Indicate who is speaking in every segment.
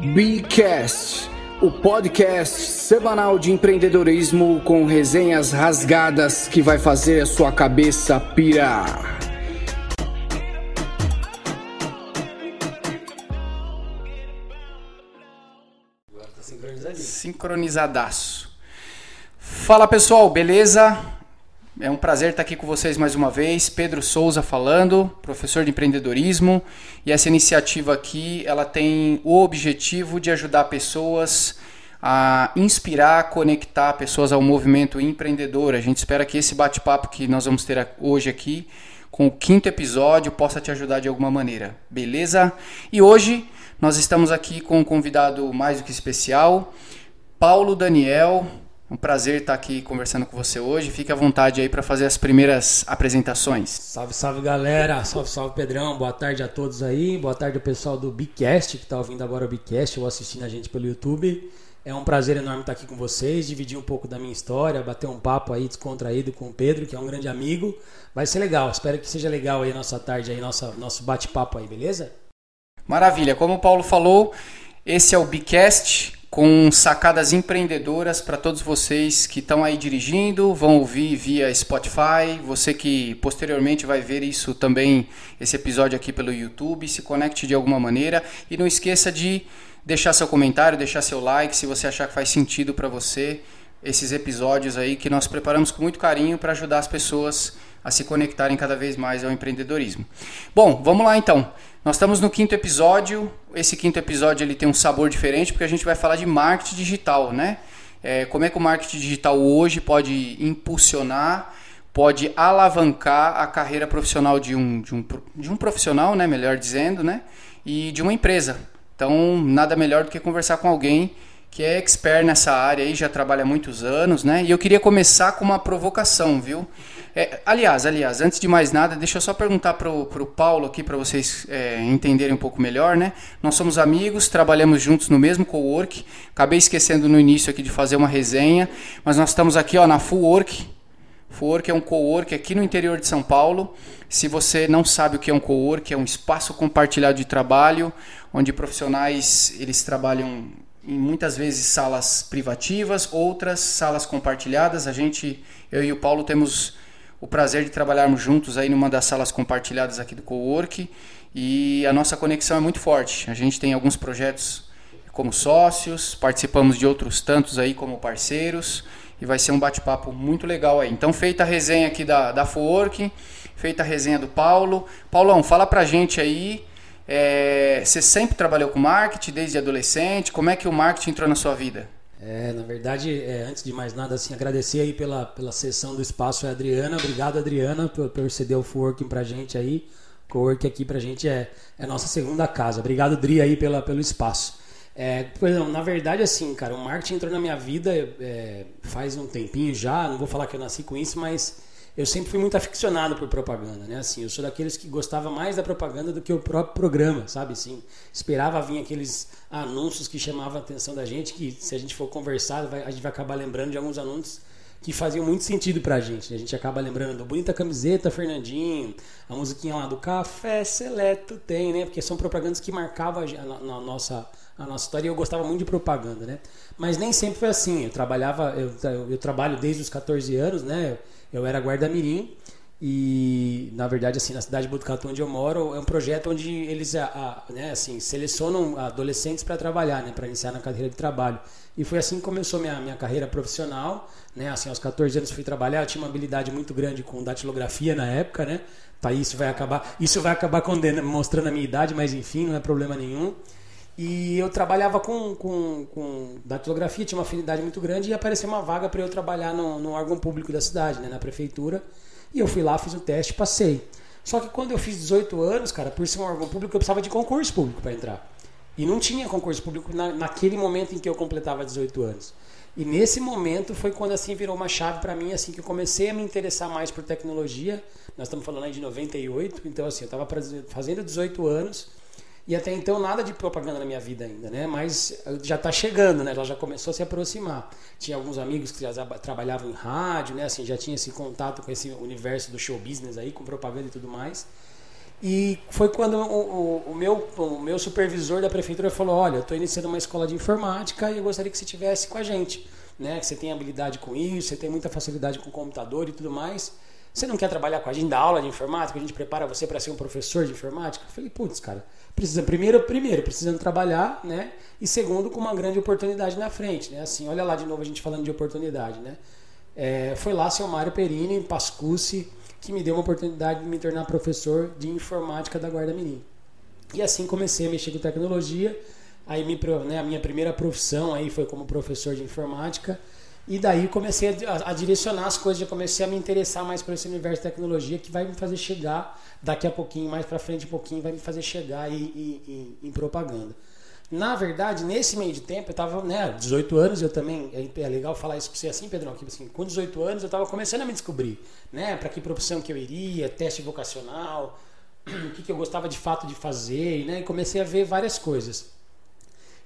Speaker 1: Bcast, o podcast semanal de empreendedorismo com resenhas rasgadas que vai fazer a sua cabeça pirar. Sincronizadaço. Fala pessoal, beleza? É um prazer estar aqui com vocês mais uma vez. Pedro Souza falando, professor de empreendedorismo. E essa iniciativa aqui, ela tem o objetivo de ajudar pessoas a inspirar, conectar pessoas ao movimento empreendedor. A gente espera que esse bate-papo que nós vamos ter hoje aqui, com o quinto episódio, possa te ajudar de alguma maneira. Beleza? E hoje nós estamos aqui com um convidado mais do que especial, Paulo Daniel, um prazer estar aqui conversando com você hoje. Fique à vontade aí para fazer as primeiras apresentações.
Speaker 2: Salve, salve galera. Salve, salve Pedrão. Boa tarde a todos aí. Boa tarde ao pessoal do Bicast que está ouvindo agora o Bicast ou assistindo a gente pelo YouTube. É um prazer enorme estar aqui com vocês, dividir um pouco da minha história, bater um papo aí descontraído com o Pedro, que é um grande amigo. Vai ser legal. Espero que seja legal aí a nossa tarde aí, nossa, nosso bate-papo aí, beleza?
Speaker 1: Maravilha. Como o Paulo falou, esse é o Bicast com sacadas empreendedoras para todos vocês que estão aí dirigindo, vão ouvir via Spotify, você que posteriormente vai ver isso também, esse episódio aqui pelo YouTube, se conecte de alguma maneira. E não esqueça de deixar seu comentário, deixar seu like se você achar que faz sentido para você esses episódios aí que nós preparamos com muito carinho para ajudar as pessoas a se conectarem cada vez mais ao empreendedorismo. Bom, vamos lá então. Nós estamos no quinto episódio. Esse quinto episódio ele tem um sabor diferente porque a gente vai falar de marketing digital, né? É, como é que o marketing digital hoje pode impulsionar, pode alavancar a carreira profissional de um, de um, de um profissional, né? Melhor dizendo, né? E de uma empresa. Então, nada melhor do que conversar com alguém que é expert nessa área e já trabalha há muitos anos, né? E eu queria começar com uma provocação, viu? É, aliás, aliás, antes de mais nada, deixa eu só perguntar para o Paulo aqui para vocês é, entenderem um pouco melhor, né? Nós somos amigos, trabalhamos juntos no mesmo co-work. Acabei esquecendo no início aqui de fazer uma resenha, mas nós estamos aqui ó, na Full Work. Full Work é um co-work aqui no interior de São Paulo. Se você não sabe o que é um co-work, é um espaço compartilhado de trabalho, onde profissionais eles trabalham em muitas vezes salas privativas, outras salas compartilhadas. A gente, eu e o Paulo temos o prazer de trabalharmos juntos aí numa das salas compartilhadas aqui do Cowork e a nossa conexão é muito forte. A gente tem alguns projetos como sócios, participamos de outros tantos aí como parceiros e vai ser um bate-papo muito legal aí. Então, feita a resenha aqui da, da Fowork, feita a resenha do Paulo. Paulão, fala pra gente aí, é, você sempre trabalhou com marketing desde adolescente, como é que o marketing entrou na sua vida?
Speaker 2: É, na verdade, é, antes de mais nada, assim, agradecer aí pela, pela sessão do espaço é a Adriana. Obrigado, Adriana, por, por ceder o Forking pra gente aí. O Cowork aqui pra gente é, é nossa segunda casa. Obrigado, Dri, aí pela, pelo espaço. É, não, na verdade, assim, cara, o marketing entrou na minha vida é, faz um tempinho já. Não vou falar que eu nasci com isso, mas eu sempre fui muito aficionado por propaganda, né? Assim, eu sou daqueles que gostava mais da propaganda do que o próprio programa, sabe? Assim, esperava vir aqueles anúncios que chamavam a atenção da gente, que se a gente for conversar, a gente vai acabar lembrando de alguns anúncios que faziam muito sentido pra gente. Né? A gente acaba lembrando do Bonita Camiseta, Fernandinho, a musiquinha lá do Café Seleto tem, né? Porque são propagandas que marcavam a, a, a nossa a nossa história e eu gostava muito de propaganda, né? Mas nem sempre foi assim. Eu trabalhava, eu, eu, eu trabalho desde os 14 anos, né? Eu era guarda-mirim e, na verdade, assim, na cidade de Botucatu, onde eu moro, é um projeto onde eles a, a, né, assim, selecionam adolescentes para trabalhar, né, para iniciar na carreira de trabalho. E foi assim que começou minha, minha carreira profissional. Né, assim, aos 14 anos fui trabalhar, eu tinha uma habilidade muito grande com datilografia na época, né? Tá, isso vai acabar, isso vai acabar mostrando a minha idade, mas enfim, não é problema nenhum. E eu trabalhava com, com, com datilografia, tinha uma afinidade muito grande e apareceu uma vaga para eu trabalhar no, no órgão público da cidade, né, na prefeitura. E eu fui lá, fiz o teste, passei. Só que quando eu fiz 18 anos, cara, por ser um órgão público, eu precisava de concurso público para entrar. E não tinha concurso público na, naquele momento em que eu completava 18 anos. E nesse momento foi quando assim virou uma chave para mim, assim que eu comecei a me interessar mais por tecnologia. Nós estamos falando aí de 98, então assim, eu estava fazendo 18 anos e até então nada de propaganda na minha vida ainda, né? Mas já está chegando, né? Ela já começou a se aproximar. Tinha alguns amigos que já trabalhavam em rádio, né? Assim, já tinha esse contato com esse universo do show business aí, com propaganda e tudo mais. E foi quando o, o, o, meu, o meu supervisor da prefeitura falou: Olha, eu estou iniciando uma escola de informática e eu gostaria que você estivesse com a gente. Né? Que você tem habilidade com isso, você tem muita facilidade com o computador e tudo mais. Você não quer trabalhar com a gente, dar aula de informática? A gente prepara você para ser um professor de informática? Eu falei: Putz, cara, precisa primeiro, primeiro, precisando trabalhar, né? E segundo, com uma grande oportunidade na frente, né? Assim, olha lá de novo a gente falando de oportunidade, né? É, foi lá seu Mário Perini, Pascucci que me deu uma oportunidade de me tornar professor de informática da Guarda Mirim. E assim comecei a mexer com tecnologia. Aí me, né, a minha primeira profissão aí foi como professor de informática. E daí comecei a, a, direcionar as coisas, já comecei a me interessar mais por esse universo de tecnologia que vai me fazer chegar daqui a pouquinho, mais para frente um pouquinho, vai me fazer chegar em, em propaganda. Na verdade, nesse meio de tempo, eu estava, né, 18 anos, eu também, é, é legal falar isso para você assim, Pedrão, que assim, com 18 anos eu estava começando a me descobrir, né, para que profissão que eu iria, teste vocacional, o que, que eu gostava de fato de fazer, né, e comecei a ver várias coisas.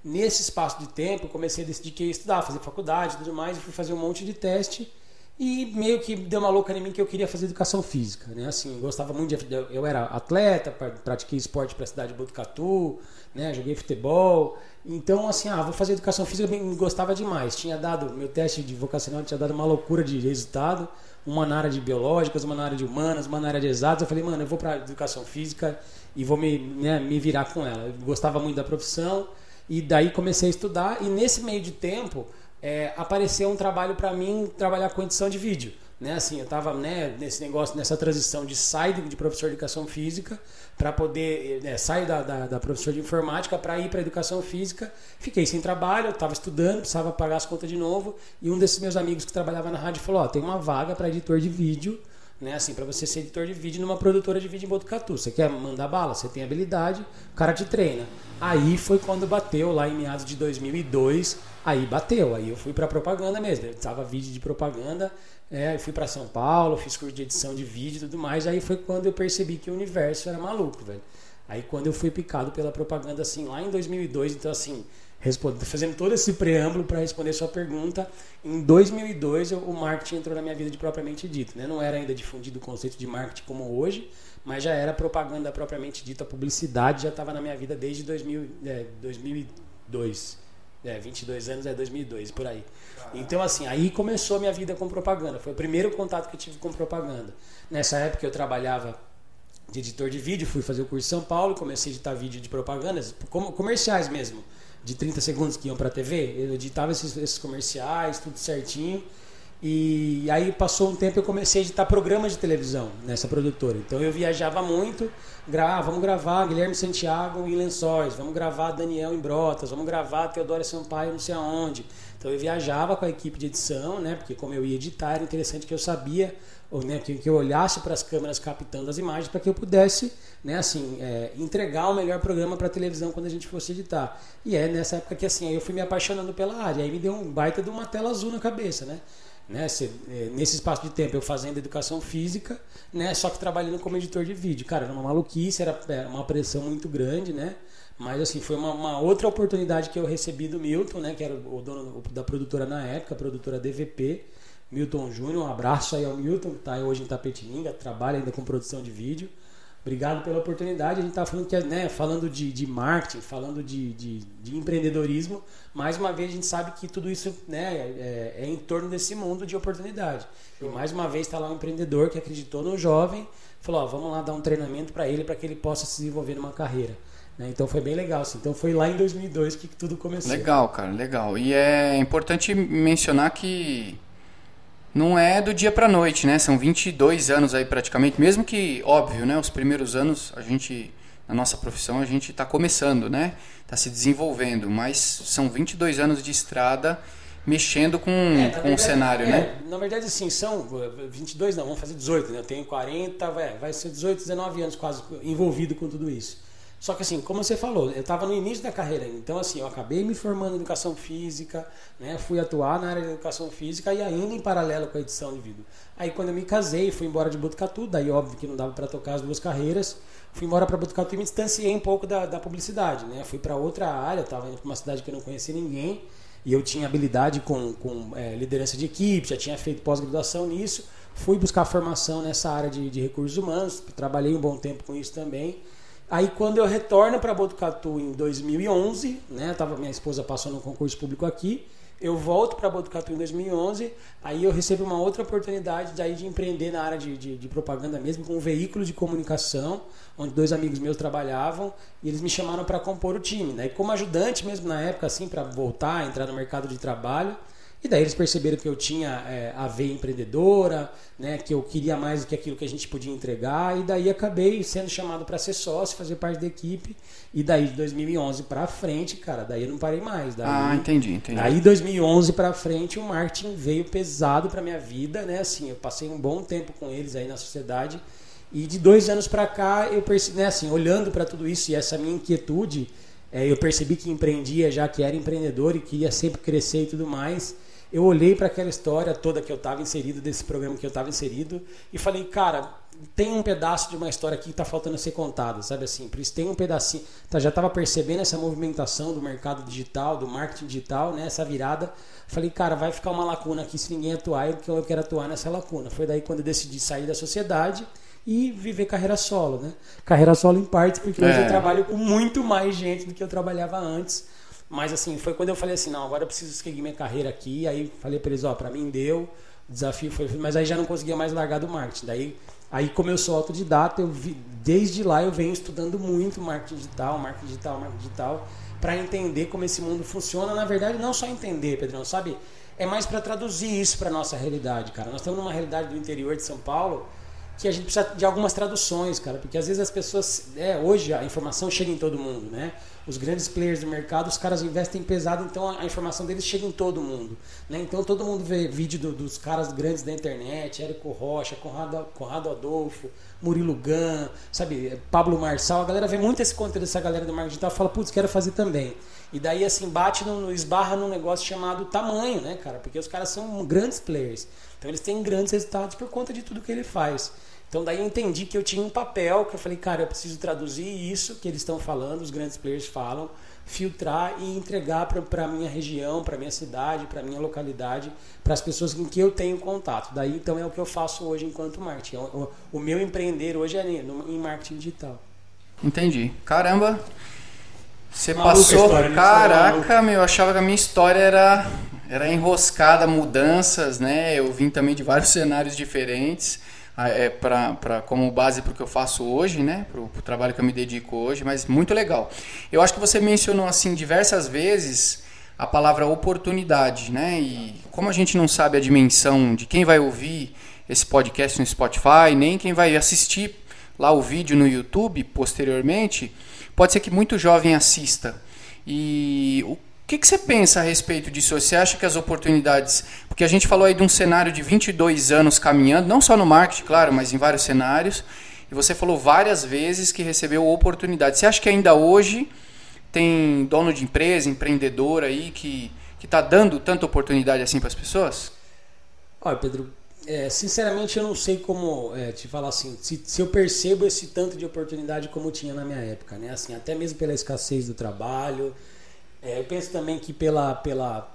Speaker 2: Nesse espaço de tempo, comecei a decidir que ia estudar, fazer faculdade e tudo mais, fui fazer um monte de teste, e meio que deu uma louca em mim que eu queria fazer educação física, né? Assim, gostava muito de eu era atleta, pratiquei esporte para a cidade de Botucatu, né? Joguei futebol. Então, assim, ah, vou fazer educação física, eu gostava demais. Tinha dado meu teste de vocacional tinha dado uma loucura de resultado, uma na área de biológicas, uma na área de humanas, uma na área de exatas. Eu falei, mano, eu vou para educação física e vou me, né, me virar com ela. Eu gostava muito da profissão e daí comecei a estudar e nesse meio de tempo é, apareceu um trabalho para mim trabalhar com edição de vídeo. Né, assim, eu estava né, nesse negócio, nessa transição de sair de professor de educação física para poder né, sair da, da, da professor de informática para ir para educação física. Fiquei sem trabalho, estava estudando, precisava pagar as contas de novo. E um desses meus amigos que trabalhava na rádio falou: tem uma vaga para editor de vídeo né? Assim, para você ser editor de vídeo numa produtora de vídeo em Botucatu. Você quer mandar bala, você tem habilidade, o cara te treina. Aí foi quando bateu lá em meados de 2002, aí bateu, aí eu fui para propaganda mesmo. Eu tava vídeo de propaganda, é, fui para São Paulo, fiz curso de edição de vídeo e tudo mais. Aí foi quando eu percebi que o universo era maluco, velho. Aí quando eu fui picado pela propaganda assim lá em 2002, então assim, fazendo todo esse preâmbulo para responder sua pergunta, em 2002 eu, o marketing entrou na minha vida de propriamente dito. Né? Não era ainda difundido o conceito de marketing como hoje, mas já era propaganda propriamente dita, a publicidade já estava na minha vida desde 2000, é, 2002. É, 22 anos é 2002, por aí. Então, assim, aí começou a minha vida com propaganda. Foi o primeiro contato que eu tive com propaganda. Nessa época eu trabalhava de editor de vídeo, fui fazer o curso em São Paulo, comecei a editar vídeo de propagandas, comerciais mesmo de 30 segundos que iam para a TV. Eu editava esses, esses, comerciais, tudo certinho. E aí passou um tempo eu comecei a editar programas de televisão nessa produtora. Então eu viajava muito, gra vamos gravar Guilherme Santiago em Lençóis, vamos gravar Daniel em Brotas, vamos gravar Teodoro Sampaio não sei aonde. Então eu viajava com a equipe de edição, né? Porque como eu ia editar, era interessante que eu sabia ou né, que, que eu olhasse para as câmeras captando as imagens para que eu pudesse né, assim, é, entregar o melhor programa para a televisão quando a gente fosse editar. E é nessa época que assim, eu fui me apaixonando pela área, aí me deu um baita de uma tela azul na cabeça, né? Né, se, é, nesse espaço de tempo eu fazendo educação física, né, só que trabalhando como editor de vídeo. Cara, era uma maluquice, era é, uma pressão muito grande, né? Mas assim, foi uma, uma, outra oportunidade que eu recebi do Milton, né, que era o dono da produtora na época, a produtora DVP, Milton Júnior. Um abraço aí ao Milton, que está hoje em Tapetininga, trabalha ainda com produção de vídeo. Obrigado pela oportunidade. A gente está falando, que, né, falando de, de marketing, falando de, de, de, empreendedorismo. Mais uma vez, a gente sabe que tudo isso né, é, é em torno desse mundo de oportunidade. E mais uma vez está lá um empreendedor que acreditou no jovem, falou: ó, vamos lá dar um treinamento para ele para que ele possa se desenvolver numa carreira. Né? Então foi bem legal. Assim. Então foi lá em 2002 que tudo começou.
Speaker 1: Legal, cara, legal. E é importante mencionar que não é do dia para noite, né? São 22 anos aí praticamente, mesmo que, óbvio, né? Os primeiros anos a gente, na nossa profissão, a gente está começando, né? Está se desenvolvendo, mas são 22 anos de estrada mexendo com, é, com verdade, o cenário,
Speaker 2: é,
Speaker 1: né?
Speaker 2: Na verdade, sim, são 22 não, vamos fazer 18, né? Eu tenho 40, vai, vai ser 18, 19 anos quase envolvido com tudo isso. Só que assim, como você falou, eu estava no início da carreira. Então, assim, eu acabei me formando em educação física, né? Fui atuar na área de educação física e ainda em paralelo com a edição de vídeo. Aí quando eu me casei, fui embora de Botucatu, daí óbvio que não dava para tocar as duas carreiras. Fui embora para Botucatu e me distanciei um pouco da, da publicidade, né? Fui para outra área, estava indo para uma cidade que eu não conhecia ninguém e eu tinha habilidade com, com é, liderança de equipe, já tinha feito pós-graduação nisso fui buscar formação nessa área de, de recursos humanos, trabalhei um bom tempo com isso também. Aí quando eu retorno para Botucatu em 2011, né, tava, minha esposa passou no concurso público aqui, eu volto para Botucatu em 2011, aí eu recebo uma outra oportunidade daí de empreender na área de, de, de, propaganda mesmo, com um veículo de comunicação, onde dois amigos meus trabalhavam, e eles me chamaram para compor o time. Daí como ajudante mesmo na época, assim, para voltar, entrar no mercado de trabalho, e daí eles perceberam que eu tinha é, a veia empreendedora, né, que eu queria mais do que aquilo que a gente podia entregar, e daí acabei sendo chamado para ser sócio, fazer parte da equipe. E daí de 2011 para frente, cara, daí eu não parei mais. Daí,
Speaker 1: ah, entendi, entendi.
Speaker 2: Daí 2011 para frente o marketing veio pesado para minha vida, né? Assim, eu passei um bom tempo com eles aí na sociedade. E de dois anos para cá eu percebi, né, assim, olhando para tudo isso e essa minha inquietude, é, eu percebi que empreendia já que era empreendedor e queria sempre crescer e tudo mais eu olhei para aquela história toda que eu estava inserido, desse programa que eu estava inserido, e falei, cara, tem um pedaço de uma história aqui que está faltando ser contada, sabe assim? Por isso tem um pedacinho. Tá, já estava percebendo essa movimentação do mercado digital, do marketing digital, né? essa virada. Falei, cara, vai ficar uma lacuna aqui se ninguém atuar, e eu quero atuar nessa lacuna. Foi daí quando eu decidi sair da sociedade e viver carreira solo, né? Carreira solo em partes, porque é. hoje eu trabalho com muito mais gente do que eu trabalhava antes mas assim, foi quando eu falei assim, não, agora eu preciso seguir minha carreira aqui. Aí falei para eles, ó, para mim deu, o desafio foi, mas aí já não conseguia mais largar do marketing. Daí, aí como eu sou autodidata, eu vi, desde lá eu venho estudando muito marketing digital, marketing digital, marketing digital, para entender como esse mundo funciona. Na verdade, não só entender, Pedrão, sabe? É mais para traduzir isso para nossa realidade, cara. Nós estamos numa realidade do interior de São Paulo que a gente precisa de algumas traduções, cara, porque às vezes as pessoas, é, hoje a informação chega em todo mundo, né? os grandes players do mercado, os caras investem pesado, então a, informação deles chega em todo mundo. Né? Então todo mundo vê vídeo do, dos caras grandes da internet, Érico Rocha, Conrado, Conrado Adolfo, Murilo Gun, sabe, Pablo Marçal, a galera vê muito esse conteúdo dessa galera do marketing digital fala, putz, quero fazer também. E daí assim, bate no, esbarra num negócio chamado tamanho, né, cara? Porque os caras são grandes players. Então eles têm grandes resultados por conta de tudo que ele faz. Então daí eu entendi que eu tinha um papel que eu falei, cara, eu preciso traduzir isso que eles estão falando, os grandes players falam, filtrar e entregar para a minha região, para minha cidade, para minha localidade, para as pessoas com que eu tenho contato. Daí então é o que eu faço hoje enquanto marketing. O, o meu empreender hoje é em marketing digital.
Speaker 1: Entendi. Caramba. Você passou. História, né? Caraca, meu, eu achava que a minha história era era enroscada, mudanças, né? Eu vim também de vários cenários diferentes é, pra, pra, como base para o que eu faço hoje, né? Para o trabalho que eu me dedico hoje, mas muito legal. Eu acho que você mencionou assim diversas vezes a palavra oportunidade, né? E como a gente não sabe a dimensão de quem vai ouvir esse podcast no Spotify, nem quem vai assistir lá o vídeo no YouTube posteriormente, pode ser que muito jovem assista. E o que, que você pensa a respeito disso? Você acha que as oportunidades. Porque a gente falou aí de um cenário de 22 anos caminhando, não só no marketing, claro, mas em vários cenários. E você falou várias vezes que recebeu oportunidade. Você acha que ainda hoje tem dono de empresa, empreendedor aí que está dando tanta oportunidade assim para as pessoas?
Speaker 2: Olha, Pedro, é, sinceramente eu não sei como é, te falar assim, se, se, eu percebo esse tanto de oportunidade como tinha na minha época, né? Assim, até mesmo pela escassez do trabalho, é, eu penso também que pela, pela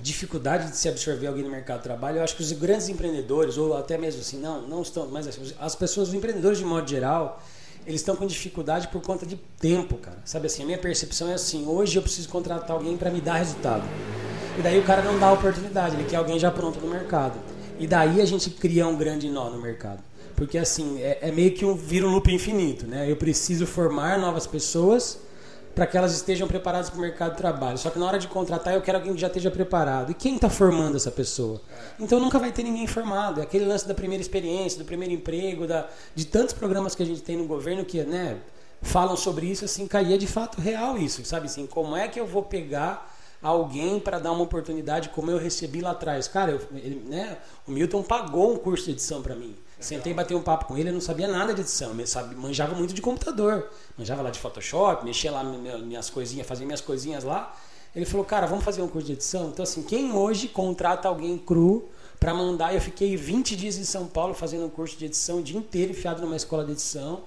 Speaker 2: dificuldade de se absorver alguém no mercado de trabalho, eu acho que os grandes empreendedores, ou até mesmo assim, não, não estão, mas assim, as pessoas, os empreendedores de modo geral, eles estão com dificuldade por conta de tempo, cara. Sabe assim, a minha percepção é assim, hoje eu preciso contratar alguém para me dar resultado. E daí o cara não dá oportunidade, ele quer alguém já pronto no mercado. E daí a gente cria um grande nó no mercado. Porque assim, é, é meio que um vira um loop infinito, né? Eu preciso formar novas pessoas para que elas estejam preparadas para o mercado de trabalho. Só que na hora de contratar, eu quero alguém que já esteja preparado. E quem está formando essa pessoa? Então nunca vai ter ninguém formado. É aquele lance da primeira experiência, do primeiro emprego, da, de tantos programas que a gente tem no governo que né, falam sobre isso, assim, caía de fato real isso, sabe assim? Como é que eu vou pegar alguém para dar uma oportunidade como eu recebi lá atrás? Cara, eu, ele, né, o Milton pagou um curso de edição para mim. Sentei e batei um papo com ele, eu não sabia nada de edição, sabia, manjava muito de computador. Manjava lá de Photoshop, mexia lá minhas coisinhas, fazia minhas coisinhas lá. Ele falou, cara, vamos fazer um curso de edição? Então, assim, quem hoje contrata alguém cru para mandar? Eu fiquei 20 dias em São Paulo fazendo um curso de edição, o dia inteiro enfiado numa escola de edição.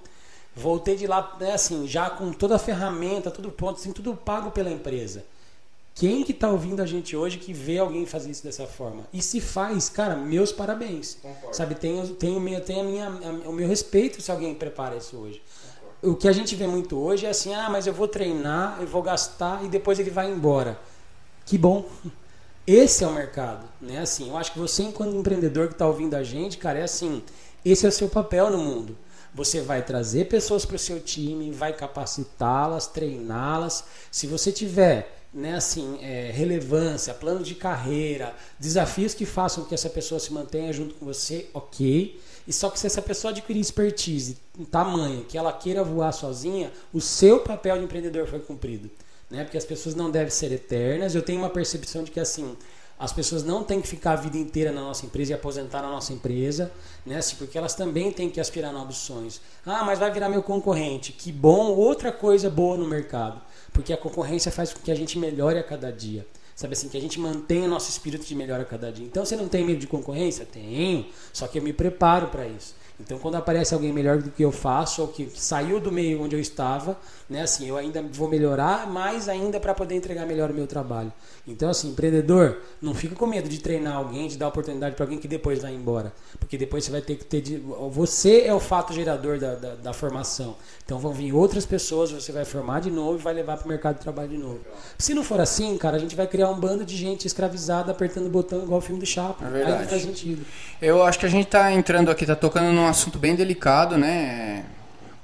Speaker 2: Voltei de lá, né, assim, já com toda a ferramenta, tudo pronto, assim, tudo pago pela empresa. Quem que tá ouvindo a gente hoje que vê alguém fazer isso dessa forma? E se faz, cara, meus parabéns. Concordo. Sabe, tem, tem, o, tem a minha, a, o meu respeito se alguém prepara isso hoje. Concordo. O que a gente vê muito hoje é assim, ah, mas eu vou treinar, eu vou gastar e depois ele vai embora. Que bom. Esse é o mercado, né? Assim, eu acho que você, enquanto empreendedor que está ouvindo a gente, cara, é assim, esse é o seu papel no mundo. Você vai trazer pessoas para o seu time, vai capacitá-las, treiná-las. Se você tiver né, assim, é, relevância, plano de carreira, desafios que façam que essa pessoa se mantenha junto com você, ok. E só que se essa pessoa adquirir expertise, tamanho, que ela queira voar sozinha, o seu papel de empreendedor foi cumprido. Né? Porque as pessoas não devem ser eternas. Eu tenho uma percepção de que assim, as pessoas não têm que ficar a vida inteira na nossa empresa e aposentar na nossa empresa, né? Porque elas também têm que aspirar novos sonhos. Ah, mas vai virar meu concorrente. Que bom, outra coisa boa no mercado porque a concorrência faz com que a gente melhore a cada dia. Sabe assim, que a gente mantenha nosso espírito de melhora a cada dia. Então você não tem medo de concorrência? Tenho, só que eu me preparo para isso. Então, quando aparece alguém melhor do que eu faço, ou que, que, saiu do meio onde eu estava, né, assim, eu ainda vou melhorar mais ainda para poder entregar melhor o meu trabalho. Então, assim, empreendedor, não fica com medo de treinar alguém, de dar oportunidade para alguém que depois vai embora. Porque depois você vai ter que ter. De, você é o fato gerador da, da, da, formação. Então, vão vir outras pessoas, você vai formar de novo e vai levar para o mercado de trabalho de novo. Se não for assim, cara, a gente vai criar um bando de gente escravizada apertando o botão igual o filme do Chapo.
Speaker 1: É verdade. Aí não faz sentido. Eu acho que a gente está entrando aqui, está tocando num assunto bem delicado, né?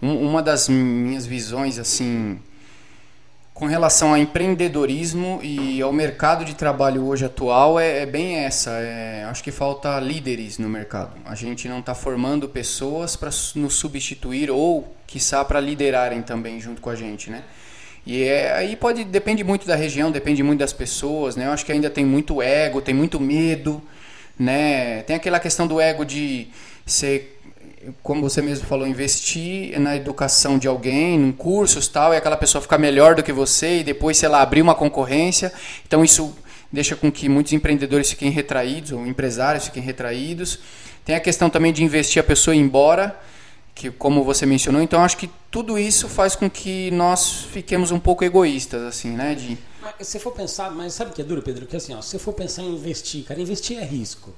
Speaker 1: uma das minhas visões, assim, com relação ao empreendedorismo e ao mercado de trabalho hoje atual é, é bem essa. É, acho que falta líderes no mercado. A gente não está formando pessoas para nos substituir ou, quiçá, para liderarem também junto com a gente, né? E é, aí pode depende muito da região, depende muito das pessoas, né? Eu acho que ainda tem muito ego, tem muito medo, né? Tem aquela questão do ego de ser como você mesmo falou, investir na educação de alguém, em cursos tal, e aquela pessoa ficar melhor do que você e depois, sei lá, abrir uma concorrência. Então isso deixa com que muitos empreendedores fiquem retraídos, ou empresários fiquem retraídos. Tem a questão também de investir a pessoa ir embora, que como você mencionou. Então acho que tudo isso faz com que nós fiquemos um pouco egoístas, assim, né? De...
Speaker 2: Mas se for pensar, mas sabe o que é duro, Pedro? Que assim, ó, se for pensar em investir, cara, investir é risco.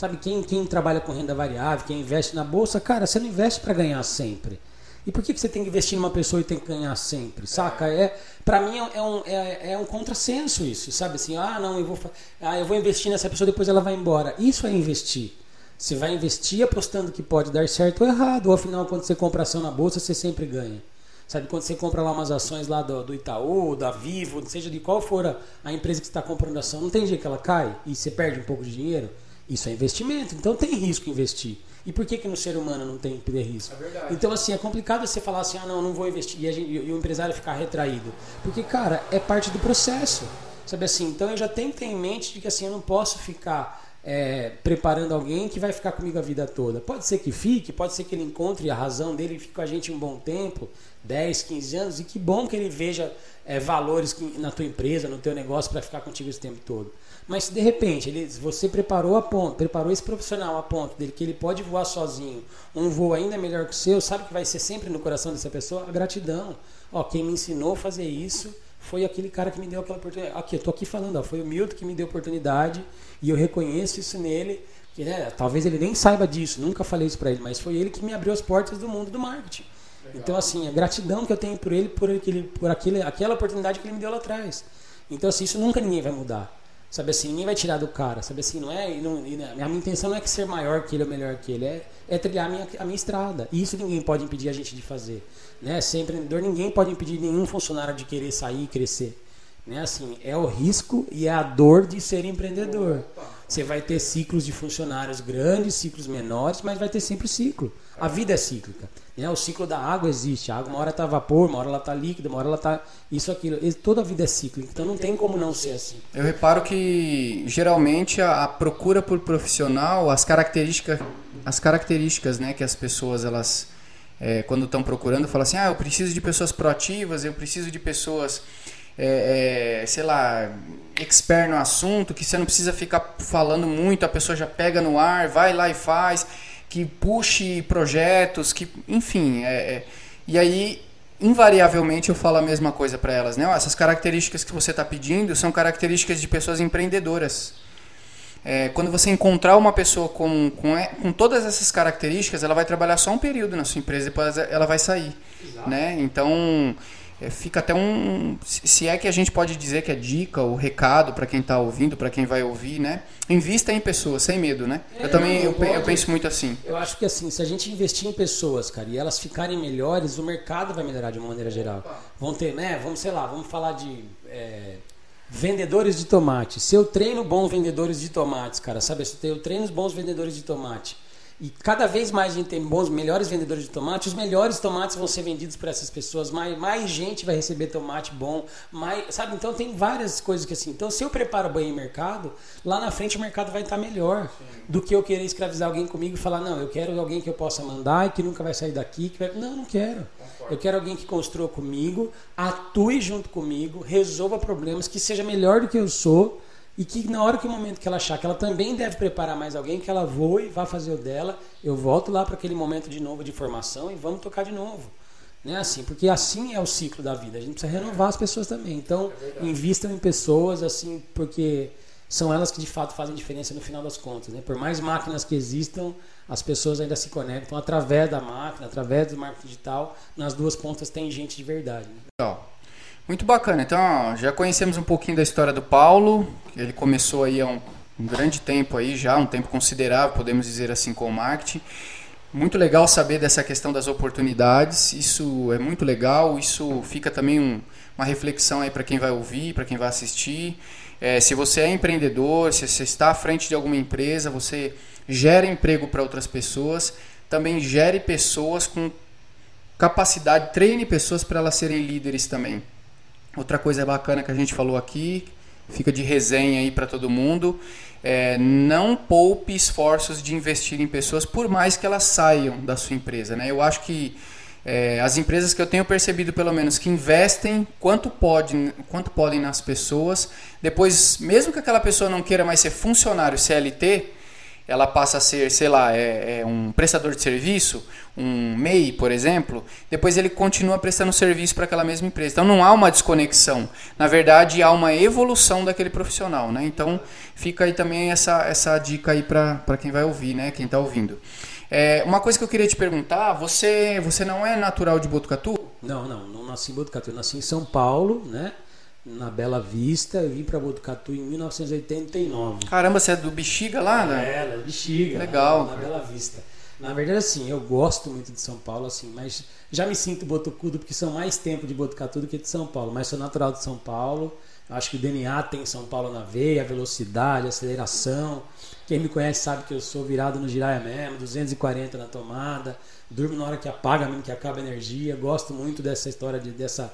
Speaker 2: Sabe, quem, quem trabalha com renda variável, quem investe na bolsa, cara, você não investe para ganhar sempre. E por que, que você tem que investir numa pessoa e tem que ganhar sempre? Saca? É, para mim é, é um, é, é, um contrassenso isso, sabe? Assim, ah, não, eu vou, ah, eu vou investir nessa pessoa, depois ela vai embora. Isso é investir. Você vai investir apostando que pode dar certo ou errado. Ou afinal, quando você compra ação na bolsa, você sempre ganha. Sabe, quando você compra lá umas ações lá do, do Itaú, da Vivo, seja de qual for a, a empresa que está comprando ação, não tem dia que ela cai e você perde um pouco de dinheiro? Isso é investimento, então tem risco investir. E por que, que no ser humano não tem que ter risco? É então, assim, é complicado você falar assim, ah, não, não vou investir, e, gente, e, o empresário ficar retraído. Porque, cara, é parte do processo. Sabe assim? Então eu já tenho que ter em mente de que assim, eu não posso ficar é, preparando alguém que vai ficar comigo a vida toda. Pode ser que fique, pode ser que ele encontre a razão dele e fique com a gente um bom tempo, 10, 15 anos, e que bom que ele veja é, valores na tua empresa, no teu negócio para ficar contigo esse tempo todo. Mas se de repente ele, você preparou a ponto, preparou esse profissional a ponto dele que ele pode voar sozinho, um voo ainda melhor que o seu, sabe que vai ser sempre no coração dessa pessoa? A gratidão. Ó, quem me ensinou a fazer isso foi aquele cara que me deu aquela oportunidade. Aqui, eu tô aqui falando, ó, foi o Milton que me deu a oportunidade e eu reconheço isso nele. Que, né, talvez ele nem saiba disso, nunca falei isso para ele, mas foi ele que me abriu as portas do mundo do marketing. Legal. Então, assim, a gratidão que eu tenho por ele, por, aquele, por aquele, aquela oportunidade que ele me deu lá atrás. Então, assim, isso nunca ninguém vai mudar. Sabe assim, ninguém vai tirar do cara. Sabe assim, não é. Não, a minha intenção não é que ser maior que ele ou melhor que ele, é, é trilhar a minha, a minha estrada. E isso ninguém pode impedir a gente de fazer. Né? Ser empreendedor, ninguém pode impedir nenhum funcionário de querer sair e crescer. Né? Assim, é o risco e é a dor de ser empreendedor. Você vai ter ciclos de funcionários grandes, ciclos menores, mas vai ter sempre ciclo. A vida é cíclica. Né? O ciclo da água existe. A água, uma hora está vapor, uma hora ela está líquida, uma hora ela está. Isso, aquilo. Toda a vida é cíclica. Então não tem como não ser assim.
Speaker 1: Eu reparo que geralmente a, a procura por profissional, as características, as características né, que as pessoas elas. É, quando estão procurando, falam assim: ah, eu preciso de pessoas proativas, eu preciso de pessoas é, é, sei lá, expert no assunto, que você não precisa ficar falando muito, a pessoa já pega no ar, vai lá e faz, que puxe projetos, que, enfim, é, é, e aí invariavelmente eu falo a mesma coisa para elas, né? Essas características que você está pedindo são características de pessoas empreendedoras. É, quando você encontrar uma pessoa com, com, com, todas essas características, ela vai trabalhar só um período na sua empresa, depois ela vai sair. Né? Então, é, fica até um. Se é que a gente pode dizer que é dica ou recado para quem está ouvindo, para quem vai ouvir, né? Invista em pessoas, sem medo, né? É, eu também eu, eu, penso muito assim.
Speaker 2: Eu acho que assim, se a gente investir em pessoas, cara, e elas ficarem melhores, o mercado vai melhorar de uma maneira geral. Vão ter, né? Vamos, sei lá, vamos falar de. É, vendedores de tomate. Se eu treino bons vendedores de tomates, cara, sabe? Se eu treino bons vendedores de tomate e cada vez mais a gente tem bons, melhores vendedores de tomate, os melhores tomates vão ser vendidos para essas pessoas, mais, mais gente vai receber tomate bom, mais, sabe? Então tem várias coisas que assim. Então se eu preparo bem o mercado, lá na frente o mercado vai estar melhor Sim. do que eu querer escravizar alguém comigo e falar, não, eu quero alguém que eu possa mandar e que nunca vai sair daqui. Que vai... Não, não quero. Eu quero alguém que construa comigo, atue junto comigo, resolva problemas, que seja melhor do que eu sou e que na hora que o momento que ela achar que ela também deve preparar mais alguém, que ela voe, vá fazer o dela, eu volto lá para aquele momento de novo de formação e vamos tocar de novo. Né, assim, porque assim é o ciclo da vida. A gente precisa renovar as pessoas também. Então, é invistam em pessoas assim, porque são elas que de fato fazem diferença no final das contas. Né? Por mais máquinas que existam, as pessoas ainda se conectam através da máquina, através do marketing digital. Nas duas pontas tem gente de verdade. Né?
Speaker 1: Legal. Muito bacana. Então, já conhecemos um pouquinho da história do Paulo. Ele começou aí há um, um grande tempo aí já, um tempo considerável, podemos dizer assim, com o marketing. Muito legal saber dessa questão das oportunidades. Isso é muito legal. Isso fica também um, uma reflexão aí para quem vai ouvir, para quem vai assistir. É, se você é empreendedor, se você está à frente de alguma empresa, você gera emprego para outras pessoas, também gere pessoas com capacidade, treine pessoas para elas serem líderes também. Outra coisa bacana que a gente falou aqui, fica de resenha aí para todo mundo, é, não poupe esforços de investir em pessoas, por mais que elas saiam da sua empresa. Né? Eu acho que é, as empresas que eu tenho percebido, pelo menos, que investem quanto, pode, quanto podem nas pessoas, depois, mesmo que aquela pessoa não queira mais ser funcionário CLT, ela passa a ser, sei lá, é, é, um prestador de serviço, um MEI, por exemplo, depois ele continua prestando serviço para aquela mesma empresa. Então não há uma desconexão. Na verdade, há uma evolução daquele profissional. Né? Então fica aí também essa, essa dica aí para quem vai ouvir, né? quem está ouvindo. É, uma coisa que eu queria te perguntar, você, você não é natural de Botucatu?
Speaker 2: Não, não, não nasci em Botucatu, eu nasci em São Paulo, né? Na Bela Vista. Eu vim para Botucatu em 1989.
Speaker 1: Caramba, você é do Bexiga lá, né?
Speaker 2: É, do Bexiga.
Speaker 1: Legal.
Speaker 2: Na, na Bela Vista. Na verdade, assim, eu gosto muito de São Paulo, assim, mas já me sinto botucudo porque são mais tempo de Botucatu do que de São Paulo. Mas sou natural de São Paulo. Acho que o DNA tem São Paulo na veia, a velocidade, a aceleração. Quem me conhece sabe que eu sou virado no giraia mesmo, 240 na tomada. Durmo na hora que apaga, mesmo que acaba a energia. Gosto muito dessa história de, dessa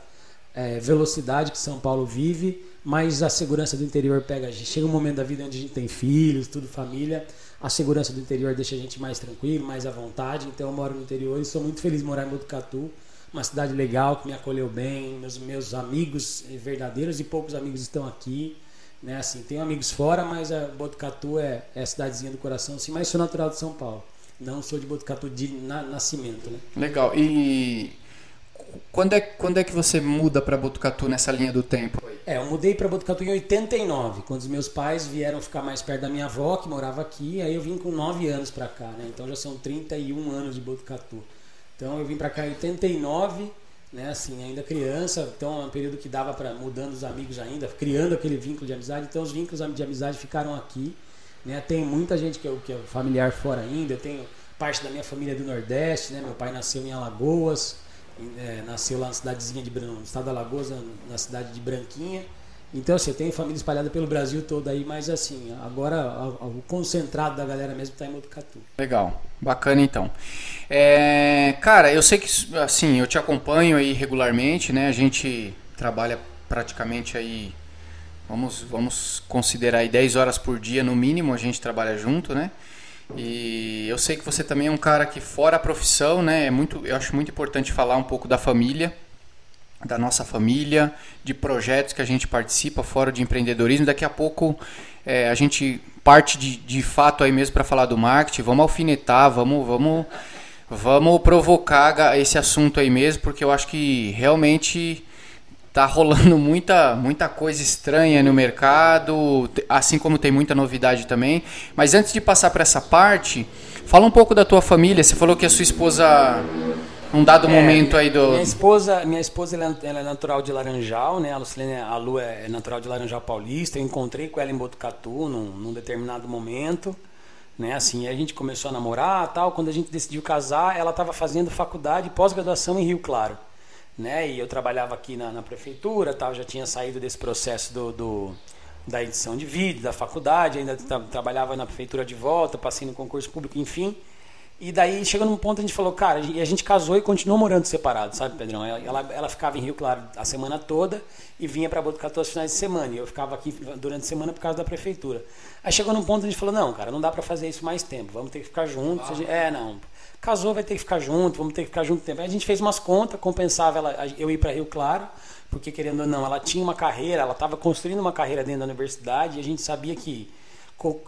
Speaker 2: é, velocidade que São Paulo vive, mas a segurança do interior pega a gente. Chega um momento da vida onde a gente tem filhos, tudo família, a segurança do interior deixa a gente mais tranquilo, mais à vontade. Então eu moro no interior e sou muito feliz de morar em Botucatu, uma cidade legal que me acolheu bem, meus meus amigos verdadeiros e poucos amigos estão aqui. Né, assim, tenho amigos fora, mas a Botucatu é, é a cidadezinha do coração, assim, mas sou natural de São Paulo. Não sou de Botucatu de na, nascimento, né?
Speaker 1: Legal. E quando é, quando é que você muda para Botucatu nessa linha do tempo?
Speaker 2: É, eu mudei para Botucatu em 89, quando os meus pais vieram ficar mais perto da minha avó, que morava aqui, aí eu vim com 9 anos para cá, né? Então já são 31 anos de Botucatu. Então eu vim para cá em 89, né, assim, ainda criança, então é um período que dava para mudando os amigos ainda, criando aquele vínculo de amizade. Então os vínculos de amizade ficaram aqui, né? Tem muita gente que, é, que é familiar fora ainda, eu tenho parte da minha família do Nordeste, né? Meu pai nasceu em Alagoas, é, nasceu lá na cidadezinha de no estado da Alagoas, na cidade de Branquinha. Então, assim, eu tenho família espalhada pelo Brasil todo aí, mas assim, agora o concentrado da galera mesmo está em Botucatu.
Speaker 1: Legal, bacana então. É, cara, eu sei que, assim, eu te acompanho aí regularmente, né? A gente trabalha praticamente aí, vamos, vamos considerar aí 10 horas por dia no mínimo, a gente trabalha junto, né? E eu sei que você também é um cara que fora a profissão, né, é muito, eu acho muito importante falar um pouco da família, da nossa família, de projetos que a gente participa fora de empreendedorismo. Daqui a pouco é, a gente parte de, de fato aí mesmo para falar do marketing. Vamos alfinetar, vamos, vamos, Vamos provocar esse assunto aí mesmo, porque eu acho que realmente tá rolando muita, muita coisa estranha no mercado, assim como tem muita novidade também. Mas antes de passar para essa parte, fala um pouco da tua família. Você falou que a sua esposa um dado é, momento aí do
Speaker 2: minha esposa minha esposa ela, é natural de Laranjal né? A Lucilene a Lu é natural de Laranjal Paulista. Eu encontrei com ela em Botucatu num, num determinado momento né? Assim a gente começou a namorar tal. Quando a gente decidiu casar ela estava fazendo faculdade pós-graduação em Rio Claro né? E eu trabalhava aqui na, na prefeitura, tal, já tinha saído desse processo do, do da edição de vídeo, da faculdade, ainda tra trabalhava na prefeitura de volta, passei no concurso público, enfim. E daí chegou num ponto a gente falou, cara, e a gente casou e continuou morando separado, sabe, Pedrão? Ela, ela ficava em Rio Claro a semana toda e vinha para Botucatu aos finais de semana. E eu ficava aqui durante a semana por causa da prefeitura. Aí chegou num ponto a gente falou, não, cara, não dá para fazer isso mais tempo, vamos ter que ficar juntos. Ah. É, não casou, vai ter que ficar junto, vamos ter que ficar junto tempo. A gente fez umas contas, compensava ela, eu ir para Rio Claro, porque querendo ou não, ela tinha uma carreira, ela estava construindo uma carreira dentro da universidade e a gente sabia que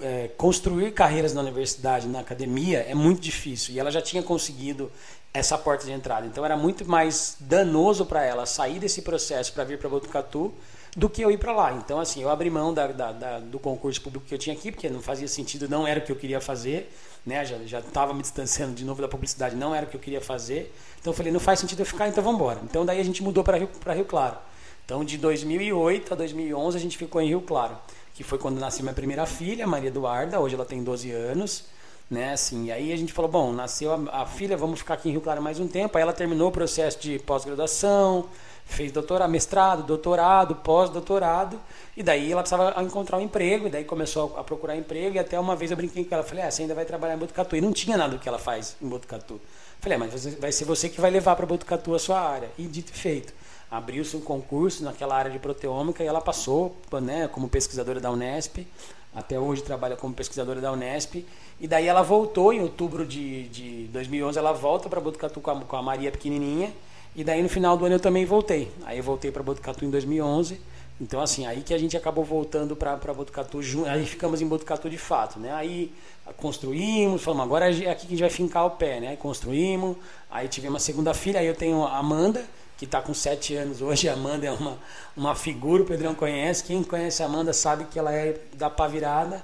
Speaker 2: é, construir carreiras na universidade, na academia, é muito difícil. E ela já tinha conseguido essa porta de entrada. Então era muito mais danoso para ela sair desse processo para vir para Botucatu do que eu ir para lá. Então, assim, eu abri mão da, da, da, do concurso público que eu tinha aqui, porque não fazia sentido, não era o que eu queria fazer né? Já estava me distanciando de novo da publicidade, não era o que eu queria fazer. Então eu falei, não faz sentido eu ficar, então vamos embora. Então daí a gente mudou para Rio, Rio Claro. Então de 2008 a 2011 a gente ficou em Rio Claro, que foi quando nasceu minha primeira filha, Maria Eduarda, hoje ela tem 12 anos. Né, assim, aí a gente falou, bom, nasceu a, a filha, vamos ficar aqui em Rio Claro mais um tempo. Aí ela terminou o processo de pós-graduação, fez doutorado, mestrado, doutorado, pós-doutorado, e daí ela precisava encontrar um emprego, e daí começou a procurar emprego, e até uma vez eu brinquei com ela, falei, ah, você ainda vai trabalhar em Botucatu, e não tinha nada do que ela faz em Botucatu. Falei, ah, mas vai ser você que vai levar para Botucatu a sua área, e dito e feito. Abriu-se um concurso naquela área de proteômica, e ela passou né, como pesquisadora da Unesp, até hoje trabalha como pesquisadora da Unesp, e daí ela voltou em outubro de, de 2011, ela volta para Botucatu com a, com a Maria pequenininha, e daí no final do ano eu também voltei. Aí eu voltei para Botucatu em 2011. Então assim, aí que a gente acabou voltando para Botucatu, aí ficamos em Botucatu de fato, né? Aí construímos, falamos, agora é aqui que a gente vai fincar o pé, né? Aí construímos, aí tivemos uma segunda filha, aí eu tenho a Amanda, que está com sete anos hoje. A Amanda é uma, uma figura, o Pedrão conhece. Quem conhece a Amanda sabe que ela é da pá virada.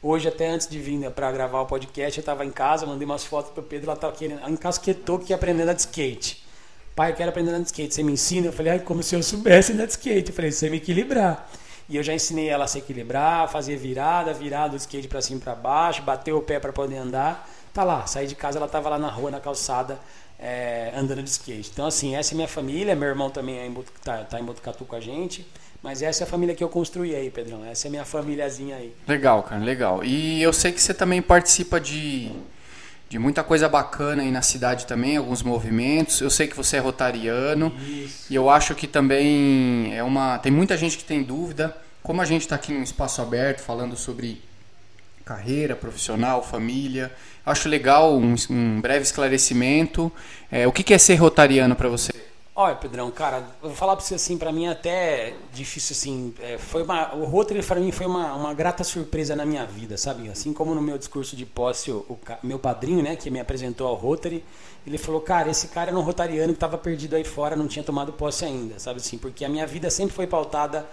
Speaker 2: Hoje, até antes de vir né, para gravar o podcast, eu estava em casa, mandei umas fotos para o Pedro, ela estava querendo, encasquetou que ia aprendendo a de skate pai, eu quero aprender a andar de skate, você me ensina? Eu falei, ai, como se eu soubesse andar de skate. Eu falei, você me equilibrar. E eu já ensinei ela a se equilibrar, fazer virada, virada do skate para cima e para baixo, bater o pé para poder andar. Tá lá, saí de casa, ela tava lá na rua, na calçada, é, andando de skate. Então, assim, essa é minha família, meu irmão também é em tá, tá em Botucatu com a gente. Mas essa é a família que eu construí aí, Pedrão. Essa é a minha famíliazinha aí.
Speaker 1: Legal, cara, legal. E eu sei que você também participa de de muita coisa bacana aí na cidade também, alguns movimentos. Eu sei que você é rotariano Isso. e eu acho que também é uma. Tem muita gente que tem dúvida. Como a gente está aqui num espaço aberto falando sobre carreira profissional, família, acho legal um, um breve esclarecimento. É, o que, que é ser rotariano para você?
Speaker 2: Olha, Pedrão, cara, vou falar para você assim, para mim até difícil assim, é, foi uma, o Rotary para mim foi uma, uma grata surpresa na minha vida, sabe? Assim como no meu discurso de posse, o, o meu padrinho, né, que me apresentou ao Rotary, ele falou, cara, esse cara era um rotariano que estava perdido aí fora, não tinha tomado posse ainda, sabe assim? Porque a minha vida sempre foi pautada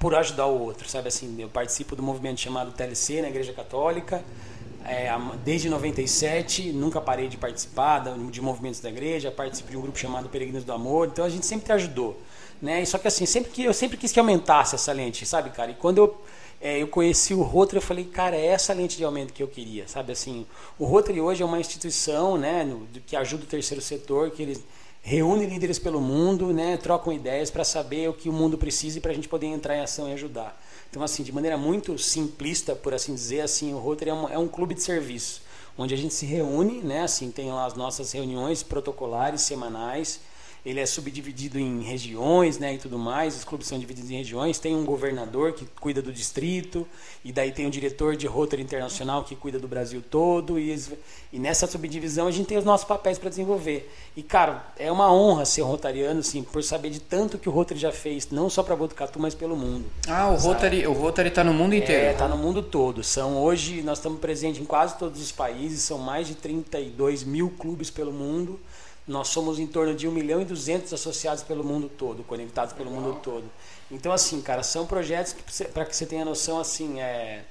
Speaker 2: por ajudar o outro, sabe assim? Eu participo do movimento chamado TLC na Igreja Católica, é, desde 97, nunca parei de participar de movimentos da igreja, participo de um grupo chamado Peregrinos do Amor, então a gente sempre te ajudou. Né? Só que assim, sempre que, eu sempre quis que aumentasse essa lente, sabe, cara? E quando eu, é, eu conheci o Rotary, eu falei, cara, é essa lente de aumento que eu queria, sabe? Assim, o Rotary hoje é uma instituição né, no, que ajuda o terceiro setor, que eles reúne líderes pelo mundo, né, trocam ideias para saber o que o mundo precisa e para a gente poder entrar em ação e ajudar. Então, assim, de maneira muito simplista, por assim dizer, assim, o Rotary é um, é um clube de serviço, onde a gente se reúne, né, assim, tem lá as nossas reuniões protocolares semanais, ele é subdividido em regiões, né, e tudo mais. Os clubes são divididos em regiões. Tem um governador que cuida do distrito, e daí tem o um diretor de Rotary Internacional que cuida do Brasil todo. E, e nessa subdivisão a gente tem os nossos papéis para desenvolver. E cara, é uma honra ser rotariano, assim, por saber de tanto que o Rotary já fez, não só para Botucatu, mas pelo mundo.
Speaker 1: Ah, o sabe? Rotary, o Rotary está no mundo inteiro.
Speaker 2: É, está no mundo todo. São hoje nós estamos presentes em quase todos os países. São mais de 32 mil clubes pelo mundo. Nós somos em torno de 1 milhão e 200 associados pelo mundo todo, conectados pelo mundo todo. Então, assim, cara, são projetos que, para que você tenha noção, assim, é...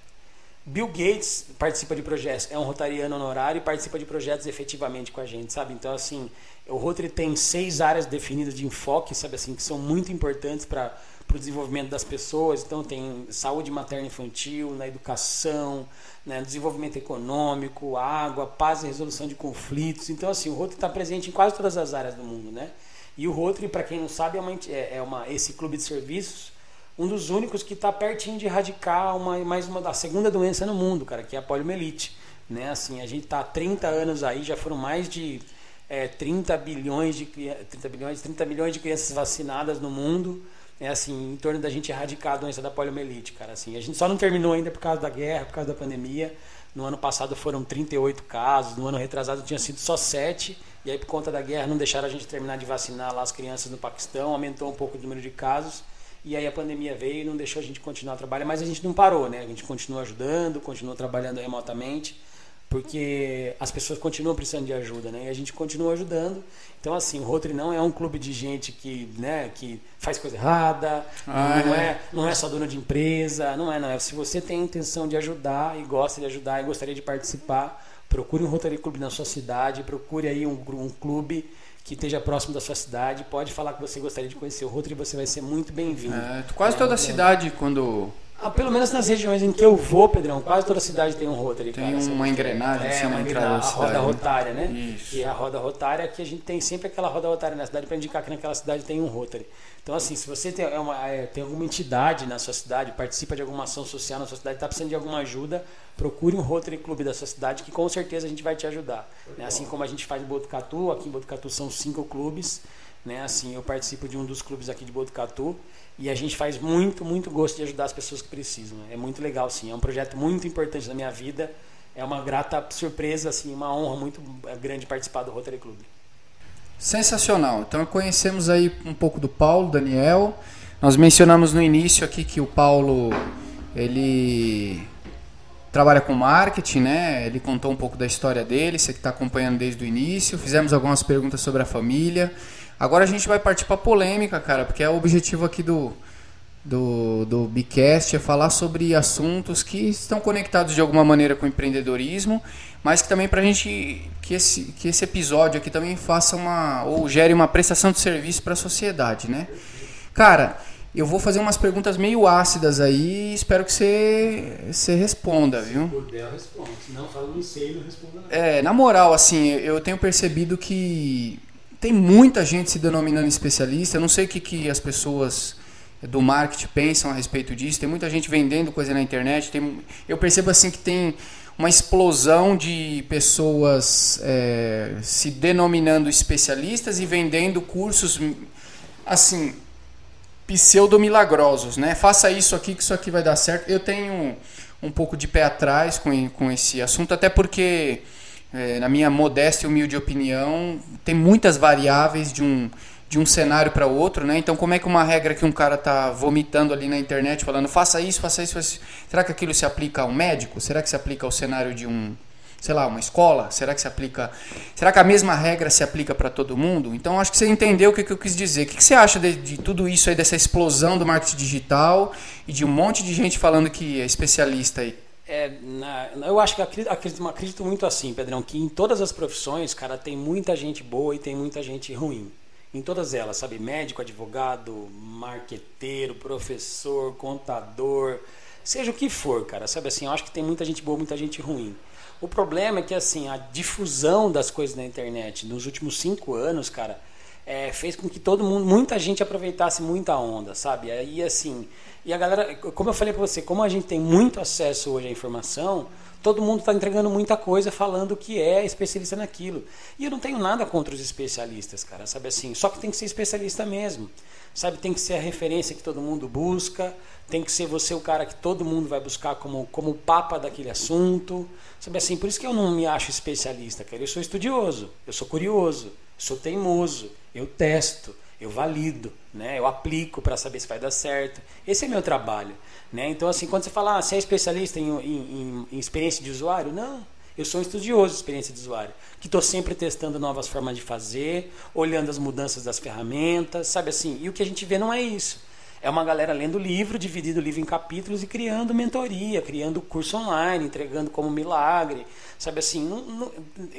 Speaker 2: Bill Gates participa de projetos, é um rotariano honorário e participa de projetos efetivamente com a gente, sabe? Então, assim, o Rotary tem seis áreas definidas de enfoque, sabe assim, que são muito importantes para o desenvolvimento das pessoas. Então, tem saúde materna infantil, na educação, né, desenvolvimento econômico, água, paz e resolução de conflitos. Então, assim, o Rotary está presente em quase todas as áreas do mundo, né? E o Rotary, para quem não sabe, é, uma, é, é uma, esse clube de serviços, um dos únicos que está pertinho de erradicar uma, mais uma da segunda doença no mundo, cara, que é a poliomielite. Né? Assim, a gente está há 30 anos aí, já foram mais de é, 30 bilhões de 30 bilhões, 30 milhões de crianças vacinadas no mundo é assim, em torno da gente erradicar a doença da poliomielite, cara. Assim, a gente só não terminou ainda por causa da guerra, por causa da pandemia. No ano passado foram 38 casos, no ano retrasado tinha sido só 7. E aí, por conta da guerra, não deixaram a gente terminar de vacinar lá as crianças no Paquistão, aumentou um pouco o número de casos. E aí a pandemia veio e não deixou a gente continuar trabalhando, mas a gente não parou, né? A gente continua ajudando, continua trabalhando remotamente porque as pessoas continuam precisando de ajuda, né? E a gente continua ajudando. Então, assim, o Rotary não é um clube de gente que, né, que faz coisa errada, ah, não, é. é. não é só dono de empresa, não é, não é. Se você tem a intenção de ajudar e gosta de ajudar e gostaria de participar, procure um Rotary Club na sua cidade, procure aí um, um clube que esteja próximo da sua cidade, pode falar que você gostaria de conhecer o Rotary, você vai ser muito bem-vindo. É,
Speaker 1: quase toda a cidade, quando
Speaker 2: ah, pelo menos nas regiões em que eu vou, Pedrão, quase toda cidade tem um Rotary.
Speaker 1: Tem cara, uma engrenagem é,
Speaker 2: assim uma entrada A roda rotária, né? Isso. E a roda rotária que a gente tem sempre aquela roda rotária na cidade para indicar que naquela cidade tem um Rotary. Então, assim, se você tem, é uma, é, tem alguma entidade na sua cidade, participa de alguma ação social na sua cidade, está precisando de alguma ajuda, procure um Rotary Clube da sua cidade que com certeza a gente vai te ajudar. Né? Assim como a gente faz em Botucatu, aqui em Botucatu são cinco clubes. Né? Assim, eu participo de um dos clubes aqui de Botucatu e a gente faz muito, muito gosto de ajudar as pessoas que precisam. É muito legal, sim. É um projeto muito importante na minha vida. É uma grata surpresa, assim, uma honra muito grande participar do Rotary Club.
Speaker 1: Sensacional. Então conhecemos aí um pouco do Paulo, Daniel. Nós mencionamos no início aqui que o Paulo ele trabalha com marketing, né? Ele contou um pouco da história dele, você que está acompanhando desde o início. Fizemos algumas perguntas sobre a família. Agora a gente vai partir para polêmica, cara, porque é o objetivo aqui do, do, do Bicast é falar sobre assuntos que estão conectados de alguma maneira com o empreendedorismo, mas que também para a gente que esse, que esse episódio aqui também faça uma ou gere uma prestação de serviço para a sociedade, né? Cara, eu vou fazer umas perguntas meio ácidas aí e espero que você, você responda, viu?
Speaker 2: Se puder, eu respondo. Se não, fala não sei, não responda nada.
Speaker 1: É, na moral, assim, eu tenho percebido que tem muita gente se denominando especialista. Eu não sei o que, que as pessoas do marketing pensam a respeito disso. Tem muita gente vendendo coisa na internet. Tem, eu percebo assim que tem uma explosão de pessoas é, se denominando especialistas e vendendo cursos assim pseudo milagrosos, né? Faça isso aqui que isso aqui vai dar certo. Eu tenho um pouco de pé atrás com, com esse assunto, até porque é, na minha modesta e humilde opinião, tem muitas variáveis de um, de um cenário para outro, né? Então, como é que uma regra que um cara tá vomitando ali na internet, falando faça isso, faça isso, faça isso, será que aquilo se aplica a um médico? Será que se aplica ao cenário de um, sei lá, uma escola? Será que se aplica. Será que a mesma regra se aplica para todo mundo? Então, acho que você entendeu o que, que eu quis dizer. O que, que você acha de, de, tudo isso aí, dessa explosão do marketing digital e de um monte de gente falando que é especialista aí?
Speaker 2: É, na, eu acho que acredito, acredito, acredito, muito assim, Pedrão, que em todas as profissões, cara, tem muita gente boa e tem muita gente ruim. Em todas elas, sabe? Médico, advogado, marqueteiro, professor, contador, seja o que for, cara, sabe assim? Eu acho que tem muita gente boa, muita gente ruim. O problema é que, assim, a difusão das coisas na internet nos últimos cinco anos, cara, é, fez com que todo mundo, muita gente aproveitasse muita onda, sabe? Aí, assim, e a galera, como eu falei para você, como a gente tem muito acesso hoje à informação, todo mundo está entregando muita coisa falando que é especialista naquilo. E eu não tenho nada contra os especialistas, cara, sabe assim? Só que tem que ser especialista mesmo. Sabe, tem que ser a referência que todo mundo busca, tem que ser você o cara que todo mundo vai buscar como como papa daquele assunto. Sabe assim, por isso que eu não me acho especialista, cara. Eu sou estudioso, eu sou curioso, eu sou teimoso, eu testo, eu valido, né? Eu aplico para saber se vai dar certo. Esse é meu trabalho, né? Então assim, quando você fala, ah, você é especialista em, em, em experiência de usuário, não. Eu sou um estudioso de experiência de usuário, que estou sempre testando novas formas de fazer, olhando as mudanças das ferramentas, sabe assim? E o que a gente vê não é isso. É uma galera lendo livro, dividindo o livro em capítulos e criando mentoria, criando curso online, entregando como milagre. Sabe assim, não, não,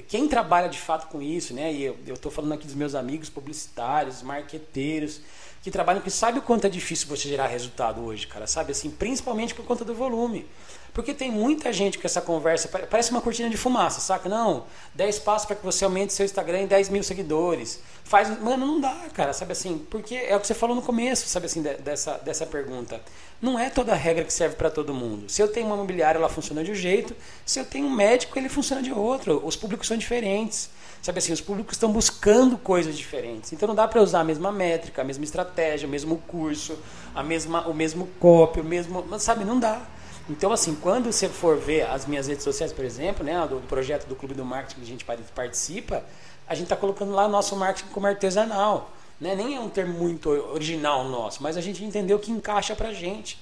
Speaker 2: quem trabalha de fato com isso, né? E eu estou falando aqui dos meus amigos publicitários, marqueteiros, que trabalham com isso, sabe o quanto é difícil você gerar resultado hoje, cara? Sabe assim, principalmente por conta do volume. Porque tem muita gente com essa conversa, parece uma cortina de fumaça, saca? Não, 10 passos para que você aumente seu Instagram em 10 mil seguidores. Faz, mano, não dá, cara, sabe assim? Porque é o que você falou no começo, sabe assim, dessa, dessa pergunta. Não é toda regra que serve para todo mundo. Se eu tenho uma imobiliária, ela funciona de um jeito. Se eu tenho um médico, ele funciona de outro. Os públicos são diferentes. Sabe assim, os públicos estão buscando coisas diferentes. Então não dá para usar a mesma métrica, a mesma estratégia, o mesmo curso, a mesma, o mesmo copy, o mesmo. Sabe, não dá. Então, assim, quando você for ver as minhas redes sociais, por exemplo, né, do, projeto do Clube do Marketing que a gente participa, a gente está colocando lá nosso marketing como artesanal. Né? Nem é um termo muito original nosso, mas a gente entendeu que encaixa para gente.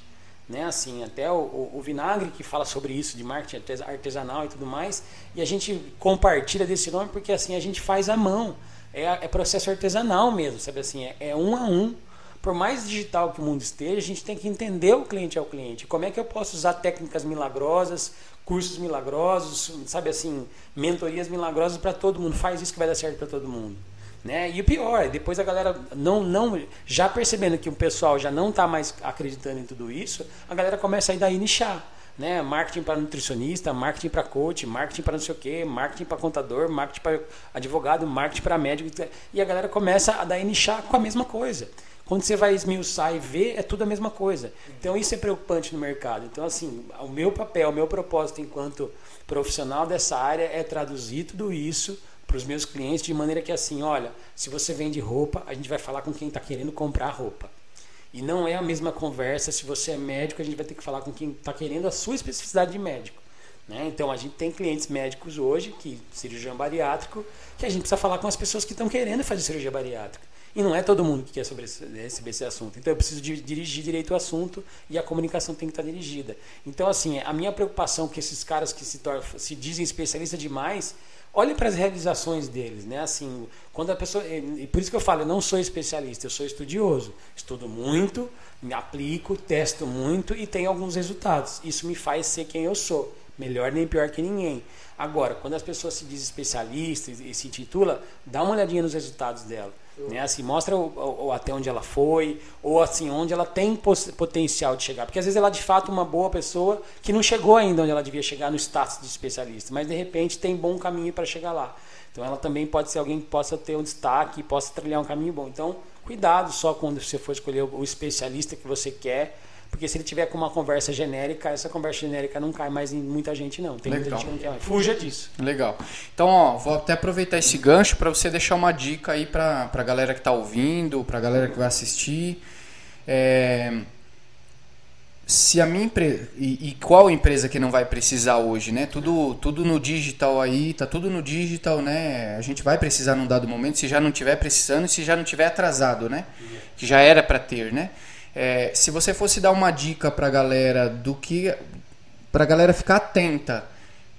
Speaker 2: Né? Assim, até o, o, o, Vinagre que fala sobre isso, de marketing artesanal e tudo mais, e a gente compartilha desse nome porque assim a gente faz à mão. É, é processo artesanal mesmo, sabe assim? É, é um a um por mais digital que o mundo esteja, a gente tem que entender o cliente ao cliente. Como é que eu posso usar técnicas milagrosas, cursos milagrosos, sabe assim, mentorias milagrosas para todo mundo. Faz isso que vai dar certo para todo mundo. Né? E o pior, depois a galera não, não já percebendo que o pessoal já não está mais acreditando em tudo isso, a galera começa a ir daí nichar. Né? Marketing para nutricionista, marketing para coach, marketing para não sei o que, marketing para contador, marketing para advogado, marketing para médico. E a galera começa a daí nichar com a mesma coisa. Quando você vai esmiuçar e ver, é tudo a mesma coisa. Então isso é preocupante no mercado. Então, assim, o meu papel, o meu propósito enquanto profissional dessa área é traduzir tudo isso para os meus clientes de maneira que assim, olha, se você vende roupa, a gente vai falar com quem está querendo comprar roupa. E não é a mesma conversa se você é médico, a gente vai ter que falar com quem está querendo a sua especificidade de médico. Né? Então a gente tem clientes médicos hoje, que cirurgião bariátrico, que a gente precisa falar com as pessoas que estão querendo fazer cirurgia bariátrica. E não é todo mundo que quer sobre esse, receber esse assunto. Então eu preciso de, dirigir direito o assunto e a comunicação tem que estar dirigida. Então, assim, a minha preocupação com esses caras que se, se dizem especialistas demais, olhe para as realizações deles, né? Assim, quando a pessoa. E por isso que eu falo, eu não sou especialista, eu sou estudioso. Estudo muito, me aplico, testo muito e tenho alguns resultados. Isso me faz ser quem eu sou. Melhor nem pior que ninguém. Agora, quando as pessoas se dizem especialistas e se intitula, dá uma olhadinha nos resultados dela. Né? Assim, mostra o, o, até onde ela foi, ou assim, onde ela tem potencial de chegar. Porque às vezes ela é de fato uma boa pessoa que não chegou ainda onde ela devia chegar no status de especialista, mas de repente tem bom caminho para chegar lá. Então ela também pode ser alguém que possa ter um destaque, possa trilhar um caminho bom. Então, cuidado só quando você for escolher o especialista que você quer porque se ele tiver com uma conversa genérica, essa conversa genérica não cai mais em muita gente, não. Tem Legal. muita gente que não quer mais. Fuja disso.
Speaker 1: Legal. Então, ó, vou até aproveitar esse gancho para você deixar uma dica aí para a galera que está ouvindo, para a galera que vai assistir. É... Se a minha empresa. E, e, qual empresa que não vai precisar hoje, né? Tudo, tudo no digital aí, tá tudo no digital, né? A gente vai precisar num dado momento, se já não tiver precisando e se já não tiver atrasado, né? Que já era para ter, né? É, se você fosse dar uma dica para a galera do que para a galera ficar atenta,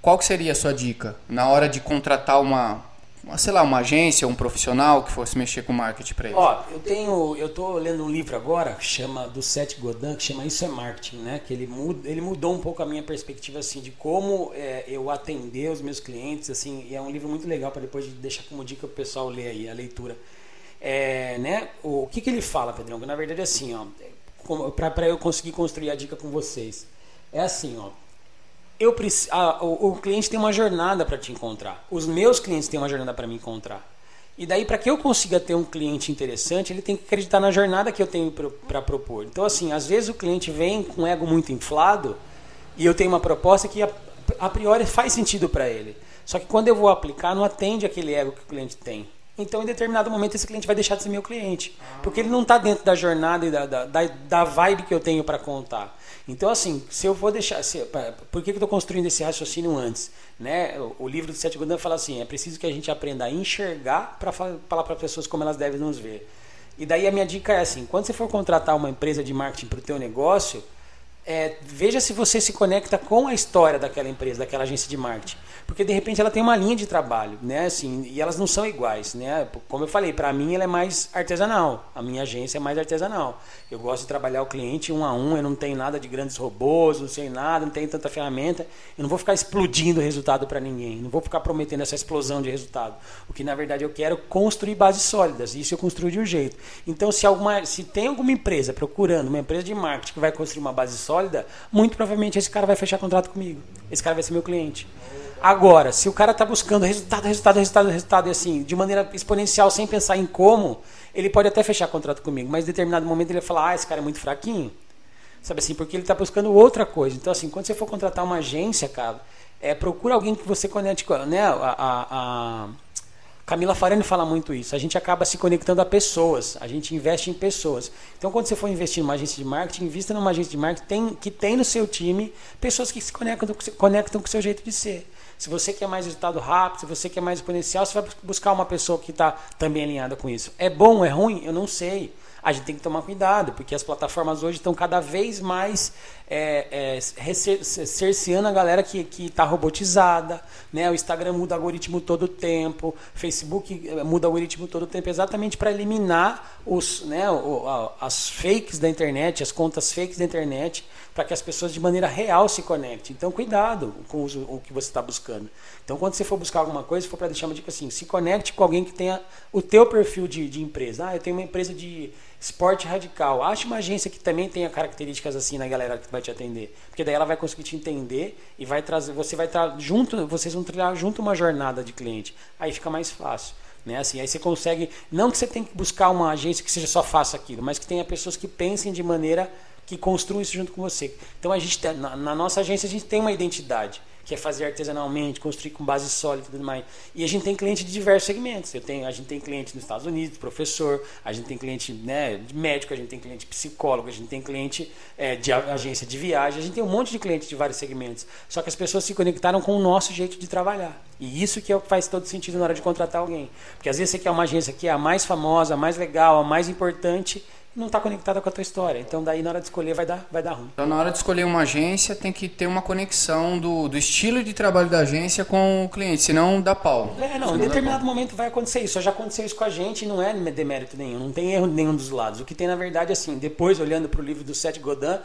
Speaker 1: qual que seria a sua dica na hora de contratar uma, uma, sei lá, uma agência, um profissional que fosse mexer com marketing para eles?
Speaker 2: Ó, eu tenho, eu tô lendo um livro agora, chama do Seth Godin, que chama Isso é Marketing, né? Que ele muda, ele mudou um pouco a minha perspectiva assim de como é, eu atender os meus clientes, assim, e é um livro muito legal para depois deixar como dica o pessoal ler aí a leitura. É, né? O, o que, que ele fala, Pedrão? Na verdade é assim, ó, para eu conseguir construir a dica com vocês. É assim, ó. Eu, o, o cliente tem uma jornada para te encontrar. Os meus clientes têm uma jornada para me encontrar. E daí, para que eu consiga ter um cliente interessante, ele tem que acreditar na jornada que eu tenho para propor. Então, assim, às vezes o cliente vem com ego muito inflado e eu tenho uma proposta que a, a priori faz sentido para ele. Só que quando eu vou aplicar, não atende aquele ego que o cliente tem. Então, em determinado momento, esse cliente vai deixar de ser meu cliente. Porque ele não está dentro da jornada e da, da, da vibe que eu tenho para contar. Então, assim, se eu vou deixar. Se, por que, que eu estou construindo esse raciocínio antes? Né? O, o livro do Sete Godin fala assim: é preciso que a gente aprenda a enxergar para falar para pessoas como elas devem nos ver. E daí a minha dica é assim: quando você for contratar uma empresa de marketing para o teu negócio, é, veja se você se conecta com a história daquela empresa, daquela agência de marketing porque de repente ela tem uma linha de trabalho, né? Assim, e elas não são iguais, né? Como eu falei, para mim ela é mais artesanal. A minha agência é mais artesanal. Eu gosto de trabalhar o cliente um a um, eu não tenho nada de grandes robôs, não sei nada, não tenho tanta ferramenta. Eu não vou ficar explodindo o resultado para ninguém, não vou ficar prometendo essa explosão de resultado. O que na verdade eu quero é construir bases sólidas, e isso eu construo de um jeito. Então, se alguma se tem alguma empresa procurando uma empresa de marketing que vai construir uma base sólida, muito provavelmente esse cara vai fechar contrato comigo. Esse cara vai ser meu cliente. Agora, se o cara está buscando resultado, resultado, resultado, resultado, e assim, de maneira exponencial, sem pensar em como, ele pode até fechar contrato comigo, mas em determinado momento ele vai falar, ah, esse cara é muito fraquinho. Sabe assim, porque ele está buscando outra coisa. Então, assim, quando você for contratar uma agência, cara, é, procura alguém que você conecte com. Né, a, a, a Camila Farani fala muito isso. A gente acaba se conectando a pessoas. A gente investe em pessoas. Então, quando você for investir numa agência de marketing, invista numa agência de marketing tem, que tem no seu time pessoas que se conectam, conectam com o seu jeito de ser. Se você quer mais resultado rápido, se você quer mais exponencial, você vai buscar uma pessoa que está também alinhada com isso. É bom, é ruim? Eu não sei. A gente tem que tomar cuidado, porque as plataformas hoje estão cada vez mais é, é, cerceando a galera que está robotizada. Né? O Instagram muda o algoritmo todo o tempo, Facebook é, muda o algoritmo todo o tempo, exatamente para eliminar os, né, as fakes da internet, as contas fakes da internet para que as pessoas de maneira real se conectem. Então, cuidado com o que você está buscando. Então, quando você for buscar alguma coisa, for para deixar uma dica assim, se conecte com alguém que tenha o teu perfil de, de empresa. Ah, eu tenho uma empresa de esporte radical. Ache uma agência que também tenha características assim na galera que vai te atender, porque daí ela vai conseguir te entender e vai trazer, você vai estar junto, vocês vão trilhar junto uma jornada de cliente. Aí fica mais fácil. Né? Assim, aí você consegue, não que você tenha que buscar uma agência que seja só faça aquilo, mas que tenha pessoas que pensem de maneira que construam isso junto com você. Então a gente na, na nossa agência a gente tem uma identidade que é fazer artesanalmente, construir com base sólida e tudo mais. E a gente tem cliente de diversos segmentos. Eu tenho, a gente tem cliente nos Estados Unidos, professor, a gente tem cliente né, de médico, a gente tem cliente psicólogo, a gente tem cliente é, de agência de viagem, a gente tem um monte de clientes de vários segmentos. Só que as pessoas se conectaram com o nosso jeito de trabalhar. E isso que é faz todo sentido na hora de contratar alguém. Porque às vezes você quer uma agência que é a mais famosa, a mais legal, a mais importante não está conectada com a tua história. Então daí na hora de escolher vai dar, vai dar ruim.
Speaker 1: Então na hora de escolher uma agência tem que ter uma conexão do, do estilo de trabalho da agência com o cliente, senão dá pau.
Speaker 2: É, não, em determinado momento vai acontecer isso. Já aconteceu isso com a gente e não é demérito nenhum, não tem erro nenhum dos lados. O que tem na verdade assim, depois olhando para o livro do Seth Godin,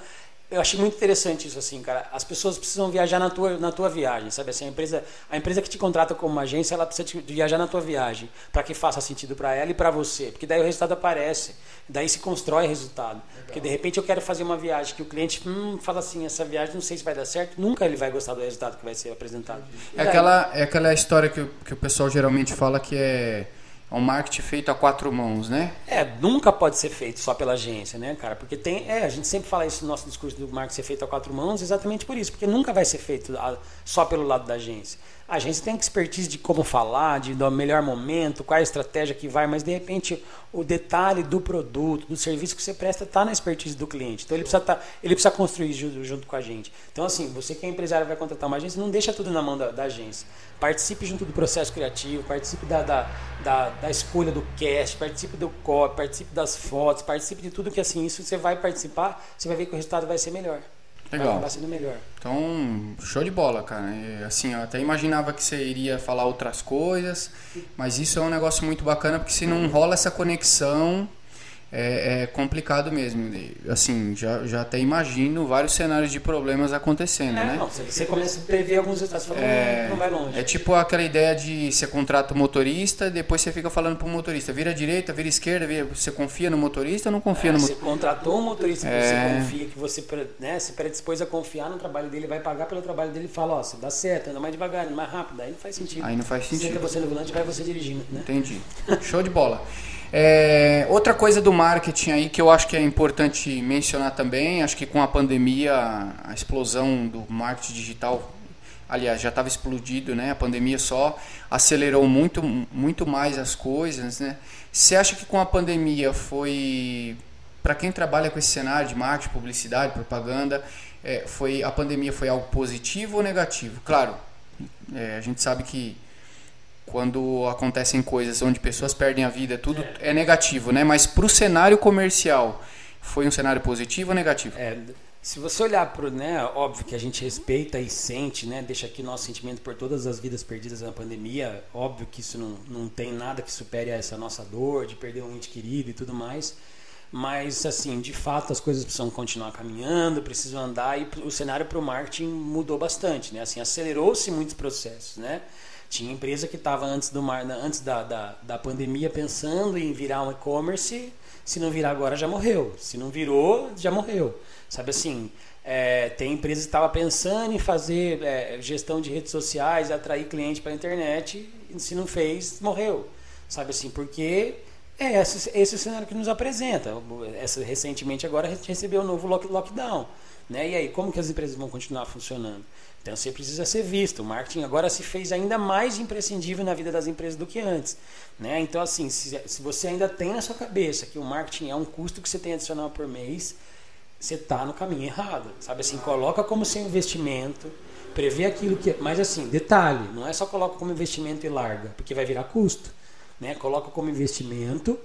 Speaker 2: eu achei muito interessante isso assim, cara. As pessoas precisam viajar na tua, na tua viagem, sabe assim, a empresa, a empresa que te contrata como uma agência, ela precisa viajar na tua viagem, para que faça sentido para ela e para você, porque daí o resultado aparece, daí se constrói resultado. Legal. Porque de repente eu quero fazer uma viagem que o cliente hum, fala assim, essa viagem não sei se vai dar certo, nunca ele vai gostar do resultado que vai ser apresentado.
Speaker 1: É aquela é aquela história que, que o pessoal geralmente fala que é é um marketing feito a quatro mãos, né?
Speaker 2: É, nunca pode ser feito só pela agência, né, cara? Porque tem, é, a gente sempre fala isso no nosso discurso do marketing ser feito a quatro mãos, exatamente por isso, porque nunca vai ser feito só pelo lado da agência. A agência tem expertise de como falar, de do melhor momento, qual é a estratégia que vai, mas de repente o detalhe do produto, do serviço que você presta está na expertise do cliente. Então ele precisa, tá, ele precisa construir junto, junto, com a gente. Então assim, você que é empresário vai contratar uma agência, não deixa tudo na mão da, da agência. Participe junto do processo criativo, participe da, da, da, da escolha do cast, participe do copy, participe das fotos, participe de tudo que assim, isso você vai participar, você vai ver que o resultado vai ser melhor.
Speaker 1: Legal. Vai acabar sendo melhor. Então, show de bola, cara. E, assim, eu até imaginava que você iria falar outras coisas, mas isso é um negócio muito bacana porque se não rola essa conexão, é, é, complicado mesmo. Assim, já, já até imagino vários cenários de problemas acontecendo, é, né?
Speaker 2: Não, você começa a prever alguns resultados, você é, não vai longe.
Speaker 1: É tipo aquela ideia de você contrata o motorista, depois você fica falando pro motorista, vira direita, vira esquerda, vira, você confia no motorista ou não confia
Speaker 2: é,
Speaker 1: no motorista?
Speaker 2: Você contratou um motorista que você é. confia, que você né, se predispôs a confiar no trabalho dele, vai pagar pelo trabalho dele e fala, ó, você dá certo, anda mais devagar, anda mais rápido, aí não faz sentido.
Speaker 1: Aí não faz sentido.
Speaker 2: Senta você no volante, vai você dirigindo, né?
Speaker 1: Entendi. Show de bola. É, outra coisa do marketing aí que eu acho que é importante mencionar também, acho que com a pandemia, a explosão do marketing digital aliás, já estava explodido, né? A pandemia só acelerou muito, muito mais as coisas, né? Você acha que com a pandemia foi para quem trabalha com esse cenário de marketing, publicidade, propaganda, é, foi a pandemia foi algo positivo ou negativo? Claro, é, a gente sabe que quando acontecem coisas onde pessoas perdem a vida, tudo é, é negativo, né? Mas para o cenário comercial, foi um cenário positivo ou negativo?
Speaker 2: É, se você olhar para né, óbvio que a gente respeita e sente, né, deixa aqui nosso sentimento por todas as vidas perdidas na pandemia, óbvio que isso não, não tem nada que supere essa nossa dor de perder um ente querido e tudo mais, mas assim, de fato as coisas precisam continuar caminhando, precisam andar e o cenário para o marketing mudou bastante, né, assim, acelerou-se muitos processos, né, tinha empresa que estava antes, do, antes da, da, da pandemia pensando em virar um e-commerce, se não virar agora já morreu, se não virou já morreu. Sabe assim, é, tem empresa que estava pensando em fazer é, gestão de redes sociais, atrair cliente para a internet, e se não fez, morreu. Sabe assim, porque é esse, esse é o cenário que nos apresenta. Essa, recentemente agora a gente recebeu o um novo lockdown. Né? E aí, como que as empresas vão continuar funcionando? Então você precisa ser visto. O marketing agora se fez ainda mais imprescindível na vida das empresas do que antes. Né? Então, assim, se, se você ainda tem na sua cabeça que o marketing é um custo que você tem adicional por mês, você está no caminho errado. Sabe assim, coloca como seu investimento, prevê aquilo que. Mas assim, detalhe, não é só coloca como investimento e larga, porque vai virar custo. Né? Coloca como investimento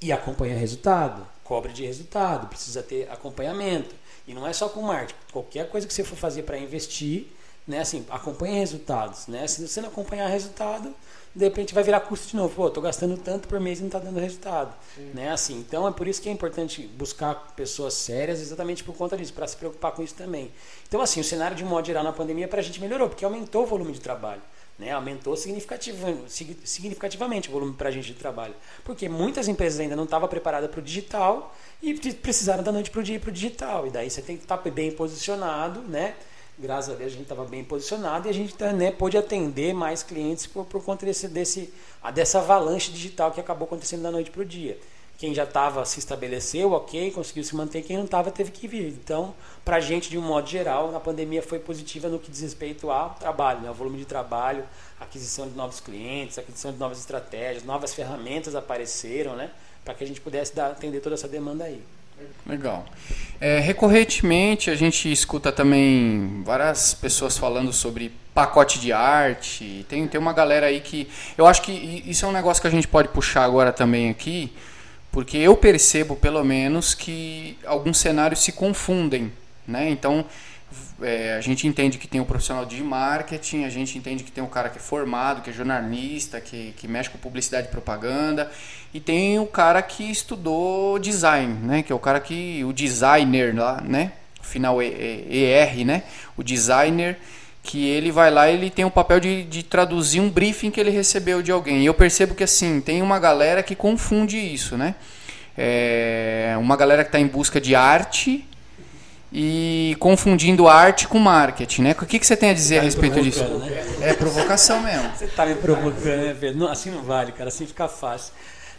Speaker 2: e acompanha resultado. Cobre de resultado, precisa ter acompanhamento. E não é só com marketing. Qualquer coisa que você for fazer para investir, né, assim, acompanha resultados. Né? Se você não acompanhar resultado, de repente vai virar custo de novo. Pô, tô gastando tanto por mês e não está dando resultado. Né? Assim, então é por isso que é importante buscar pessoas sérias exatamente por conta disso, para se preocupar com isso também. Então, assim, o cenário de modo geral na pandemia para a gente melhorou, porque aumentou o volume de trabalho. Né, aumentou significativamente o volume para a gente de trabalho. Porque muitas empresas ainda não estavam preparadas para o digital e precisaram da noite para o dia para o digital. E daí você tem que estar tá bem posicionado, né? graças a Deus a gente estava bem posicionado e a gente tá, né, pôde atender mais clientes por, por conta desse, desse, dessa avalanche digital que acabou acontecendo da noite para o dia. Quem já estava se estabeleceu, ok, conseguiu se manter, quem não estava teve que vir. Então, para a gente, de um modo geral, a pandemia foi positiva no que diz respeito ao trabalho, né, ao volume de trabalho, aquisição de novos clientes, aquisição de novas estratégias, novas ferramentas apareceram, né, para que a gente pudesse dar, atender toda essa demanda aí.
Speaker 1: Legal. É, recorrentemente a gente escuta também várias pessoas falando sobre pacote de arte. Tem, tem uma galera aí que. Eu acho que isso é um negócio que a gente pode puxar agora também aqui, porque eu percebo, pelo menos, que alguns cenários se confundem. Né? Então, é, a gente entende que tem o um profissional de marketing, a gente entende que tem o um cara que é formado, que é jornalista, que, que mexe com publicidade e propaganda, e tem o cara que estudou design, né? Que é o cara que. o designer lá, né? Final ER, né? O designer que ele vai lá ele tem o papel de, de traduzir um briefing que ele recebeu de alguém. E eu percebo que assim, tem uma galera que confunde isso, né? É uma galera que está em busca de arte e confundindo arte com marketing, né? O que, que você tem a dizer tá a respeito disso? Né? É provocação mesmo.
Speaker 2: Você está me provocando, né, Pedro? Assim não vale, cara. Assim fica fácil.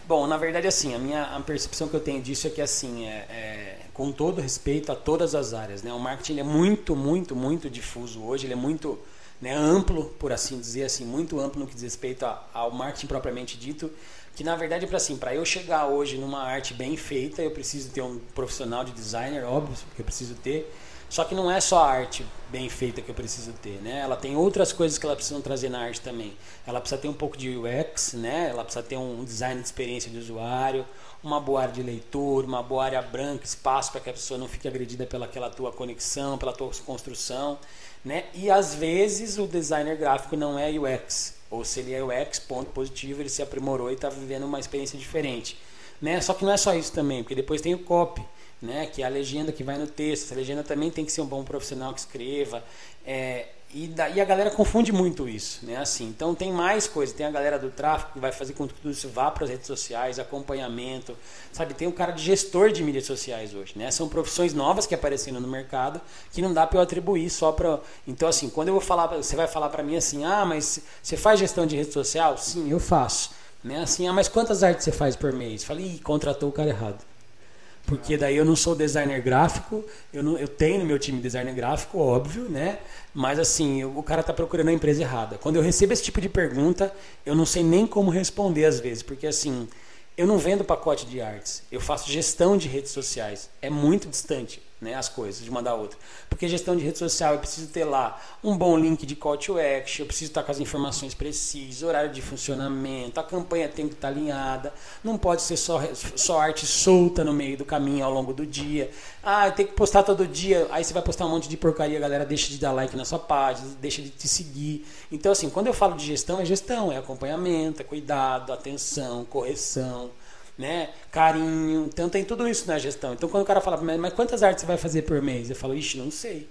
Speaker 2: Bom, na verdade, assim, a minha a percepção que eu tenho disso é que, assim, é, é, com todo respeito a todas as áreas, né? O marketing é muito, muito, muito difuso hoje. Ele é muito né, amplo, por assim dizer, assim, muito amplo no que diz respeito a, ao marketing propriamente dito que na verdade para assim, para eu chegar hoje numa arte bem feita, eu preciso ter um profissional de designer, óbvio, que eu preciso ter. Só que não é só a arte bem feita que eu preciso ter, né? Ela tem outras coisas que ela precisa trazer na arte também. Ela precisa ter um pouco de UX, né? Ela precisa ter um design de experiência de usuário, uma boa área de leitura, uma boa área branca, espaço para que a pessoa não fique agredida pela tua conexão, pela tua construção, né? E às vezes o designer gráfico não é UX, ou se ele é UX, ponto positivo, ele se aprimorou e está vivendo uma experiência diferente. Né? Só que não é só isso também, porque depois tem o copy, né? que é a legenda que vai no texto. Essa legenda também tem que ser um bom profissional que escreva. É, e, daí a galera confunde muito isso, né? Assim, então tem mais coisa. Tem a galera do tráfego que vai fazer com que tudo isso vá para as redes sociais, acompanhamento, sabe? Tem um cara de gestor de mídias sociais hoje, né? São profissões novas que aparecendo no mercado que não dá para eu atribuir só para. Então assim, quando eu vou falar, você vai falar para mim assim, ah, mas você faz gestão de rede social? Sim, eu faço, né? Assim, ah, mas quantas artes você faz por mês? Falei, contratou o cara errado. Porque daí eu não sou designer gráfico, eu, não, eu tenho no meu time designer gráfico, óbvio, né? Mas assim, o cara está procurando a empresa errada. Quando eu recebo esse tipo de pergunta, eu não sei nem como responder às vezes, porque assim, eu não vendo pacote de artes, eu faço gestão de redes sociais. É muito distante né, as coisas de uma da outra. Porque gestão de rede social, eu preciso ter lá um bom link de call to action, eu preciso estar com as informações precisas, horário de funcionamento, a campanha tem que estar alinhada, não pode ser só, só arte solta no meio do caminho ao longo do dia. Ah, tem que postar todo dia, aí você vai postar um monte de porcaria, a galera deixa de dar like na sua página, deixa de te seguir. Então, assim, quando eu falo de gestão, é gestão, é acompanhamento, é cuidado, atenção, correção né? Carinho. Então tem tudo isso na gestão. Então quando o cara fala, mas quantas artes você vai fazer por mês? Eu falo, ixi, não sei.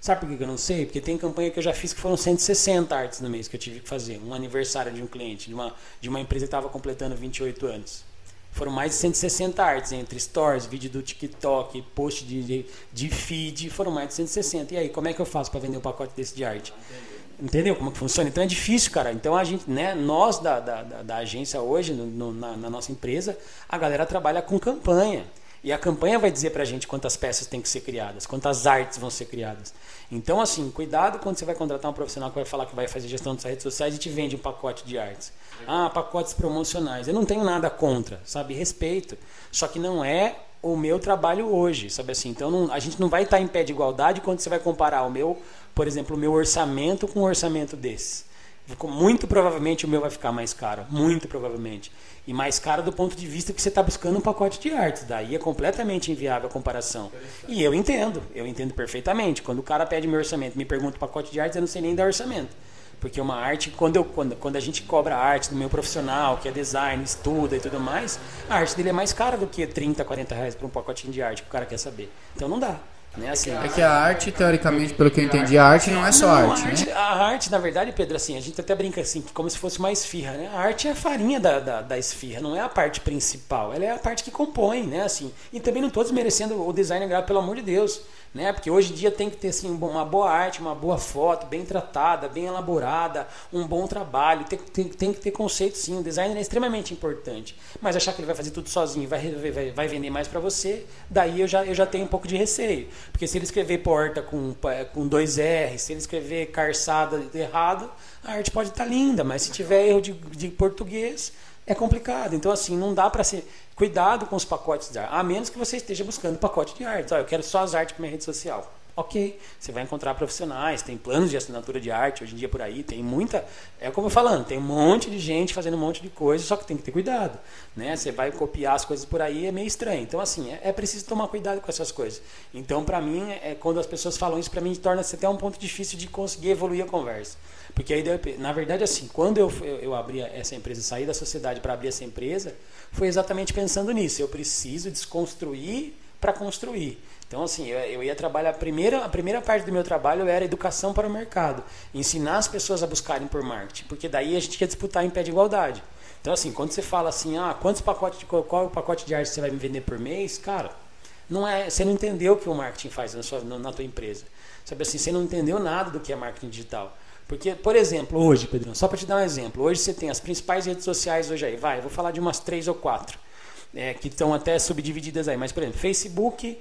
Speaker 2: Sabe por que eu não sei? Porque tem campanha que eu já fiz que foram 160 artes no mês que eu tive que fazer. Um aniversário de um cliente, de uma, de uma empresa que estava completando 28 anos. Foram mais de 160 artes, entre stories, vídeo do TikTok, post de, de, de feed, foram mais de 160. E aí, como é que eu faço para vender um pacote desse de arte? Entendeu como que funciona? Então é difícil, cara. Então a gente, né, nós da, da, da agência hoje, no, no, na, na, nossa empresa, a galera trabalha com campanha. E a campanha vai dizer pra gente quantas peças tem que ser criadas, quantas artes vão ser criadas. Então, assim, cuidado quando você vai contratar um profissional que vai falar que vai fazer gestão das redes sociais e te vende um pacote de artes. Ah, pacotes promocionais. Eu não tenho nada contra, sabe? Respeito. Só que não é o meu trabalho hoje, sabe assim? Então não, a gente não vai estar em pé de igualdade quando você vai comparar o meu por exemplo, o meu orçamento com um orçamento desse. Muito provavelmente o meu vai ficar mais caro, muito provavelmente. E mais caro do ponto de vista que você está buscando um pacote de artes. Daí é completamente inviável a comparação. E eu entendo, eu entendo perfeitamente. Quando o cara pede meu orçamento, me pergunta o pacote de artes, eu não sei nem dar orçamento. Porque uma arte, quando, eu, quando, quando a gente cobra a arte do meu profissional, que é design, estuda e tudo mais, a arte dele é mais cara do que 30, 40 reais para um pacotinho de arte que o cara quer saber. Então não dá. Né? Assim,
Speaker 1: é que a arte, teoricamente, pelo que eu entendi, a arte não é só não, arte,
Speaker 2: a arte,
Speaker 1: né?
Speaker 2: A arte, na verdade, Pedro, assim, a gente até brinca assim, como se fosse uma esfirra, né? A arte é a farinha da, da, da esfirra, não é a parte principal, ela é a parte que compõe, né? Assim, e também não estou desmerecendo o design gráfico, pelo amor de Deus né? Porque hoje em dia tem que ter assim, uma boa arte, uma boa foto, bem tratada, bem elaborada, um bom trabalho. Tem, tem, tem que ter conceito sim. O design é extremamente importante. Mas achar que ele vai fazer tudo sozinho, vai, vai, vai vender mais para você, daí eu já, eu já tenho um pouco de receio. Porque se ele escrever porta com, com dois R, se ele escrever carçada errado, a arte pode estar tá linda, mas se tiver erro de, de português, é complicado. Então, assim, não dá para ser. Cuidado com os pacotes de arte, a menos que você esteja buscando pacote de arte. eu quero só as artes para minha rede social. Ok, você vai encontrar profissionais, tem planos de assinatura de arte hoje em dia por aí, tem muita. É como eu falando, tem um monte de gente fazendo um monte de coisa, só que tem que ter cuidado. Né? Você vai copiar as coisas por aí, é meio estranho. Então, assim, é, é preciso tomar cuidado com essas coisas. Então, para mim, é, quando as pessoas falam isso, para mim torna-se até um ponto difícil de conseguir evoluir a conversa. Porque aí, na verdade, assim, quando eu, eu, eu abri essa empresa, saí da sociedade para abrir essa empresa, foi exatamente pensando nisso. Eu preciso desconstruir para construir. Então, assim, eu, ia trabalhar. A primeira, a primeira parte do meu trabalho era educação para o mercado. Ensinar as pessoas a buscarem por marketing. Porque daí a gente ia disputar em pé de igualdade. Então, assim, quando você fala assim, ah, quantos pacotes de, qual é o pacote de arte você vai me vender por mês, cara, não é, você não entendeu o que o marketing faz na, sua, na tua empresa. Sabe assim, você não entendeu nada do que é marketing digital. Porque, por exemplo, hoje, Pedrão, só para te dar um exemplo, hoje você tem as principais redes sociais hoje aí, vai, vou falar de umas três ou quatro, é, que estão até subdivididas aí, mas, por exemplo, Facebook,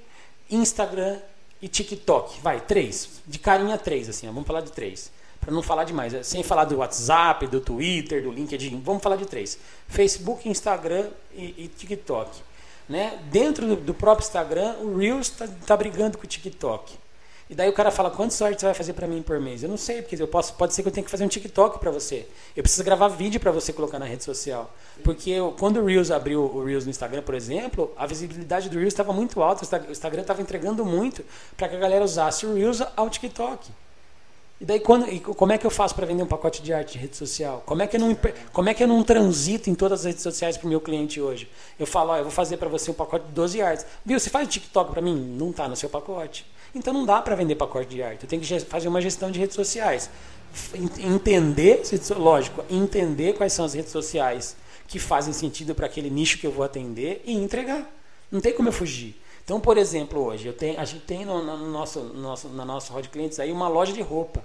Speaker 2: Instagram e TikTok, vai, três, de carinha três, assim, ó, vamos falar de três, para não falar demais, é, sem falar do WhatsApp, do Twitter, do LinkedIn, vamos falar de três, Facebook, Instagram e, e TikTok. Né? Dentro do, do próprio Instagram, o Reels está tá brigando com o TikTok. E daí o cara fala, quantas sorte você vai fazer para mim por mês? Eu não sei, porque eu posso, pode ser que eu tenha que fazer um TikTok para você. Eu preciso gravar vídeo para você colocar na rede social. Porque eu, quando o Reels abriu o Reels no Instagram, por exemplo, a visibilidade do Reels estava muito alta, o Instagram estava entregando muito para que a galera usasse o Reels ao TikTok. E daí quando, e como é que eu faço para vender um pacote de arte de rede social? Como é que eu não, como é que eu não transito em todas as redes sociais para o meu cliente hoje? Eu falo, ó, eu vou fazer para você um pacote de 12 artes. Viu, você faz TikTok para mim? Não está no seu pacote. Então não dá para vender pacote de arte. Eu tenho que fazer uma gestão de redes sociais. Entender, lógico, entender quais são as redes sociais que fazem sentido para aquele nicho que eu vou atender e entregar. Não tem como eu fugir. Então, por exemplo, hoje eu tenho, a gente tem no, no nosso, no nosso, na nossa roda de clientes aí uma loja de roupa.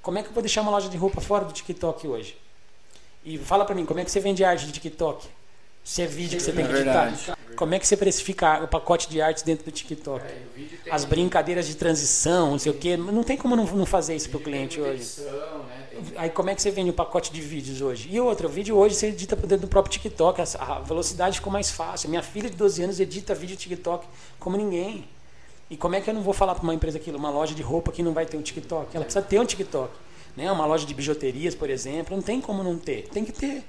Speaker 2: Como é que eu vou deixar uma loja de roupa fora do TikTok hoje? E fala para mim, como é que você vende arte de TikTok? Se é vídeo que você tem que é editar. Como é que você precifica o pacote de artes dentro do TikTok? É, As brincadeiras de transição, não sei o quê. Não tem como não, não fazer isso para o cliente hoje. Né? Aí como é que você vende um pacote de vídeos hoje? E outra, o vídeo hoje você edita dentro do próprio TikTok. A velocidade ficou mais fácil. Minha filha de 12 anos edita vídeo TikTok como ninguém. E como é que eu não vou falar para uma empresa aquilo, uma loja de roupa que não vai ter um TikTok? Ela precisa ter um TikTok. Né? Uma loja de bijuterias, por exemplo, não tem como não ter. Tem que ter.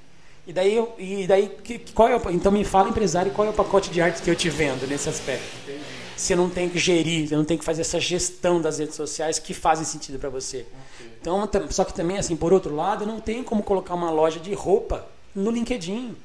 Speaker 2: E daí, eu, e daí que, qual é o, então me fala, empresário, qual é o pacote de arte que eu te vendo nesse aspecto? Entendi. Você não tem que gerir, você não tem que fazer essa gestão das redes sociais que fazem sentido para você. Okay. Então, só que também, assim, por outro lado, não tem como colocar uma loja de roupa no LinkedIn.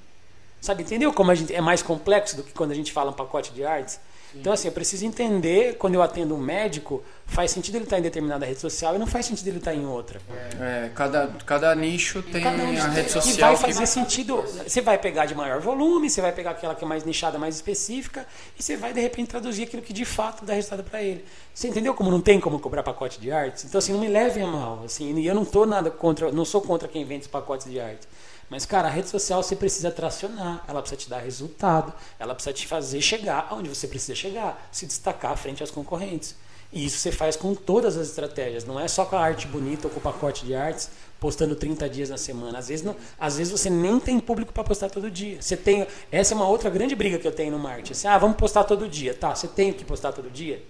Speaker 2: Sabe, entendeu como a gente é mais complexo do que quando a gente fala um pacote de artes? Então, assim, eu preciso entender, quando eu atendo um médico, faz sentido ele estar em determinada rede social e não faz sentido ele estar em outra.
Speaker 1: É, cada, cada nicho tem cada um a rede social.
Speaker 2: E vai fazer que... sentido. Você vai pegar de maior volume, você vai pegar aquela que é mais nichada, mais específica, e você vai, de repente, traduzir aquilo que de fato dá resultado para ele. Você entendeu como não tem como cobrar pacote de artes? Então, assim, não me leve a mal. Assim, e eu não tô nada contra, não sou contra quem vende os pacotes de arte. Mas, cara, a rede social você precisa tracionar, ela precisa te dar resultado, ela precisa te fazer chegar aonde você precisa chegar, se destacar frente aos concorrentes. E isso você faz com todas as estratégias, não é só com a arte bonita ou com o pacote de artes, postando 30 dias na semana. Às vezes, não, às vezes você nem tem público para postar todo dia. Você tem, essa é uma outra grande briga que eu tenho no marketing. Assim, ah, vamos postar todo dia. Tá, você tem que postar todo dia?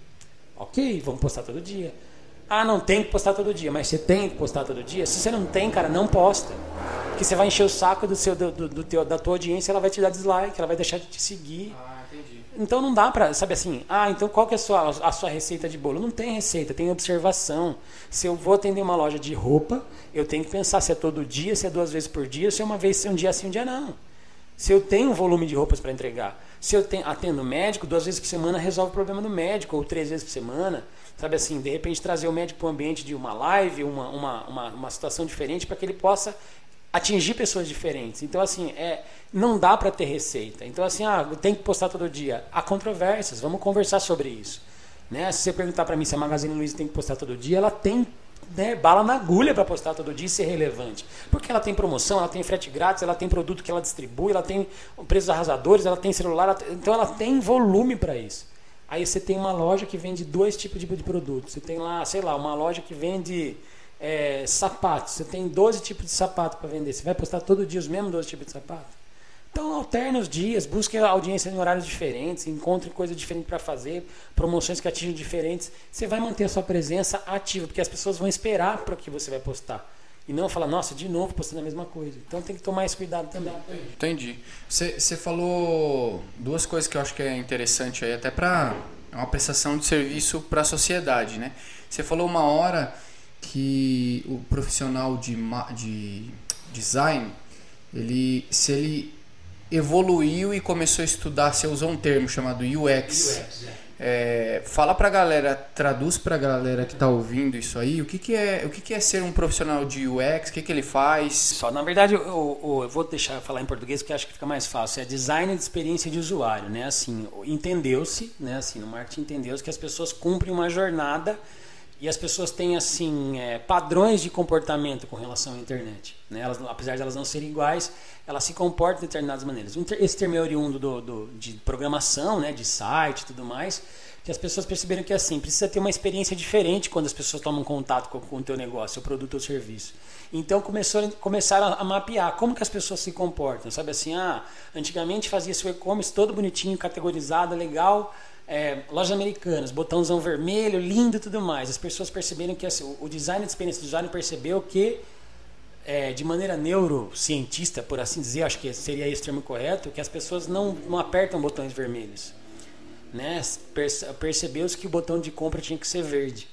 Speaker 2: Ok, vamos postar todo dia. Ah, não tem que postar todo dia, mas você tem que postar todo dia? Se você não tem, cara, não posta. Porque você vai encher o saco do seu, do, do, do teu, da tua audiência, ela vai te dar dislike, ela vai deixar de te seguir. Ah, entendi. Então não dá pra, sabe assim, ah, então qual que é a sua, a sua receita de bolo? Não tem receita, tem observação. Se eu vou atender uma loja de roupa, eu tenho que pensar se é todo dia, se é duas vezes por dia, se é uma vez, se é um dia sim, um dia não. Se eu tenho um volume de roupas para entregar, se eu tenho, atendo médico, duas vezes por semana resolve o problema do médico, ou três vezes por semana. Sabe assim, de repente trazer o médico para o ambiente de uma live, uma, uma, uma, uma situação diferente, para que ele possa atingir pessoas diferentes. Então, assim, é, não dá para ter receita. Então, assim, ah, tem que postar todo dia. Há controvérsias, vamos conversar sobre isso. Né? Se você perguntar para mim se a Magazine Luiza tem que postar todo dia, ela tem né, bala na agulha para postar todo dia e ser relevante. Porque ela tem promoção, ela tem frete grátis, ela tem produto que ela distribui, ela tem preços arrasadores, ela tem celular, ela então ela tem volume para isso. Aí você tem uma loja que vende dois tipos de produtos. Você tem lá, sei lá, uma loja que vende é, sapatos. Você tem 12 tipos de sapato para vender. Você vai postar todo dia os mesmos 12 tipos de sapato? Então alterne os dias, busque audiência em horários diferentes, encontre coisa diferente para fazer, promoções que atingem diferentes. Você vai manter a sua presença ativa, porque as pessoas vão esperar para o que você vai postar. E não falar, nossa, de novo postando a mesma coisa. Então tem que tomar esse cuidado também.
Speaker 1: Entendi. Você falou duas coisas que eu acho que é interessante aí, até para uma prestação de serviço para a sociedade, né? Você falou uma hora que o profissional de, de design, ele, se ele evoluiu e começou a estudar, você usou um termo chamado UX. UX é. É, fala pra galera, traduz pra galera que tá ouvindo isso aí, o que, que é o que, que é ser um profissional de UX, o que, que ele faz?
Speaker 2: Só, na verdade, eu, eu, eu vou deixar falar em português porque acho que fica mais fácil. É design de experiência de usuário, né? Assim, entendeu-se, né? Assim, no marketing entendeu-se que as pessoas cumprem uma jornada e as pessoas têm assim é, padrões de comportamento com relação à internet. Né? Elas, apesar de elas não serem iguais, elas se comportam de determinadas maneiras. Esse termo é oriundo do, do, de programação, né, de site e tudo mais, que as pessoas perceberam que assim precisa ter uma experiência diferente quando as pessoas tomam contato com, com o teu negócio, o produto ou serviço. Então começou, começaram a, mapear como que as pessoas se comportam, sabe assim, ah, antigamente fazia seu e-commerce todo bonitinho, categorizado, legal é, lojas americanas, botãozão vermelho, lindo e tudo mais. As pessoas perceberam que assim, o design de experiência do usuário percebeu que, é, de maneira neurocientista, por assim dizer, acho que seria esse o termo correto, que as pessoas não, não apertam botões vermelhos. Né? Percebeu-se que o botão de compra tinha que ser verde.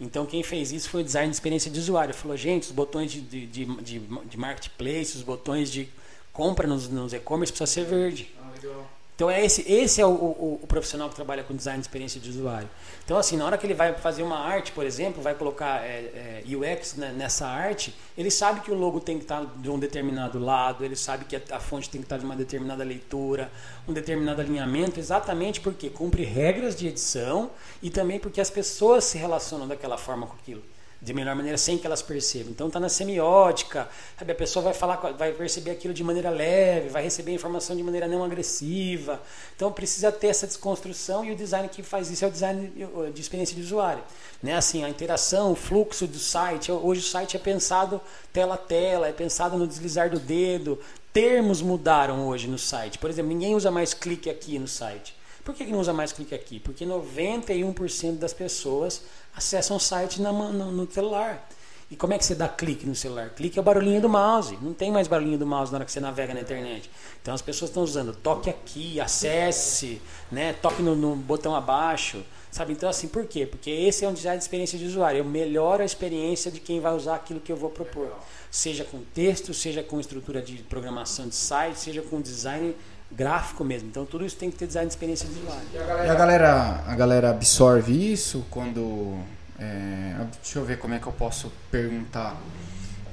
Speaker 2: Então quem fez isso foi o design de experiência de usuário. Falou, gente, os botões de, de, de, de, de marketplace, os botões de compra nos, nos e-commerce precisam ser verde. Ah, legal. Então é esse, esse é o, o, o, profissional que trabalha com design de experiência de usuário. Então assim, na hora que ele vai fazer uma arte, por exemplo, vai colocar é, é, UX né, nessa arte, ele sabe que o logo tem que estar de um determinado lado, ele sabe que a, a, fonte tem que estar de uma determinada leitura, um determinado alinhamento, exatamente porque cumpre regras de edição e também porque as pessoas se relacionam daquela forma com aquilo. De melhor maneira sem que elas percebam. Então está na semiótica, sabe? A pessoa vai falar, vai perceber aquilo de maneira leve, vai receber a informação de maneira não agressiva. Então precisa ter essa desconstrução e o design que faz isso é o design de experiência de usuário, né? Assim, a interação, o fluxo do site. Hoje o site é pensado tela a tela, é pensado no deslizar do dedo. Termos mudaram hoje no site. Por exemplo, ninguém usa mais clique aqui no site. Por que, não usa mais clique aqui? Porque 91% das pessoas acessam o site na, no, no, celular. E como é que você dá clique no celular? Clique é o barulhinho do mouse. Não tem mais barulhinho do mouse na hora que você navega na internet. Então as pessoas estão usando toque aqui, acesse, né? toque no, no botão abaixo. Sabe? Então, assim, por quê? Porque esse é um design de experiência de usuário. Eu melhoro a experiência de quem vai usar aquilo que eu vou propor. Seja com texto, seja com estrutura de programação de site, seja com design gráfico mesmo. Então tudo isso tem que ter design de experiência de usuário.
Speaker 1: E a galera, a galera, a galera absorve isso quando. É, deixa eu ver como é que eu posso perguntar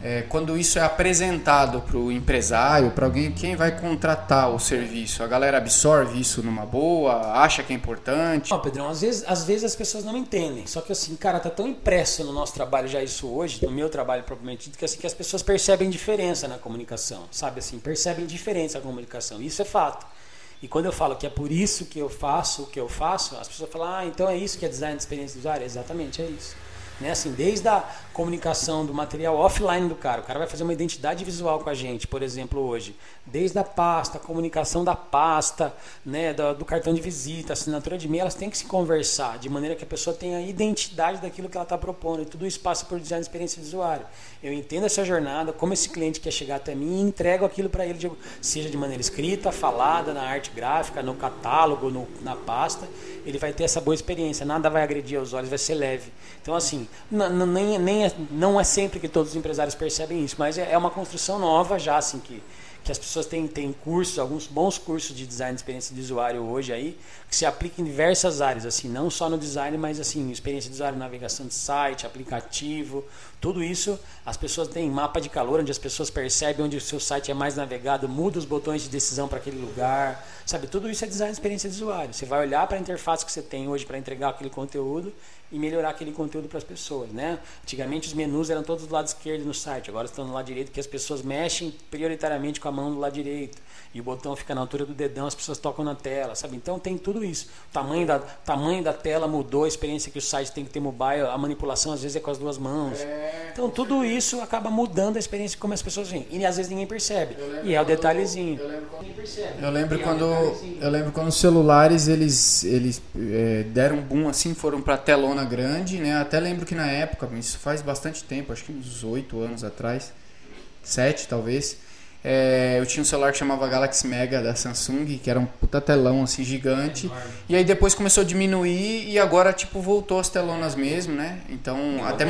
Speaker 1: é, quando isso é apresentado para o empresário, para alguém quem vai contratar o serviço, a galera absorve isso numa boa, acha que é importante?
Speaker 2: Ó, Pedrão, às vezes, às vezes as pessoas não entendem. Só que assim, cara, tá tão impresso no nosso trabalho já isso hoje, no meu trabalho propriamente dito, que assim que as pessoas percebem diferença na comunicação, sabe assim, percebem diferença na comunicação. Isso é fato. E quando eu falo que é por isso que eu faço o que eu faço, as pessoas falam: "Ah, então é isso que é design de experiência do usuário?" Exatamente, é isso. Né? Assim, desde a comunicação do material offline do cara, o cara vai fazer uma identidade visual com a gente, por exemplo, hoje. Desde a pasta, a comunicação da pasta, né, do, do cartão de visita, assinatura de e-mail, elas têm que se conversar de maneira que a pessoa tenha a identidade daquilo que ela está propondo. E tudo isso passa por design de experiência de usuário. Eu entendo essa jornada, como esse cliente quer chegar até mim e entrego aquilo para ele, seja de maneira escrita, falada, na arte gráfica, no catálogo, no, na pasta. Ele vai ter essa boa experiência, nada vai agredir aos olhos, vai ser leve. Então, assim, nem, nem é, não é sempre que todos os empresários percebem isso, mas é, é uma construção nova já, assim, que que as pessoas têm, têm cursos, alguns bons cursos de design de experiência de usuário hoje aí, que se aplicam em diversas áreas, assim, não só no design, mas assim, experiência de usuário, navegação de site, aplicativo, tudo isso, as pessoas têm mapa de calor, onde as pessoas percebem onde o seu site é mais navegado, muda os botões de decisão para aquele lugar, sabe? Tudo isso é design de experiência de usuário. Você vai olhar para a interface que você tem hoje para entregar aquele conteúdo e melhorar aquele conteúdo para as pessoas, né? Antigamente os menus eram todos do lado esquerdo no site, agora estão no lado direito, que as pessoas mexem prioritariamente com a mão do lado direito e o botão fica na altura do dedão, as pessoas tocam na tela, sabe? Então tem tudo isso. O tamanho da, tamanho da tela mudou, a experiência que o site tem que ter mobile, a manipulação às vezes é com as duas mãos. É, então tudo isso acaba mudando a experiência como as pessoas veem. E às vezes ninguém percebe. E é o detalhezinho. Eu lembro
Speaker 1: quando, eu lembro quando, eu lembro quando os celulares eles, eles é, deram um boom assim, foram para telona grande, né? Até lembro que na época, isso faz bastante tempo, acho que uns oito anos atrás, sete talvez é, eu tinha um celular que chamava Galaxy Mega da Samsung, que era um puta telão assim gigante. E aí depois começou a diminuir e agora tipo voltou as telonas mesmo, né? Então até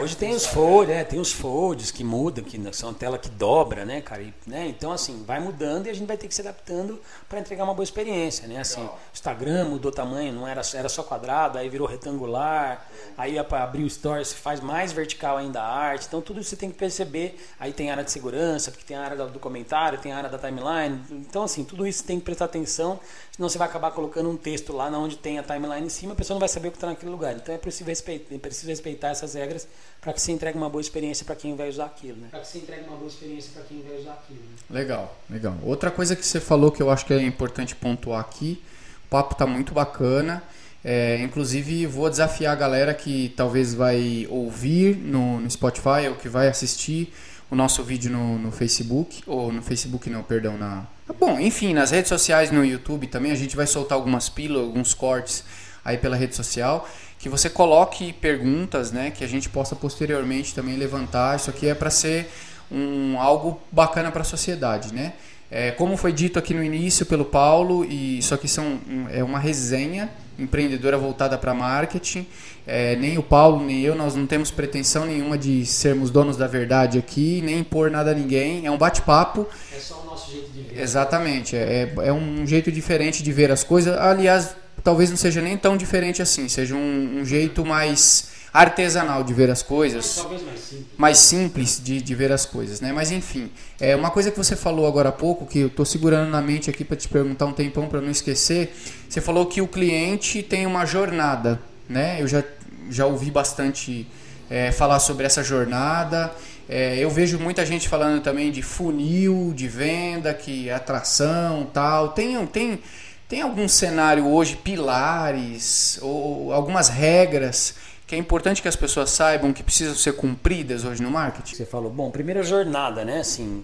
Speaker 2: hoje tem os folds, né? Tem os folds que mudam, que são tela que dobra, né, cara? E, né? Então assim, vai mudando e a gente vai ter que se adaptando para entregar uma boa experiência, né? Assim, o Instagram mudou tamanho, não era era só quadrado, aí virou retangular. Aí para abrir o store se faz mais vertical ainda a arte. Então tudo isso você tem que perceber. Aí tem área de segurança, porque tem a do comentário, tem a área da timeline. Então, assim, tudo isso tem que prestar atenção, senão você vai acabar colocando um texto lá onde tem a timeline em cima, a pessoa não vai saber o que está naquele lugar. Então, é preciso respeitar, é preciso respeitar essas regras para que você entregue uma boa experiência para quem vai usar aquilo. Né? Para que você entregue uma boa experiência para quem vai usar aquilo. Né?
Speaker 1: Legal, legal. Outra coisa que você falou que eu acho que é importante pontuar aqui, o papo está muito bacana. É, inclusive, vou desafiar a galera que talvez vai ouvir no, no Spotify ou que vai assistir o nosso vídeo no, no Facebook, ou no Facebook não, perdão, na... Bom, enfim, nas redes sociais, no YouTube também, a gente vai soltar algumas pílulas, alguns cortes aí pela rede social, que você coloque perguntas, né, que a gente possa posteriormente também levantar. Isso aqui é para ser um algo bacana para a sociedade, né? É, como foi dito aqui no início pelo Paulo, e isso aqui são, é uma resenha empreendedora voltada para marketing. É, nem o Paulo, nem eu, nós não temos pretensão nenhuma de sermos donos da verdade aqui, nem impor nada a ninguém. É um bate-papo.
Speaker 2: É só o nosso jeito de ver.
Speaker 1: Exatamente. É, é um jeito diferente de ver as coisas. Aliás, talvez não seja nem tão diferente assim. Seja um, um jeito mais artesanal de ver as coisas,
Speaker 2: talvez mais simples,
Speaker 1: mais simples de, de ver as coisas, né? Mas enfim, é uma coisa que você falou agora há pouco que eu estou segurando na mente aqui para te perguntar um tempão para não esquecer. Você falou que o cliente tem uma jornada, né? Eu já já ouvi bastante é, falar sobre essa jornada. É, eu vejo muita gente falando também de funil, de venda, que é atração tal. Tem, tem, tem algum cenário hoje, pilares ou algumas regras que é importante que as pessoas saibam que precisam ser cumpridas hoje no marketing?
Speaker 2: Você falou, bom, primeira jornada, né? Assim,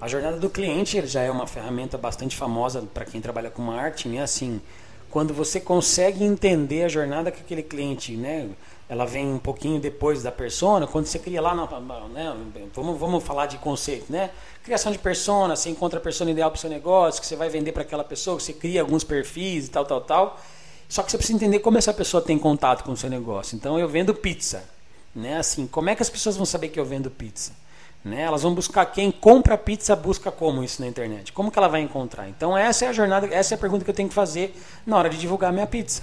Speaker 2: a jornada do cliente já é uma ferramenta bastante famosa para quem trabalha com marketing, né? Assim, quando você consegue entender a jornada que aquele cliente, né? Ela vem um pouquinho depois da persona, quando você cria lá, né? Vamos, vamos falar de conceito, né? Criação de persona, você encontra a persona ideal para o seu negócio, que você vai vender para aquela pessoa, que você cria alguns perfis e tal, tal, tal. Só que você precisa entender como essa pessoa tem contato com o seu negócio. Então eu vendo pizza, né? Assim, como é que as pessoas vão saber que eu vendo pizza? Né? Elas vão buscar quem compra pizza busca como isso na internet? Como que ela vai encontrar? Então essa é a jornada, essa é a pergunta que eu tenho que fazer na hora de divulgar minha pizza.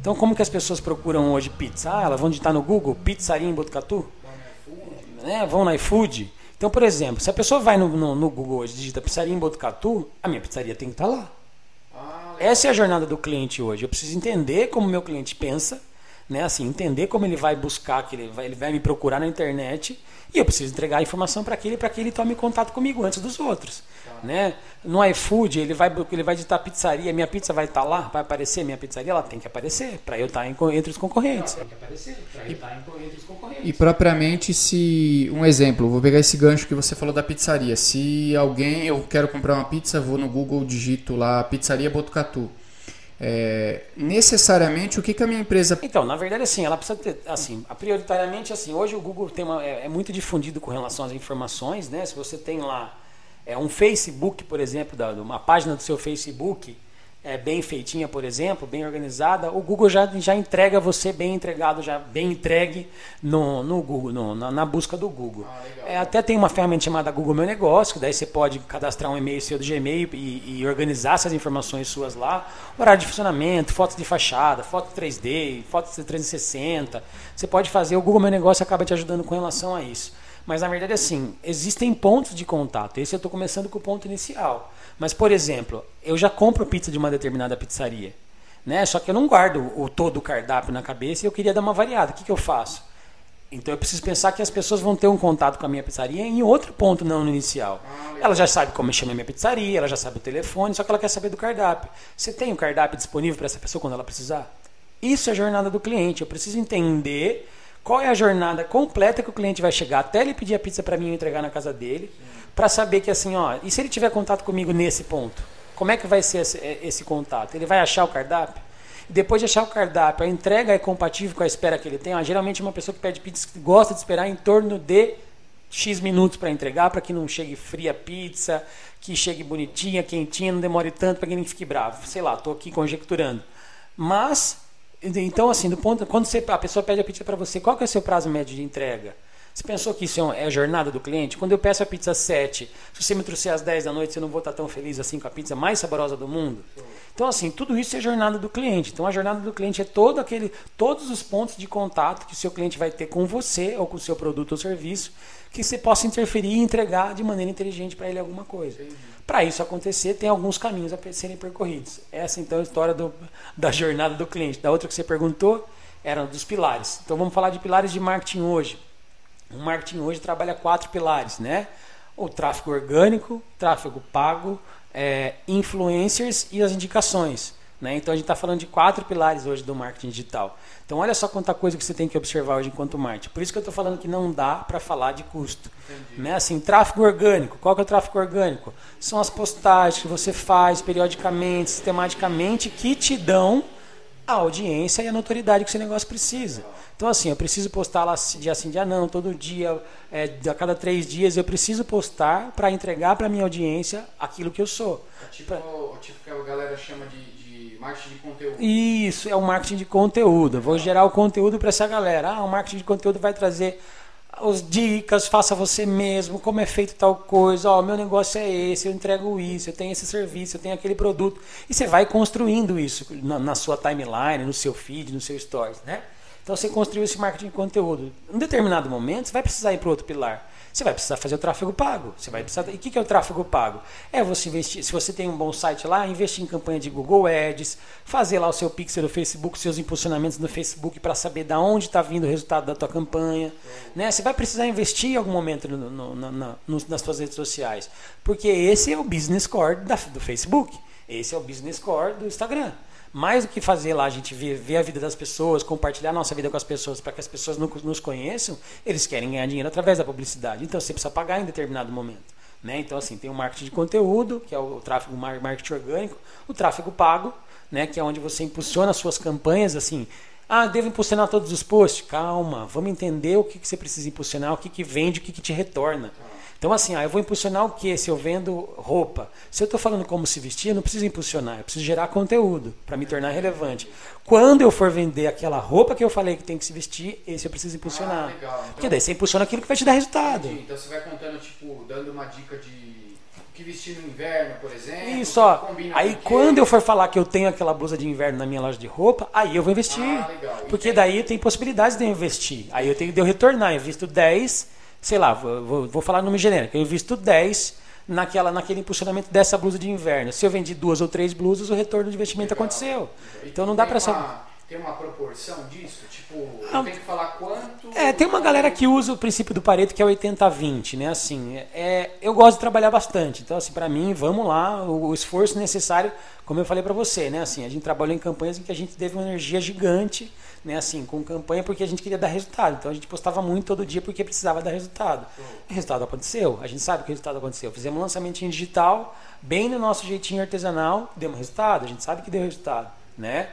Speaker 2: Então como que as pessoas procuram hoje pizza? Ah, elas vão digitar no Google pizzaria em Botucatu? Né? Vão no iFood? Então, por exemplo, se a pessoa vai no, no, no Google hoje digita pizzaria em Botucatu, a minha pizzaria tem que estar lá. Essa é a jornada do cliente hoje. Eu preciso entender como meu cliente pensa, né? Assim, entender como ele vai buscar, que ele vai, ele vai me procurar na internet e eu preciso entregar a informação para aquele para que ele tome contato comigo antes dos outros. Tá. Né? No iFood, ele vai, ele vai digitar pizzaria, minha pizza vai estar tá lá, vai aparecer minha pizzaria, ela tem que aparecer para eu estar tá entre os concorrentes. Tem que aparecer para eu estar
Speaker 1: entre os concorrentes. E propriamente se, um exemplo, vou pegar esse gancho que você falou da pizzaria. Se alguém, eu quero comprar uma pizza, vou no Google, digito lá pizzaria Botucatu é, necessariamente o que, que a minha empresa.
Speaker 2: Então, na verdade, assim, ela precisa ter, assim, prioritariamente, assim, hoje o Google tem uma, é, é, muito difundido com relação às informações, né? Se você tem lá é, um Facebook, por exemplo, da, uma página do seu Facebook é, bem feitinha, por exemplo, bem organizada, o Google já, já entrega você bem entregado, já bem entregue no, no Google, no, na, na, busca do Google. Ah, é, até tem uma ferramenta chamada Google Meu Negócio, que daí você pode cadastrar um e-mail seu do Gmail e, e organizar essas informações suas lá, horário de funcionamento, fotos de fachada, foto 3D, fotos de 360. Você pode fazer, o Google Meu Negócio acaba te ajudando com relação a isso. Mas na verdade, assim, existem pontos de contato. Esse eu estou começando com o ponto inicial. Mas, por exemplo, eu já compro pizza de uma determinada pizzaria. Né? Só que eu não guardo o todo o cardápio na cabeça e eu queria dar uma variada. O que, que eu faço? Então eu preciso pensar que as pessoas vão ter um contato com a minha pizzaria em outro ponto, não no inicial. Ela já sabe como chama a minha pizzaria, ela já sabe o telefone, só que ela quer saber do cardápio. Você tem o cardápio disponível para essa pessoa quando ela precisar? Isso é a jornada do cliente. Eu preciso entender qual é a jornada completa que o cliente vai chegar até ele pedir a pizza para mim e entregar na casa dele para saber que assim, ó, e se ele tiver contato comigo nesse ponto? Como é que vai ser esse, é, esse contato? Ele vai achar o cardápio? Depois de achar o cardápio, a entrega é compatível com a espera que ele tem? Ó, geralmente uma pessoa que pede pizza gosta de esperar em torno de X minutos para entregar, para que não chegue fria a pizza, que chegue bonitinha, quentinha, não demore tanto para que ninguém fique bravo. Sei lá, estou aqui conjecturando. Mas, então assim, do ponto, quando você, a pessoa pede a pizza para você, qual que é o seu prazo médio de entrega? Você pensou que isso é, é a jornada do cliente? Quando eu peço a pizza 7, se você me trouxer às 10 da noite, você não vou estar tão feliz assim com a pizza mais saborosa do mundo? Então, assim, tudo isso é jornada do cliente. Então, a jornada do cliente é todo aquele, todos os pontos de contato que o seu cliente vai ter com você ou com o seu produto ou serviço, que você possa interferir e entregar de maneira inteligente para ele alguma coisa. Para isso acontecer, tem alguns caminhos a serem percorridos. Essa, então, é a história do, da jornada do cliente. Da outra que você perguntou, era dos pilares. Então, vamos falar de pilares de marketing hoje. O marketing hoje trabalha quatro pilares, né? O tráfego orgânico, tráfego pago, é, influencers e as indicações. Né? Então a gente está falando de quatro pilares hoje do marketing digital. Então olha só quanta coisa que você tem que observar hoje enquanto marketing. Por isso que eu estou falando que não dá para falar de custo. Né? Assim, tráfego orgânico. Qual que é o tráfego orgânico? São as postagens que você faz periodicamente, sistematicamente, que te dão a audiência e a notoriedade que o seu negócio precisa. Então, assim, eu preciso postar lá dia sim, dia não, todo dia, é, a cada três dias, eu preciso postar para entregar para minha audiência aquilo que eu sou.
Speaker 1: É tipo, pra... tipo que a galera chama de, marketing de conteúdo.
Speaker 2: Isso, é o marketing de conteúdo. Vou gerar o conteúdo para essa galera. Ah, o marketing de conteúdo vai trazer as dicas, faça você mesmo, como é feito tal coisa, ó, meu negócio é esse, eu entrego isso, eu tenho esse serviço, eu tenho aquele produto. E você vai construindo isso na, na sua timeline, no seu feed, no seu stories, né? Então você construiu esse marketing de conteúdo. Em determinado momento, você vai precisar ir para outro pilar. Você vai precisar fazer o tráfego pago. Você vai precisar. E o que é o tráfego pago? É você investir. Se você tem um bom site lá, investir em campanha de Google Ads, fazer lá o seu pixel do Facebook, seus impulsionamentos no Facebook para saber da onde está vindo o resultado da tua campanha. Né? Você vai precisar investir em algum momento no, no, no, nas suas redes sociais. Porque esse é o business core da, do Facebook. Esse é o business core do Instagram mais do que fazer lá a gente ver, a vida das pessoas, compartilhar a nossa vida com as pessoas para que as pessoas nos conheçam, eles querem ganhar dinheiro através da publicidade. Então você precisa pagar em determinado momento. Né? Então, assim, tem o marketing de conteúdo, que é o tráfego marketing orgânico, o tráfego pago, né? que é onde você impulsiona as suas campanhas, assim, ah, devo impulsionar todos os posts? Calma, vamos entender o que, que você precisa impulsionar, o que, que vende, o que, que te retorna. Então, assim, ah, eu vou impulsionar o quê? Se eu vendo roupa. Se eu estou falando como se vestir, eu não preciso impulsionar, eu preciso gerar conteúdo para me tornar relevante. Quando eu for vender aquela roupa que eu falei que tem que se vestir, esse eu preciso impulsionar. Ah, legal. Então, Porque daí você impulsiona aquilo que vai te dar resultado.
Speaker 1: Entendi. Então você vai contando, tipo, dando uma dica de o que vestir no inverno, por exemplo.
Speaker 2: Isso, ó. Aí quando eu for falar que eu tenho aquela blusa de inverno na minha loja de roupa, aí eu vou investir. Ah, legal. Porque daí tem possibilidades de eu investir. Aí eu tenho de eu retornar. Eu visto 10 sei lá, vou, vou falar nome genérico, eu invisto 10 naquela, naquele impulsionamento dessa blusa de inverno. Se eu vendi duas ou três blusas, o retorno de investimento Legal. aconteceu. Então não dá para saber.
Speaker 1: Tem uma proporção disso? Tipo, ah, tem que falar quanto.
Speaker 2: É, tem uma galera que usa o princípio do Pareto que é 80-20, né? Assim, é, eu gosto de trabalhar bastante. Então, assim, para mim, vamos lá, o, o esforço necessário, como eu falei para você, né? Assim, a gente trabalhou em campanhas em que a gente teve uma energia gigante né, assim, com campanha porque a gente queria dar resultado. Então a gente postava muito todo dia porque precisava dar resultado. O resultado aconteceu, a gente sabe que o resultado aconteceu. Fizemos um lançamento em digital, bem no nosso jeitinho artesanal, demos resultado, a gente sabe que deu resultado, né?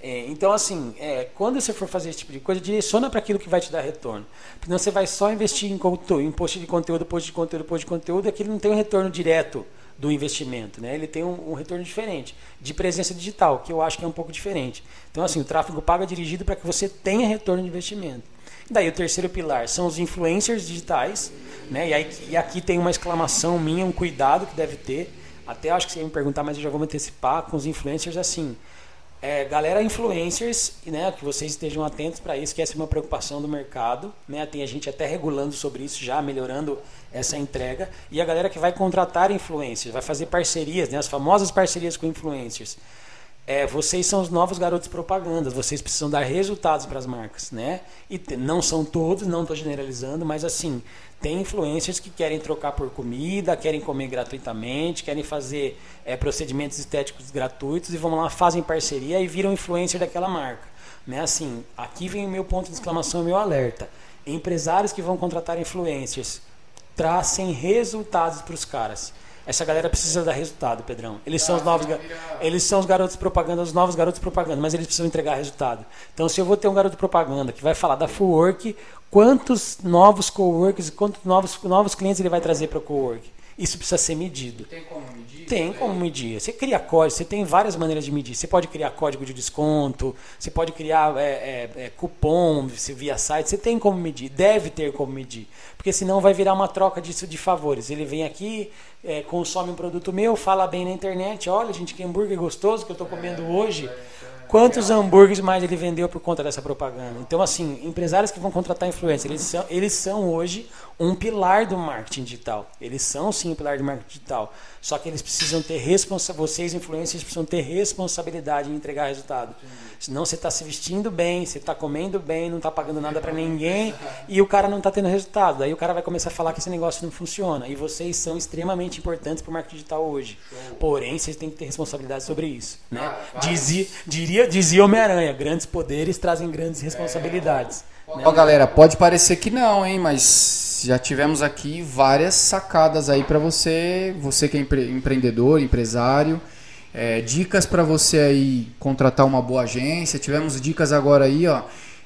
Speaker 2: É, então, assim, é, quando você for fazer esse tipo de coisa, direciona para aquilo que vai te dar retorno. Porque não você vai só investir em, em post de conteúdo, post de conteúdo, post de conteúdo, aquilo não tem um retorno direto do investimento. Né? Ele tem um, um, retorno diferente de presença digital, que eu acho que é um pouco diferente. Então, assim, o tráfego pago é dirigido para que você tenha retorno de investimento. Daí o terceiro pilar são os influencers digitais, né? E, aí, e aqui tem uma exclamação minha, um cuidado que deve ter. Até acho que você ia me perguntar, mas eu já vou me antecipar com os influencers assim. É, galera influencers, né, que vocês estejam atentos para isso, que essa é uma preocupação do mercado, né? Tem a gente até regulando sobre isso já, melhorando essa entrega. E a galera que vai contratar influencers, vai fazer parcerias, né, as famosas parcerias com influencers. É, vocês são os novos garotos propagandas, vocês precisam dar resultados para as marcas, né? E não são todos, não estou generalizando, mas assim, tem influencers que querem trocar por comida, querem comer gratuitamente, querem fazer é, procedimentos estéticos gratuitos e vão lá, fazem parceria e viram influencer daquela marca. Né? Assim, aqui vem o meu ponto de exclamação, o meu alerta. Empresários que vão contratar influencers, tracem resultados para os caras. Essa galera precisa dar resultado, Pedrão. Eles são os novos, eles são os garotos propaganda, os novos garotos propaganda, mas eles precisam entregar resultado. Então, se eu vou ter um garoto propaganda que vai falar da Full Work, quantos novos coworkers, quantos novos, novos clientes ele vai trazer para o cowork? Isso precisa ser medido.
Speaker 1: Tem como medir?
Speaker 2: Tem como medir. Você cria código, você tem várias maneiras de medir. Você pode criar código de desconto, você pode criar é, é, é, cupom via site, você tem como medir, deve ter como medir. Porque senão vai virar uma troca disso de favores. Ele vem aqui, é, consome um produto meu, fala bem na internet, olha gente, que hambúrguer gostoso que eu estou comendo hoje. Quantos hambúrgueres mais ele vendeu por conta dessa propaganda? Então, assim, empresários que vão contratar influência, eles são, eles são hoje um pilar do marketing digital. Eles são sim um pilar do marketing digital. Só que eles precisam ter responsabilidade, vocês influencers precisam ter responsabilidade em entregar resultado. Senão você está se vestindo bem, você está comendo bem, não está pagando nada para ninguém e o cara não está tendo resultado. Daí o cara vai começar a falar que esse negócio não funciona. E vocês são extremamente importantes para o marketing digital hoje. Porém, vocês têm que ter responsabilidade sobre isso. Né? Ah, dizia, diria, dizia Homem-Aranha, grandes poderes trazem grandes responsabilidades.
Speaker 1: É. Ó, galera, pode parecer que não, hein, mas já tivemos aqui várias sacadas aí para você, você que é empre empreendedor, empresário, é, dicas para você aí contratar uma boa agência. Tivemos dicas agora aí, ó.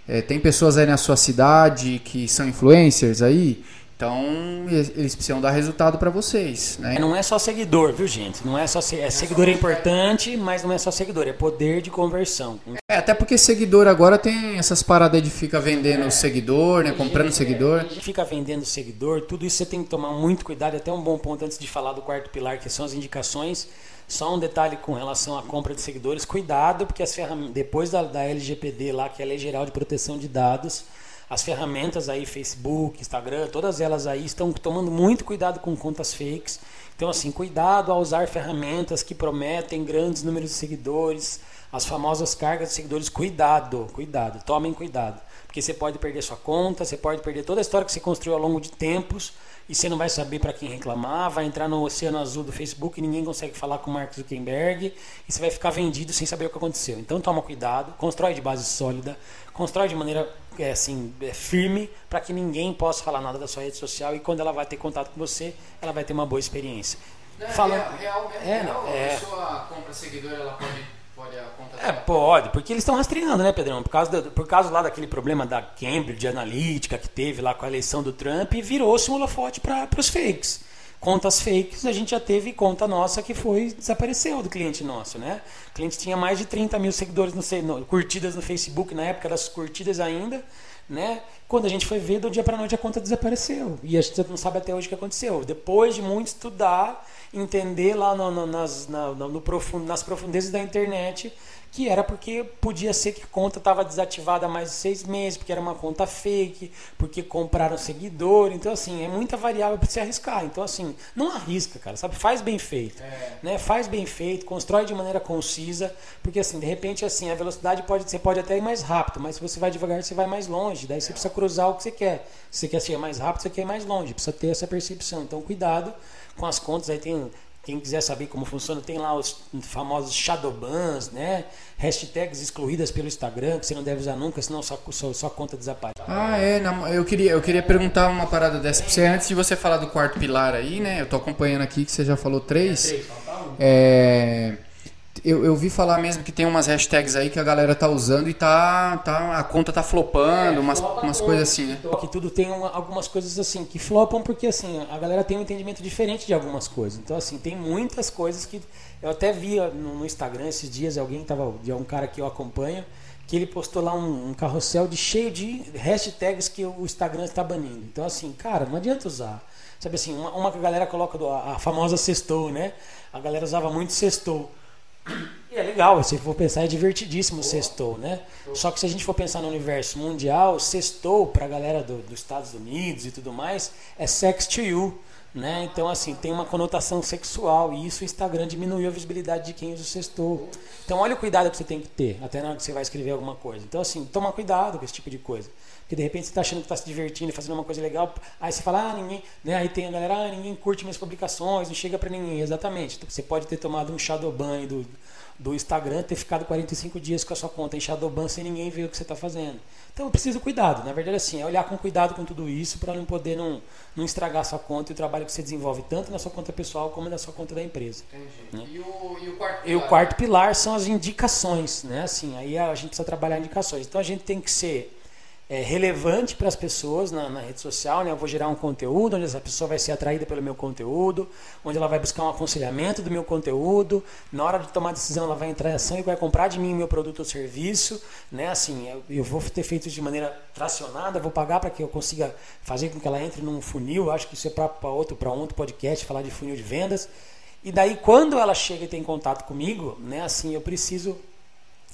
Speaker 1: É, tem pessoas aí na sua cidade que são influencers aí. Então, eles precisam dar resultado para vocês, né?
Speaker 2: Não é só seguidor, viu, gente? Não é só é seguidor é importante, mas não é só seguidor, é poder de conversão.
Speaker 1: É, até porque seguidor agora tem essas paradas de ficar vendendo é. seguidor, né, comprando seguidor.
Speaker 2: Fica vendendo seguidor, tudo isso você tem que tomar muito cuidado, até um bom ponto antes de falar do quarto pilar, que são as indicações. Só um detalhe com relação à compra de seguidores, cuidado, porque as ferramentas depois da, da LGPD lá, que é a Lei Geral de Proteção de Dados, As ferramentas aí, Facebook, Instagram, todas elas aí estão tomando muito cuidado com contas fakes. Então, assim, cuidado ao usar ferramentas que prometem grandes números de seguidores, as famosas cargas de seguidores. Cuidado, cuidado, tomem cuidado. Porque você pode perder sua conta, você pode perder toda a história que você construiu ao longo de tempos e você não vai saber para quem reclamar, vai entrar no oceano azul do Facebook e ninguém consegue falar com o Mark Zuckerberg e você vai ficar vendido sem saber o que aconteceu. Então toma cuidado, constrói de base sólida, constrói de maneira é, assim, é, firme para que ninguém possa falar nada da sua rede social e quando ela vai ter contato com você, ela vai ter uma boa experiência.
Speaker 1: É, Falando, real, real, é, real, é, a pessoa compra seguidor, ela pode
Speaker 2: Pode a conta É, pode, porque eles estão rastreando, né, Pedrão? Por causa, do, por causa lá daquele problema da Cambridge Analytica que teve lá com a eleição do Trump, virou-se um holofote para os fakes. Contas fakes, a gente já teve conta nossa que foi, desapareceu do cliente nosso, né? O cliente tinha mais de 30 mil seguidores, no, no, curtidas no Facebook, na época das curtidas ainda, né? Quando a gente foi ver, do dia para noite a conta desapareceu. E a gente não sabe até hoje o que aconteceu. Depois de muito estudar, entender lá no, no, nas, na, no profundo, nas profundezas da internet que era porque podia ser que a conta estava desativada há mais de seis meses, porque era uma conta fake, porque compraram seguidor. Então, assim, é muita variável para se arriscar. Então, assim, não arrisca, cara, sabe? Faz bem feito. É. Né? Faz bem feito, constrói de maneira concisa, porque, assim, de repente, assim, a velocidade pode, você pode até ir mais rápido, mas se você vai devagar, você vai mais longe. Daí você precisa cruzar o que você quer. Se você quer ser mais rápido, você quer ir mais longe. Precisa ter essa percepção. Então, cuidado com as contas. Aí tem quem quiser saber como funciona, tem lá os famosos shadowbans, né? Hashtags excluídas pelo Instagram, que você não deve usar nunca, senão sua, sua, sua conta desaparece.
Speaker 1: Ah, é. eu, queria, eu queria perguntar uma parada dessa pra você. Antes de você falar do quarto pilar aí, né? Eu tô acompanhando aqui que você já falou três. É, três, É eu, eu vi falar mesmo que tem umas hashtags aí que a galera tá usando e tá, tá a conta tá flopando, é, umas, umas coisas assim, né?
Speaker 2: Que tudo tem uma, algumas coisas assim que flopam porque assim, a galera tem um entendimento diferente de algumas coisas. Então assim, tem muitas coisas que eu até vi no, no Instagram esses dias alguém tava, de um cara que eu acompanho, que ele postou lá um, um carrossel de cheio de hashtags que o Instagram está banindo. Então assim, cara, não adianta usar. Sabe assim, uma, uma que a galera coloca do, a, a famosa sextou, né? A galera usava muito sextou. E é legal, se for pensar, é divertidíssimo o sextou, né? Só que se a gente for pensar no universo mundial, sextou para a galera do, dos Estados Unidos e tudo mais, é sex to you, né? Então, assim, tem uma conotação sexual e isso o Instagram diminuiu a visibilidade de quem usa o sextou. Então, olha o cuidado que você tem que ter, até na hora que você vai escrever alguma coisa. Então, assim, toma cuidado com esse tipo de coisa. Porque de repente você está achando que está se divertindo, fazendo uma coisa legal, aí você fala, ah, ninguém. Né? Aí tem a galera, ah, ninguém curte minhas publicações, não chega para ninguém. Exatamente. Então, você pode ter tomado um shadow ban do do Instagram ter ficado 45 dias com a sua conta em Shadowban sem ninguém ver o que você está fazendo. Então eu preciso cuidado. Na verdade, assim, é olhar com cuidado com tudo isso para não poder não, não estragar a sua conta e o trabalho que você desenvolve tanto na sua conta pessoal como na sua conta da empresa. Né? E, o, e, o, quarto pilar? E o quarto pilar são as indicações, né? Assim, aí a gente precisa trabalhar indicações. Então a gente tem que ser é, relevante para as pessoas na, na, rede social, né? Eu vou gerar um conteúdo onde essa pessoa vai ser atraída pelo meu conteúdo, onde ela vai buscar um aconselhamento do meu conteúdo, na hora de tomar decisão ela vai entrar em ação e vai comprar de mim meu produto ou serviço, né? Assim, eu, eu vou ter feito de maneira tracionada, vou pagar para que eu consiga fazer com que ela entre num funil, acho que isso é para outro, para outro podcast, falar de funil de vendas. E daí quando ela chega e tem contato comigo, né? Assim, eu preciso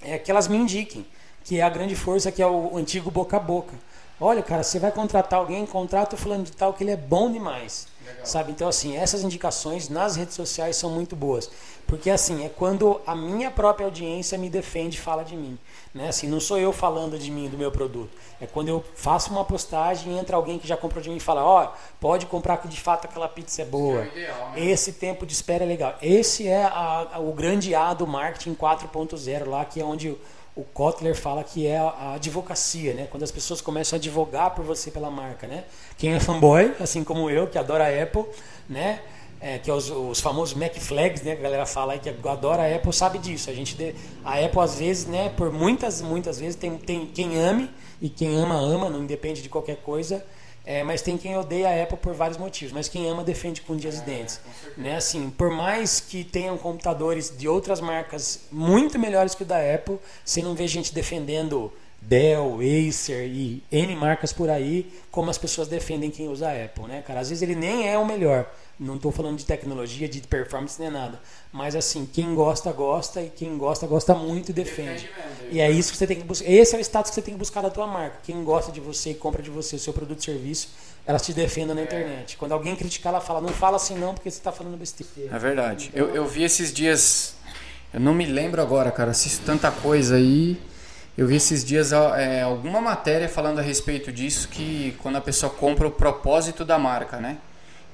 Speaker 2: é que elas me indiquem que é a grande força que é o antigo boca a boca. Olha, cara, você vai contratar alguém, contrata o fulano de tal que ele é bom demais. Legal. Sabe? Então, assim, essas indicações nas redes sociais são muito boas. Porque, assim, é quando a minha própria audiência me defende e fala de mim. Né? Assim, não sou eu falando de mim, do meu produto. É quando eu faço uma postagem e entra alguém que já comprou de mim e fala: Ó, oh, pode comprar que de fato aquela pizza é boa. É ideal, né? Esse tempo de espera é legal. Esse é a, a, o grande A do marketing 4.0 lá, que é onde o Kotler fala que é a advocacia, né? Quando as pessoas começam a advogar por você pela marca, né? Quem é fanboy, assim como eu, que adora a Apple, né? É, que é os, os, famosos Mac Flags, né? Que a galera fala aí que adora a Apple, sabe disso. A gente, a Apple às vezes, né? Por muitas, muitas vezes tem, tem quem ame e quem ama ama, não depende de qualquer coisa. É, mas tem quem odeia a Apple por vários motivos, mas quem ama defende com dias e dentes. Né? Assim, por mais que tenham computadores de outras marcas muito melhores que o da Apple, você não vê gente defendendo Dell, Acer e N marcas por aí, como as pessoas defendem quem usa a Apple, né, cara? Às vezes ele nem é o melhor. Não estou falando de tecnologia, de performance nem nada. Mas assim, quem gosta, gosta e quem gosta, gosta muito e defende. defende E é isso que você tem que buscar. Esse é o status que você tem que buscar da tua marca. Quem gosta de você e compra de você o seu produto e serviço, elas te defendam na internet. Quando alguém criticar, ela fala, não fala assim não, porque você está falando besteira.
Speaker 1: É verdade. Eu, eu vi esses dias, eu não me lembro agora, cara, assisto tanta coisa aí. Eu vi esses dias é, alguma matéria falando a respeito disso, que quando a pessoa compra o propósito da marca, né?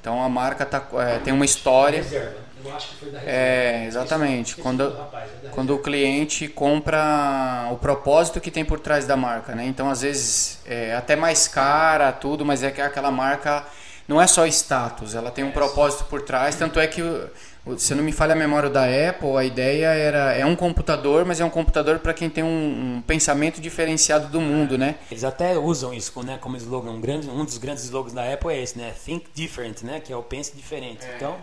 Speaker 1: Então a marca tá, é, tem uma história. Eu acho que foi da É, exatamente. Quando, rapaz, é quando o cliente compra o propósito que tem por trás da marca, né? Então às vezes é até mais cara, tudo, mas é que aquela marca não é só status, ela tem um propósito por trás. Tanto é que se não me falha a memória da Apple, a ideia era é um computador, mas é um computador para quem tem um, um, pensamento diferenciado do mundo, né?
Speaker 2: Eles até usam isso né, como slogan. Um, grande, um dos grandes slogans da Apple é esse, né? Think different, né? Que é o pense diferente. É. Então,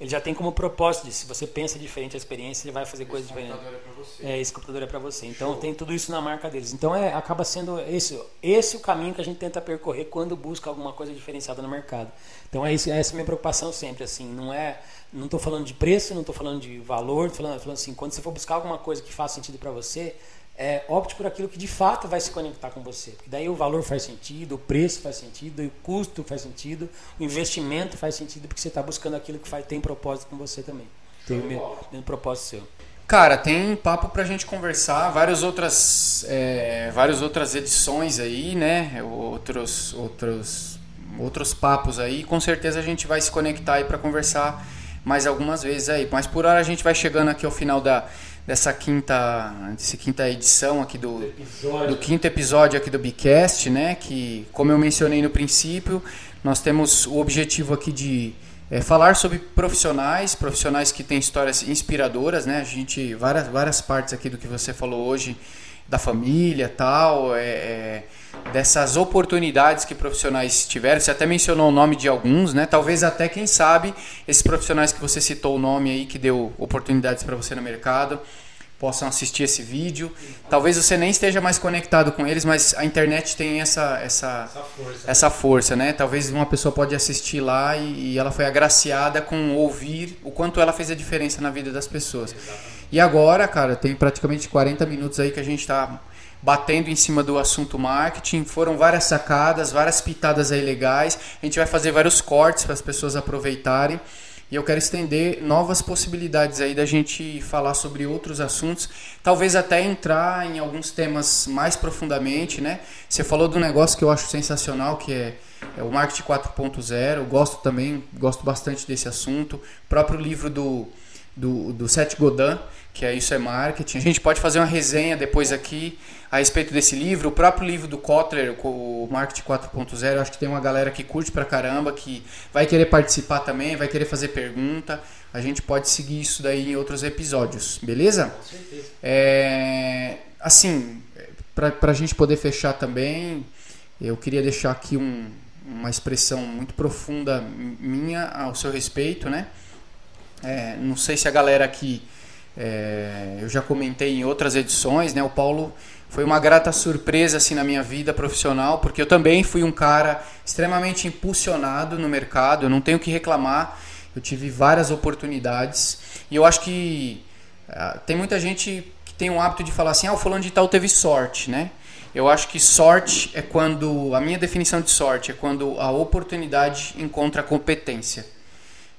Speaker 2: ele já tem como propósito de se você pensa diferente a experiência, ele vai fazer esse coisas diferentes. É, é, esse computador é para você. Então Show. tem tudo isso na marca deles. Então é, acaba sendo esse, esse o caminho que a gente tenta percorrer quando busca alguma coisa diferenciada no mercado. Então é, esse, é essa a minha preocupação sempre, assim, não é não estou falando de preço, não estou falando de valor, estou falando, falando assim, quando você for buscar alguma coisa que faça sentido para você, é, opte por aquilo que de fato vai se conectar com você. Porque daí o valor faz sentido, o preço faz sentido, o custo faz sentido, o investimento faz sentido, porque você está buscando aquilo que faz, tem propósito com você também. Tem o mesmo, mesmo propósito seu.
Speaker 1: Cara, tem papo pra gente conversar, várias outras, é, várias outras edições aí, né? Outros, outros, outros papos aí. Com certeza a gente vai se conectar aí para conversar mais algumas vezes aí. Mas por hora a gente vai chegando aqui ao final da, dessa quinta, dessa quinta edição aqui do, do quinto episódio aqui do Bicast, né? Que, como eu mencionei no princípio, nós temos o objetivo aqui de é, falar sobre profissionais, profissionais que têm histórias inspiradoras, né? A gente várias várias partes aqui do que você falou hoje da família, tal, é, é dessas oportunidades que profissionais tiveram. Você até mencionou o nome de alguns, né? Talvez até, quem sabe, esses profissionais que você citou o nome aí, que deu oportunidades para você no mercado, possam assistir esse vídeo. Talvez você nem esteja mais conectado com eles, mas a internet tem essa, essa, essa, força, essa força né? Talvez uma pessoa pode assistir lá e, e, ela foi agraciada com ouvir o quanto ela fez a diferença na vida das pessoas. Exatamente. E agora, cara, tem praticamente 40 minutos aí que a gente está batendo em cima do assunto marketing. Foram várias sacadas, várias pitadas aí legais. A gente vai fazer vários cortes para as pessoas aproveitarem. E eu quero estender novas possibilidades aí da gente falar sobre outros assuntos, talvez até entrar em alguns temas mais profundamente, né? Você falou do negócio que eu acho sensacional, que é, é o marketing 4.0. Eu gosto também, gosto bastante desse assunto. O próprio livro do, do, do Seth Godin, que é Isso é Marketing. A gente pode fazer uma resenha depois aqui a respeito desse livro. O próprio livro do Kotler, o Marketing 4.0, acho que tem uma galera que curte pra caramba, que vai querer participar também, vai querer fazer pergunta. A gente pode seguir isso daí em outros episódios, beleza? Com certeza. É, assim, pra, pra gente poder fechar também, eu queria deixar aqui um, uma expressão muito profunda minha ao seu respeito, né? É, não sei se a galera aqui é, eu já comentei em outras edições, né? O Paulo foi uma grata surpresa assim na minha vida profissional, porque eu também fui um cara extremamente impulsionado no mercado, eu não tenho que reclamar. Eu tive várias oportunidades e eu acho que uh, tem muita gente que tem o hábito de falar assim: "Ah, o fulano de tal teve sorte", né? Eu acho que sorte é quando a minha definição de sorte é quando a oportunidade encontra a competência,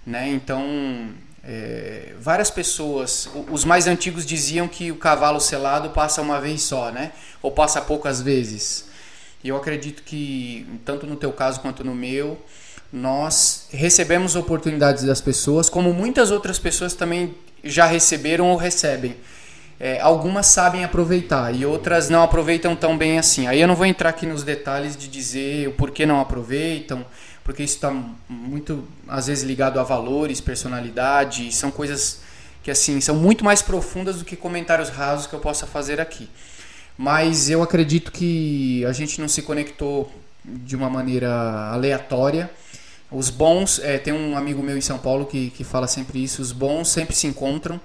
Speaker 1: né? Então, é, várias pessoas, os mais antigos diziam que o cavalo selado passa uma vez só, né? Ou passa poucas vezes. E eu acredito que, tanto no teu caso quanto no meu, nós recebemos oportunidades das pessoas, como muitas outras pessoas também já receberam ou recebem. É, algumas sabem aproveitar e outras não aproveitam tão bem assim. Aí eu não vou entrar aqui nos detalhes de dizer o porquê não aproveitam, porque isso está muito, às vezes, ligado a valores, personalidade, são coisas que, assim, são muito mais profundas do que comentários rasos que eu possa fazer aqui. Mas eu acredito que a gente não se conectou de uma maneira aleatória. Os bons, é, tem um amigo meu em São Paulo que, que fala sempre isso, os bons sempre se encontram.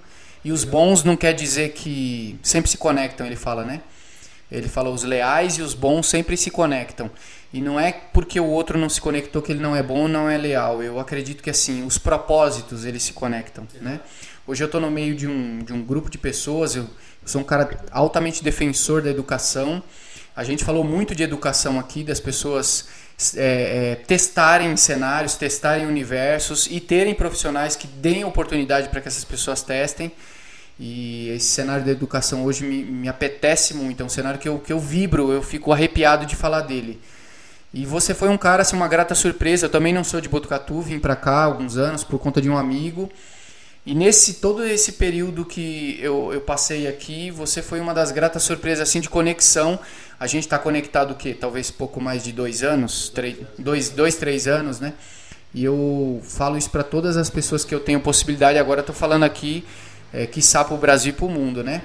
Speaker 1: E os bons não quer dizer que sempre se conectam, ele fala, né? Ele fala os leais e os bons sempre se conectam. E não é porque o outro não se conectou que ele não é bom ou não é leal. Eu acredito que assim, os propósitos eles se conectam, né? Hoje eu estou no meio de um, de um grupo de pessoas, eu sou um cara altamente defensor da educação. A gente falou muito de educação aqui, das pessoas é, é, testarem cenários, testarem universos e terem profissionais que deem oportunidade para que essas pessoas testem. E esse cenário da educação hoje me, me apetece muito, é um cenário que eu, que eu vibro, eu fico arrepiado de falar dele. E você foi um cara, assim, uma grata surpresa. Eu também não sou de Botucatu, vim para cá há alguns anos por conta de um amigo. E nesse todo esse período que eu, eu passei aqui, você foi uma das gratas surpresas assim de conexão. A gente está conectado o quê? Talvez pouco mais de dois anos, três, dois, dois, três anos, né? E eu falo isso para todas as pessoas que eu tenho possibilidade. Agora estou falando aqui, é, que para o Brasil e para o mundo, né?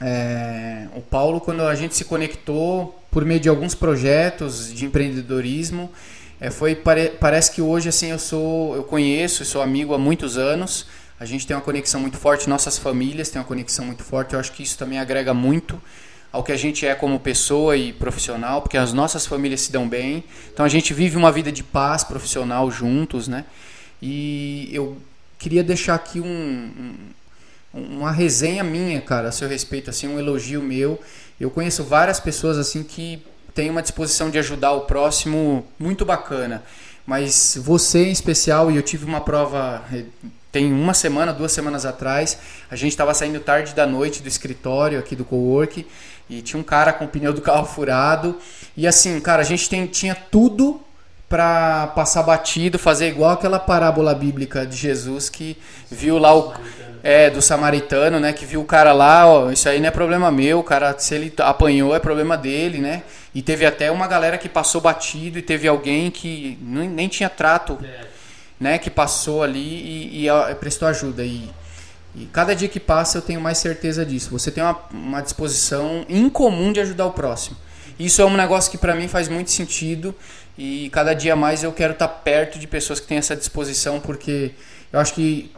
Speaker 1: É, o Paulo, quando a gente se conectou por meio de alguns projetos de empreendedorismo, é, foi pare, parece que hoje assim eu sou, eu conheço, sou amigo há muitos anos. A gente tem uma conexão muito forte, nossas famílias têm uma conexão muito forte. Eu acho que isso também agrega muito ao que a gente é como pessoa e profissional, porque as nossas famílias se dão bem. Então a gente vive uma vida de paz profissional juntos, né? E eu queria deixar aqui um, um, uma resenha minha, cara, a seu respeito, assim, um elogio meu. Eu conheço várias pessoas assim que têm uma disposição de ajudar o próximo muito bacana. Mas você em especial, e eu tive uma prova tem uma semana, duas semanas atrás, a gente estava saindo tarde da noite do escritório aqui do cowork e tinha um cara com o pneu do carro furado. E assim, cara, a gente tem, tinha tudo para passar batido, fazer igual aquela parábola bíblica de Jesus que viu lá o é, do samaritano, né, que viu o cara lá, ó, isso aí não é problema meu, o cara se ele apanhou é problema dele, né? E teve até uma galera que passou batido e teve alguém que nem, tinha trato. Né, que passou ali e, e prestou ajuda. E, e, cada dia que passa eu tenho mais certeza disso. Você tem uma, uma disposição incomum de ajudar o próximo. Isso é um negócio que para mim faz muito sentido e cada dia mais eu quero estar perto de pessoas que têm essa disposição porque eu acho que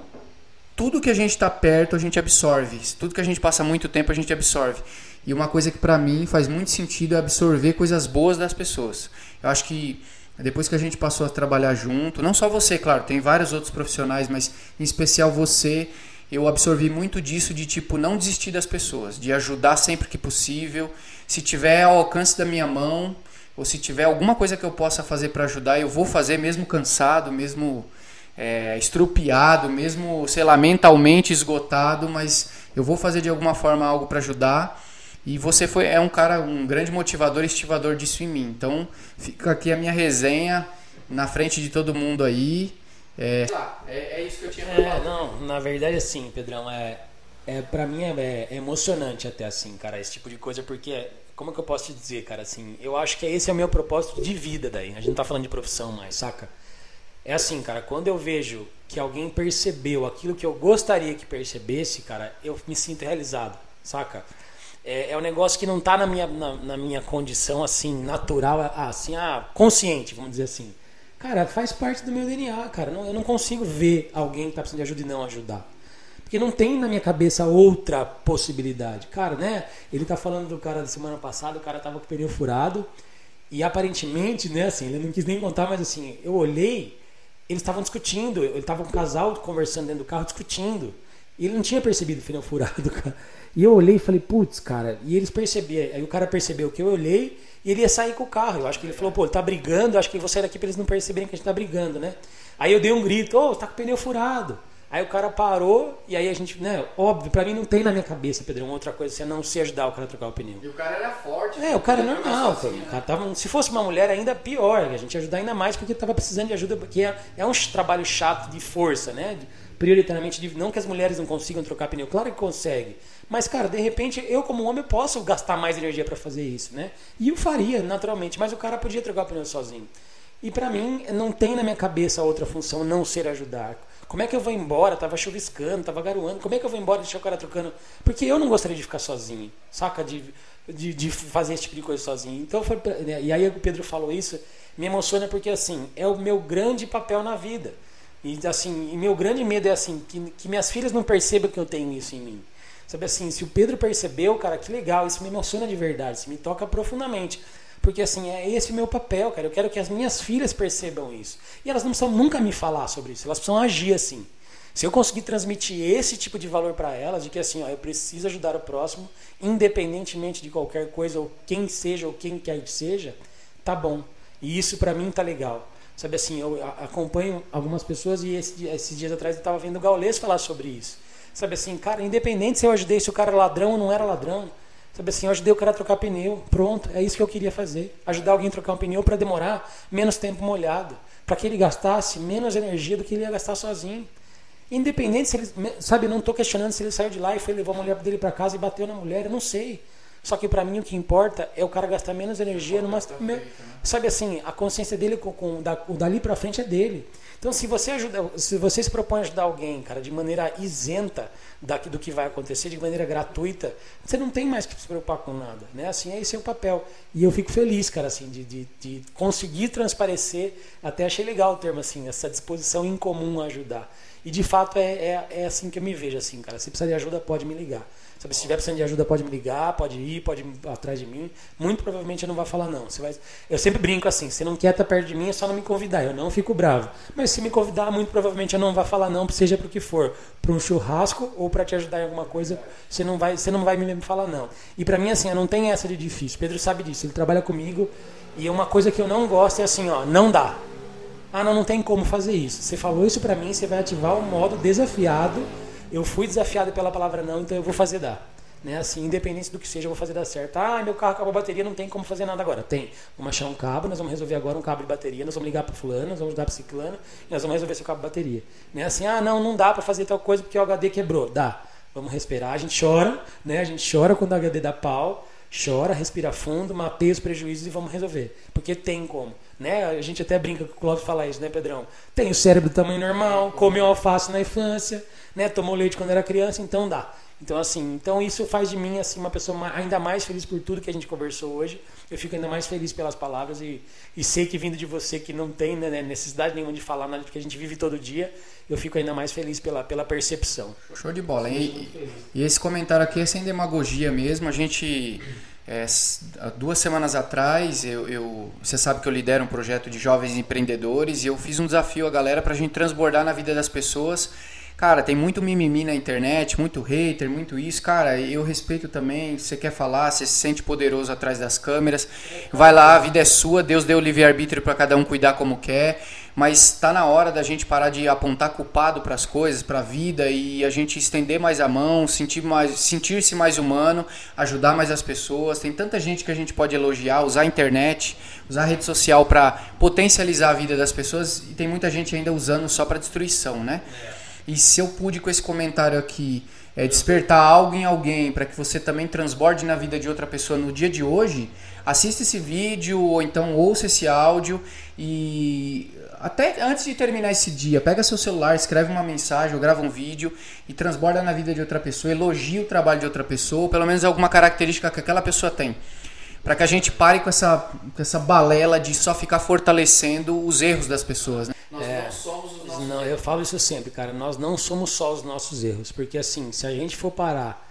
Speaker 1: tudo que a gente está perto a gente absorve. Tudo que a gente passa muito tempo a gente absorve. E uma coisa que para mim faz muito sentido é absorver coisas boas das pessoas. Eu acho que depois que a gente passou a trabalhar junto, não só você, claro, tem vários outros profissionais, mas em especial você, eu absorvi muito disso de tipo não desistir das pessoas, de ajudar sempre que possível. Se tiver ao alcance da minha mão, ou se tiver alguma coisa que eu possa fazer para ajudar, eu vou fazer mesmo cansado, mesmo é, estrupiado, mesmo, sei lá, mentalmente esgotado, mas eu vou fazer de alguma forma algo para ajudar. E você foi, é um cara, um grande motivador e estivador disso em mim. Então, fica aqui a minha resenha na frente de todo mundo aí. É,
Speaker 2: é, é isso que eu tinha é, Não, na verdade, assim, Pedrão, é, é, pra mim é, é, emocionante até assim, cara, esse tipo de coisa, porque, como é que eu posso te dizer, cara, assim, eu acho que esse é o meu propósito de vida daí. A gente não tá falando de profissão mais, saca? É assim, cara, quando eu vejo que alguém percebeu aquilo que eu gostaria que percebesse, cara, eu me sinto realizado, saca? é, é um negócio que não está na minha, na, na, minha condição assim, natural, assim, ah, consciente, vamos dizer assim. Cara, faz parte do meu DNA, cara. Não, eu não consigo ver alguém que está precisando de ajuda e não ajudar. Porque não tem na minha cabeça outra possibilidade. Cara, né? Ele tá falando do cara da semana passada, o cara tava com o pneu furado. E aparentemente, né, assim, ele não quis nem contar, mas assim, eu olhei, eles estavam discutindo, ele tava com um casal conversando dentro do carro, discutindo. E ele não tinha percebido o pneu furado, cara. E eu olhei e falei, putz, cara. E eles perceberam. Aí o cara percebeu que eu olhei e ele ia sair com o carro. Eu acho que ele falou, pô, ele tá brigando. Eu acho que eu vou sair daqui pra eles não perceberem que a gente tá brigando, né? Aí eu dei um grito, ô, oh, tá com o pneu furado. Aí o cara parou e aí a gente, né? Óbvio, pra mim não tem na minha cabeça, Pedrão, outra coisa, você não se ajudar o cara a trocar o pneu.
Speaker 1: E o cara era forte.
Speaker 2: É, o cara é normal. Assim, o cara tava, se fosse uma mulher, ainda pior. A gente ia ajudar ainda mais porque tava precisando de ajuda, porque é, é um trabalho chato de força, né? Prioritariamente, de, não que as mulheres não consigam trocar pneu, claro que consegue. Mas, cara, de repente, eu como homem posso gastar mais energia para fazer isso, né? E eu faria, naturalmente, mas o cara podia trocar o pneu sozinho. E para mim, não tem na minha cabeça outra função não ser ajudar. Como é que eu vou embora? Tava chuviscando, tava garoando. Como é que eu vou embora deixar o cara trocando? Porque eu não gostaria de ficar sozinho, saca? De, de, de fazer esse tipo de coisa sozinho. Então foi. Né? E aí o Pedro falou isso, me emociona porque, assim, é o meu grande papel na vida. E, assim, e meu grande medo é, assim, que, que minhas filhas não percebam que eu tenho isso em mim. Sabe assim, se o Pedro percebeu, cara, que legal, isso me emociona de verdade, isso me toca profundamente. Porque assim, é esse o meu papel, cara. Eu quero que as minhas filhas percebam isso. E elas não precisam nunca me falar sobre isso, elas precisam agir assim. Se eu conseguir transmitir esse tipo de valor para elas, de que assim, ó, eu preciso ajudar o próximo, independentemente de qualquer coisa, ou quem seja, ou quem quer que seja, tá bom. E isso para mim tá legal. Sabe assim, eu acompanho algumas pessoas e esse, esses dias atrás eu estava vendo o Gaules falar sobre isso. Sabe assim, cara, independente se eu ajudei se o cara era ladrão ou não era ladrão, sabe assim, eu ajudei o cara a trocar pneu, pronto, é isso que eu queria fazer. Ajudar alguém a trocar um pneu para demorar menos tempo molhado, para que ele gastasse menos energia do que ele ia gastar sozinho. Independente se ele, sabe, não estou questionando se ele saiu de lá e foi levar a mulher dele para casa e bateu na mulher, eu não sei. Só que para mim o que importa é o cara gastar menos energia numa, né? sabe assim, a consciência dele com, com da, o dali para frente é dele. Então se você ajuda, se você se propõe a ajudar alguém, cara, de maneira isenta do que vai acontecer, de maneira gratuita, você não tem mais que se preocupar com nada, né? Assim, é esse o papel. E eu fico feliz, cara, assim, de, de, de conseguir transparecer. Até achei legal o termo assim, essa disposição em comum a ajudar. E de fato é, é, é, assim que eu me vejo, assim, cara. Se precisar de ajuda, pode me ligar. Sabe, se estiver precisando de ajuda, pode me ligar, pode ir, pode ir atrás de mim. Muito provavelmente eu não vou falar não. Você vai... Eu sempre brinco assim, se não quer estar perto de mim, é só não me convidar. Eu não fico bravo. Mas se me convidar, muito provavelmente eu não vou falar não, seja para o que for. Para um churrasco ou para te ajudar em alguma coisa, você não vai, você não vai me falar não. E para mim, assim, não tenho essa de difícil. Pedro sabe disso, ele trabalha comigo. E uma coisa que eu não gosto é assim, ó, não dá. Ah, não, não tem como fazer isso. Você falou isso para mim, você vai ativar o modo desafiado. Eu fui desafiado pela palavra não, então eu vou fazer dar. Né? Assim, independente do que seja, eu vou fazer dar certo. Ah, meu carro acabou a bateria, não tem como fazer nada agora. Tem. Vamos achar um cabo, nós vamos resolver agora um cabo de bateria, nós vamos ligar para fulano, nós vamos dar para ciclano, e nós vamos resolver seu cabo de bateria. Né? Assim, ah, não, não dá para fazer tal coisa porque o HD quebrou. Dá. Vamos respirar, a gente chora, né? A gente chora quando o HD dá pau, chora, respira fundo, mapeia os prejuízos e vamos resolver. Porque tem como. Né? A gente até brinca com o Clóvis fala isso, né, Pedrão? Tem o cérebro do tamanho normal, comeu alface na infância, né? tomou leite quando era criança, então dá. Então, assim, então isso faz de mim assim uma pessoa ainda mais feliz por tudo que a gente conversou hoje. Eu fico ainda mais feliz pelas palavras e, e sei que vindo de você que não tem né, necessidade nenhuma de falar nada, porque a gente vive todo dia, eu fico ainda mais feliz pela, pela percepção.
Speaker 1: Show de bola. E, e esse comentário aqui é sem demagogia mesmo. A gente é, duas semanas atrás, eu, eu, você sabe que eu lidero um projeto de jovens empreendedores e eu fiz um desafio à galera para a gente transbordar na vida das pessoas. Cara, tem muito mimimi na internet, muito hater, muito isso. Cara, eu respeito também. Você quer falar, você se sente poderoso atrás das câmeras. Vai lá, a vida é sua, Deus deu livre-arbítrio para cada um cuidar como quer mas está na hora da gente parar de apontar culpado para as coisas, para a vida e a gente estender mais a mão, sentir mais, sentir-se mais humano, ajudar mais as pessoas. Tem tanta gente que a gente pode elogiar, usar a internet, usar a rede social para potencializar a vida das pessoas e tem muita gente ainda usando só para destruição, né? E se eu pude com esse comentário aqui é, despertar algo em alguém para que você também transborde na vida de outra pessoa no dia de hoje, assista esse vídeo ou então ouça esse áudio e até antes de terminar esse dia, pega seu celular, escreve uma mensagem ou grava um vídeo e transborda na vida de outra pessoa, elogia o trabalho de outra pessoa, ou pelo menos alguma característica que aquela pessoa tem. Para que a gente pare com essa, com essa balela de só ficar fortalecendo os erros das pessoas. Né?
Speaker 2: Nós é, não somos não, Eu falo isso sempre, cara. Nós não somos só os nossos erros. Porque assim, se a gente for parar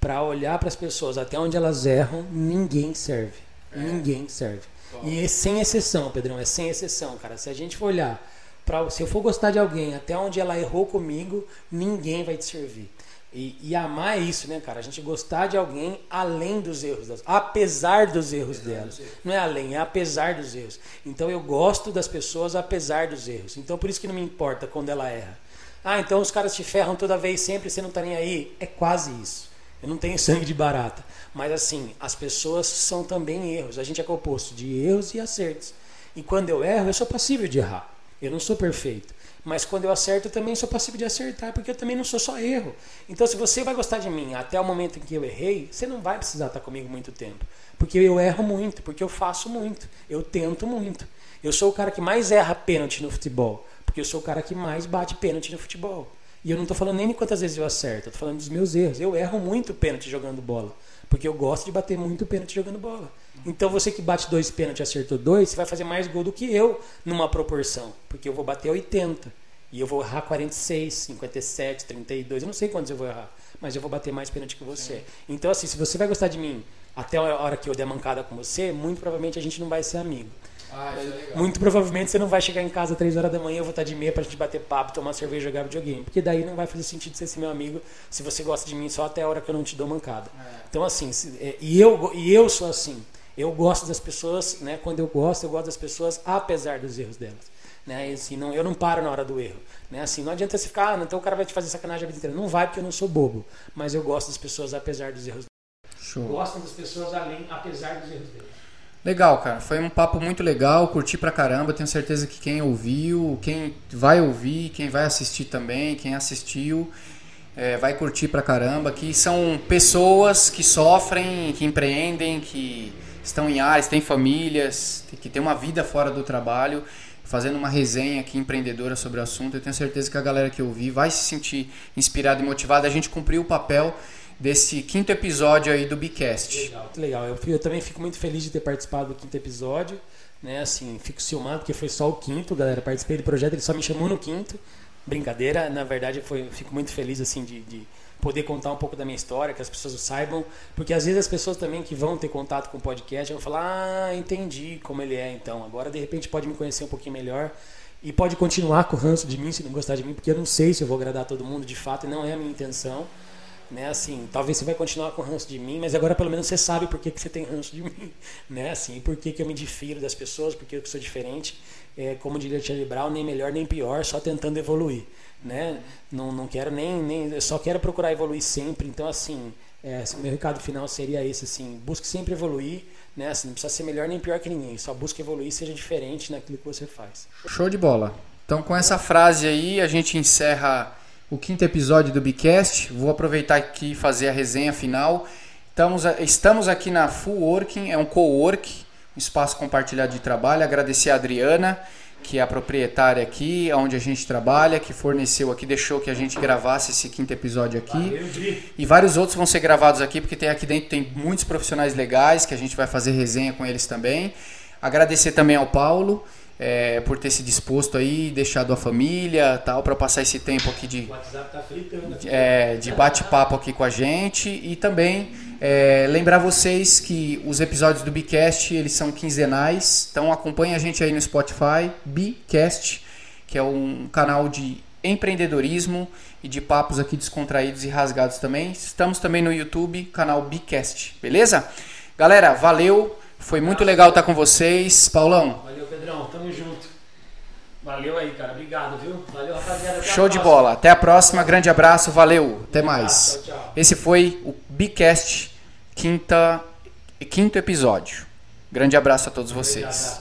Speaker 2: para olhar para as pessoas até onde elas erram, ninguém serve. É. Ninguém serve. E é sem exceção, Pedrão, é sem exceção, cara. Se a gente for olhar, pra, se eu for gostar de alguém até onde ela errou comigo, ninguém vai te servir. E, e, amar é isso, né, cara? A gente gostar de alguém além dos erros, apesar dos erros apesar delas. Dos erros. Não é além, é apesar dos erros. Então eu gosto das pessoas apesar dos erros. Então por isso que não me importa quando ela erra. Ah, então os caras te ferram toda vez, sempre, você não tá nem aí. É quase isso. Eu não tenho sangue de barata. Mas assim, as pessoas são também erros. A gente é composto de erros e acertos. E quando eu erro, eu sou passível de errar. Eu não sou perfeito. Mas quando eu acerto, eu também sou passível de acertar, porque eu também não sou só erro. Então, se você vai gostar de mim até o momento em que eu errei, você não vai precisar estar comigo muito tempo. Porque eu erro muito, porque eu faço muito, eu tento muito. Eu sou o cara que mais erra pênalti no futebol, porque eu sou o cara que mais bate pênalti no futebol. E eu não estou falando nem de quantas vezes eu acerto, estou falando dos meus erros. Eu erro muito pênalti jogando bola. Porque eu gosto de bater muito pênalti jogando bola. Então você que bate dois pênaltis e acertou dois, você vai fazer mais gol do que eu numa proporção. Porque eu vou bater 80. E eu vou errar 46, 57, 32. Eu não sei quantos eu vou errar. Mas eu vou bater mais pênalti que você. Sim. Então, assim, se você vai gostar de mim até a hora que eu der mancada com você, muito provavelmente a gente não vai ser amigo.
Speaker 1: Ah, isso é legal.
Speaker 2: Muito provavelmente você não vai chegar em casa às 3 horas da manhã, eu vou estar de meia pra gente bater papo, tomar cerveja e jogar videogame. Porque daí não vai fazer sentido você ser meu amigo se você gosta de mim só até a hora que eu não te dou mancada. Então, assim, é, e, eu, e eu sou assim. Eu gosto das pessoas, né? Quando eu gosto, eu gosto das pessoas apesar dos erros delas. Né? E, assim, não, eu não paro na hora do erro. Né? Assim, não adianta você ficar, ah, então o cara vai te fazer sacanagem a vida inteira. Não vai porque eu não sou bobo. Mas eu gosto das pessoas apesar dos erros
Speaker 1: Show.
Speaker 2: Gostam das pessoas além, apesar dos erros delas.
Speaker 1: Legal, cara. Foi um papo muito legal, curti pra caramba. Tenho certeza que quem ouviu, quem vai ouvir, quem vai assistir também, quem assistiu, é, vai curtir pra caramba. Que são pessoas que sofrem, que empreendem, que estão em áreas, têm famílias, que têm uma vida fora do trabalho, fazendo uma resenha aqui empreendedora sobre o assunto. Eu tenho certeza que a galera que ouvir vai se sentir inspirada e motivada. A gente cumpriu o papel desse quinto episódio aí do Bicast.
Speaker 2: Legal, legal. Eu, eu também fico muito feliz de ter participado do quinto episódio. Né? Assim, fico ciumado porque foi só o quinto, galera. Participei do projeto, ele só me chamou no quinto. Brincadeira, na verdade, foi, fico muito feliz assim de, de poder contar um pouco da minha história, que as pessoas saibam, porque às vezes as pessoas também que vão ter contato com o podcast vão falar: "Ah, entendi como ele é, então. Agora de repente pode me conhecer um pouquinho melhor." E pode continuar com o ranço de mim se não gostar de mim, porque eu não sei se eu vou agradar todo mundo de fato, e não é a minha intenção né? Assim, talvez você vai continuar com ranço de mim, mas agora pelo menos você sabe por que, que você tem ranço de mim, né? Assim, por que, que eu me difiro das pessoas, por que eu sou diferente, é, como diria Charlie Brown, nem melhor nem pior, só tentando evoluir, né? Não, não quero nem, nem, só quero procurar evoluir sempre, então assim, é, assim, meu recado final seria esse, assim, busque sempre evoluir, né? Assim, não precisa ser melhor nem pior que ninguém, só busque evoluir, seja diferente naquilo que você faz.
Speaker 1: Show de bola. Então, com essa frase aí, a gente encerra o quinto episódio do Bicast. Vou aproveitar aqui e fazer a resenha final. Estamos, estamos aqui na Full Working, é um co-work, um espaço compartilhado de trabalho. Agradecer a Adriana, que é a proprietária aqui, onde a gente trabalha, que forneceu aqui, deixou que a gente gravasse esse quinto episódio aqui. E vários outros vão ser gravados aqui, porque tem aqui dentro tem muitos profissionais legais que a gente vai fazer resenha com eles também. Agradecer também ao Paulo é, por ter se disposto aí, deixado a família tal, para passar esse tempo aqui de,
Speaker 2: tá fritando.
Speaker 1: é, de bate-papo aqui com a gente e também é, lembrar vocês que os episódios do Bicast eles são quinzenais, então acompanhe a gente aí no Spotify, Bicast, que é um canal de empreendedorismo e de papos aqui descontraídos e rasgados também. Estamos também no YouTube, canal Bicast, beleza? Galera, valeu, foi muito legal estar com vocês. Paulão,
Speaker 2: Valeu, Pedrão. Tamo junto. Valeu aí, cara. Obrigado, viu? Valeu, rapaziada.
Speaker 1: Show de bola. Até a próxima, grande abraço, valeu, até mais.
Speaker 2: abraço, tchau, tchau.
Speaker 1: Esse foi o Bicast, quinta, quinto episódio. Grande abraço a todos vocês.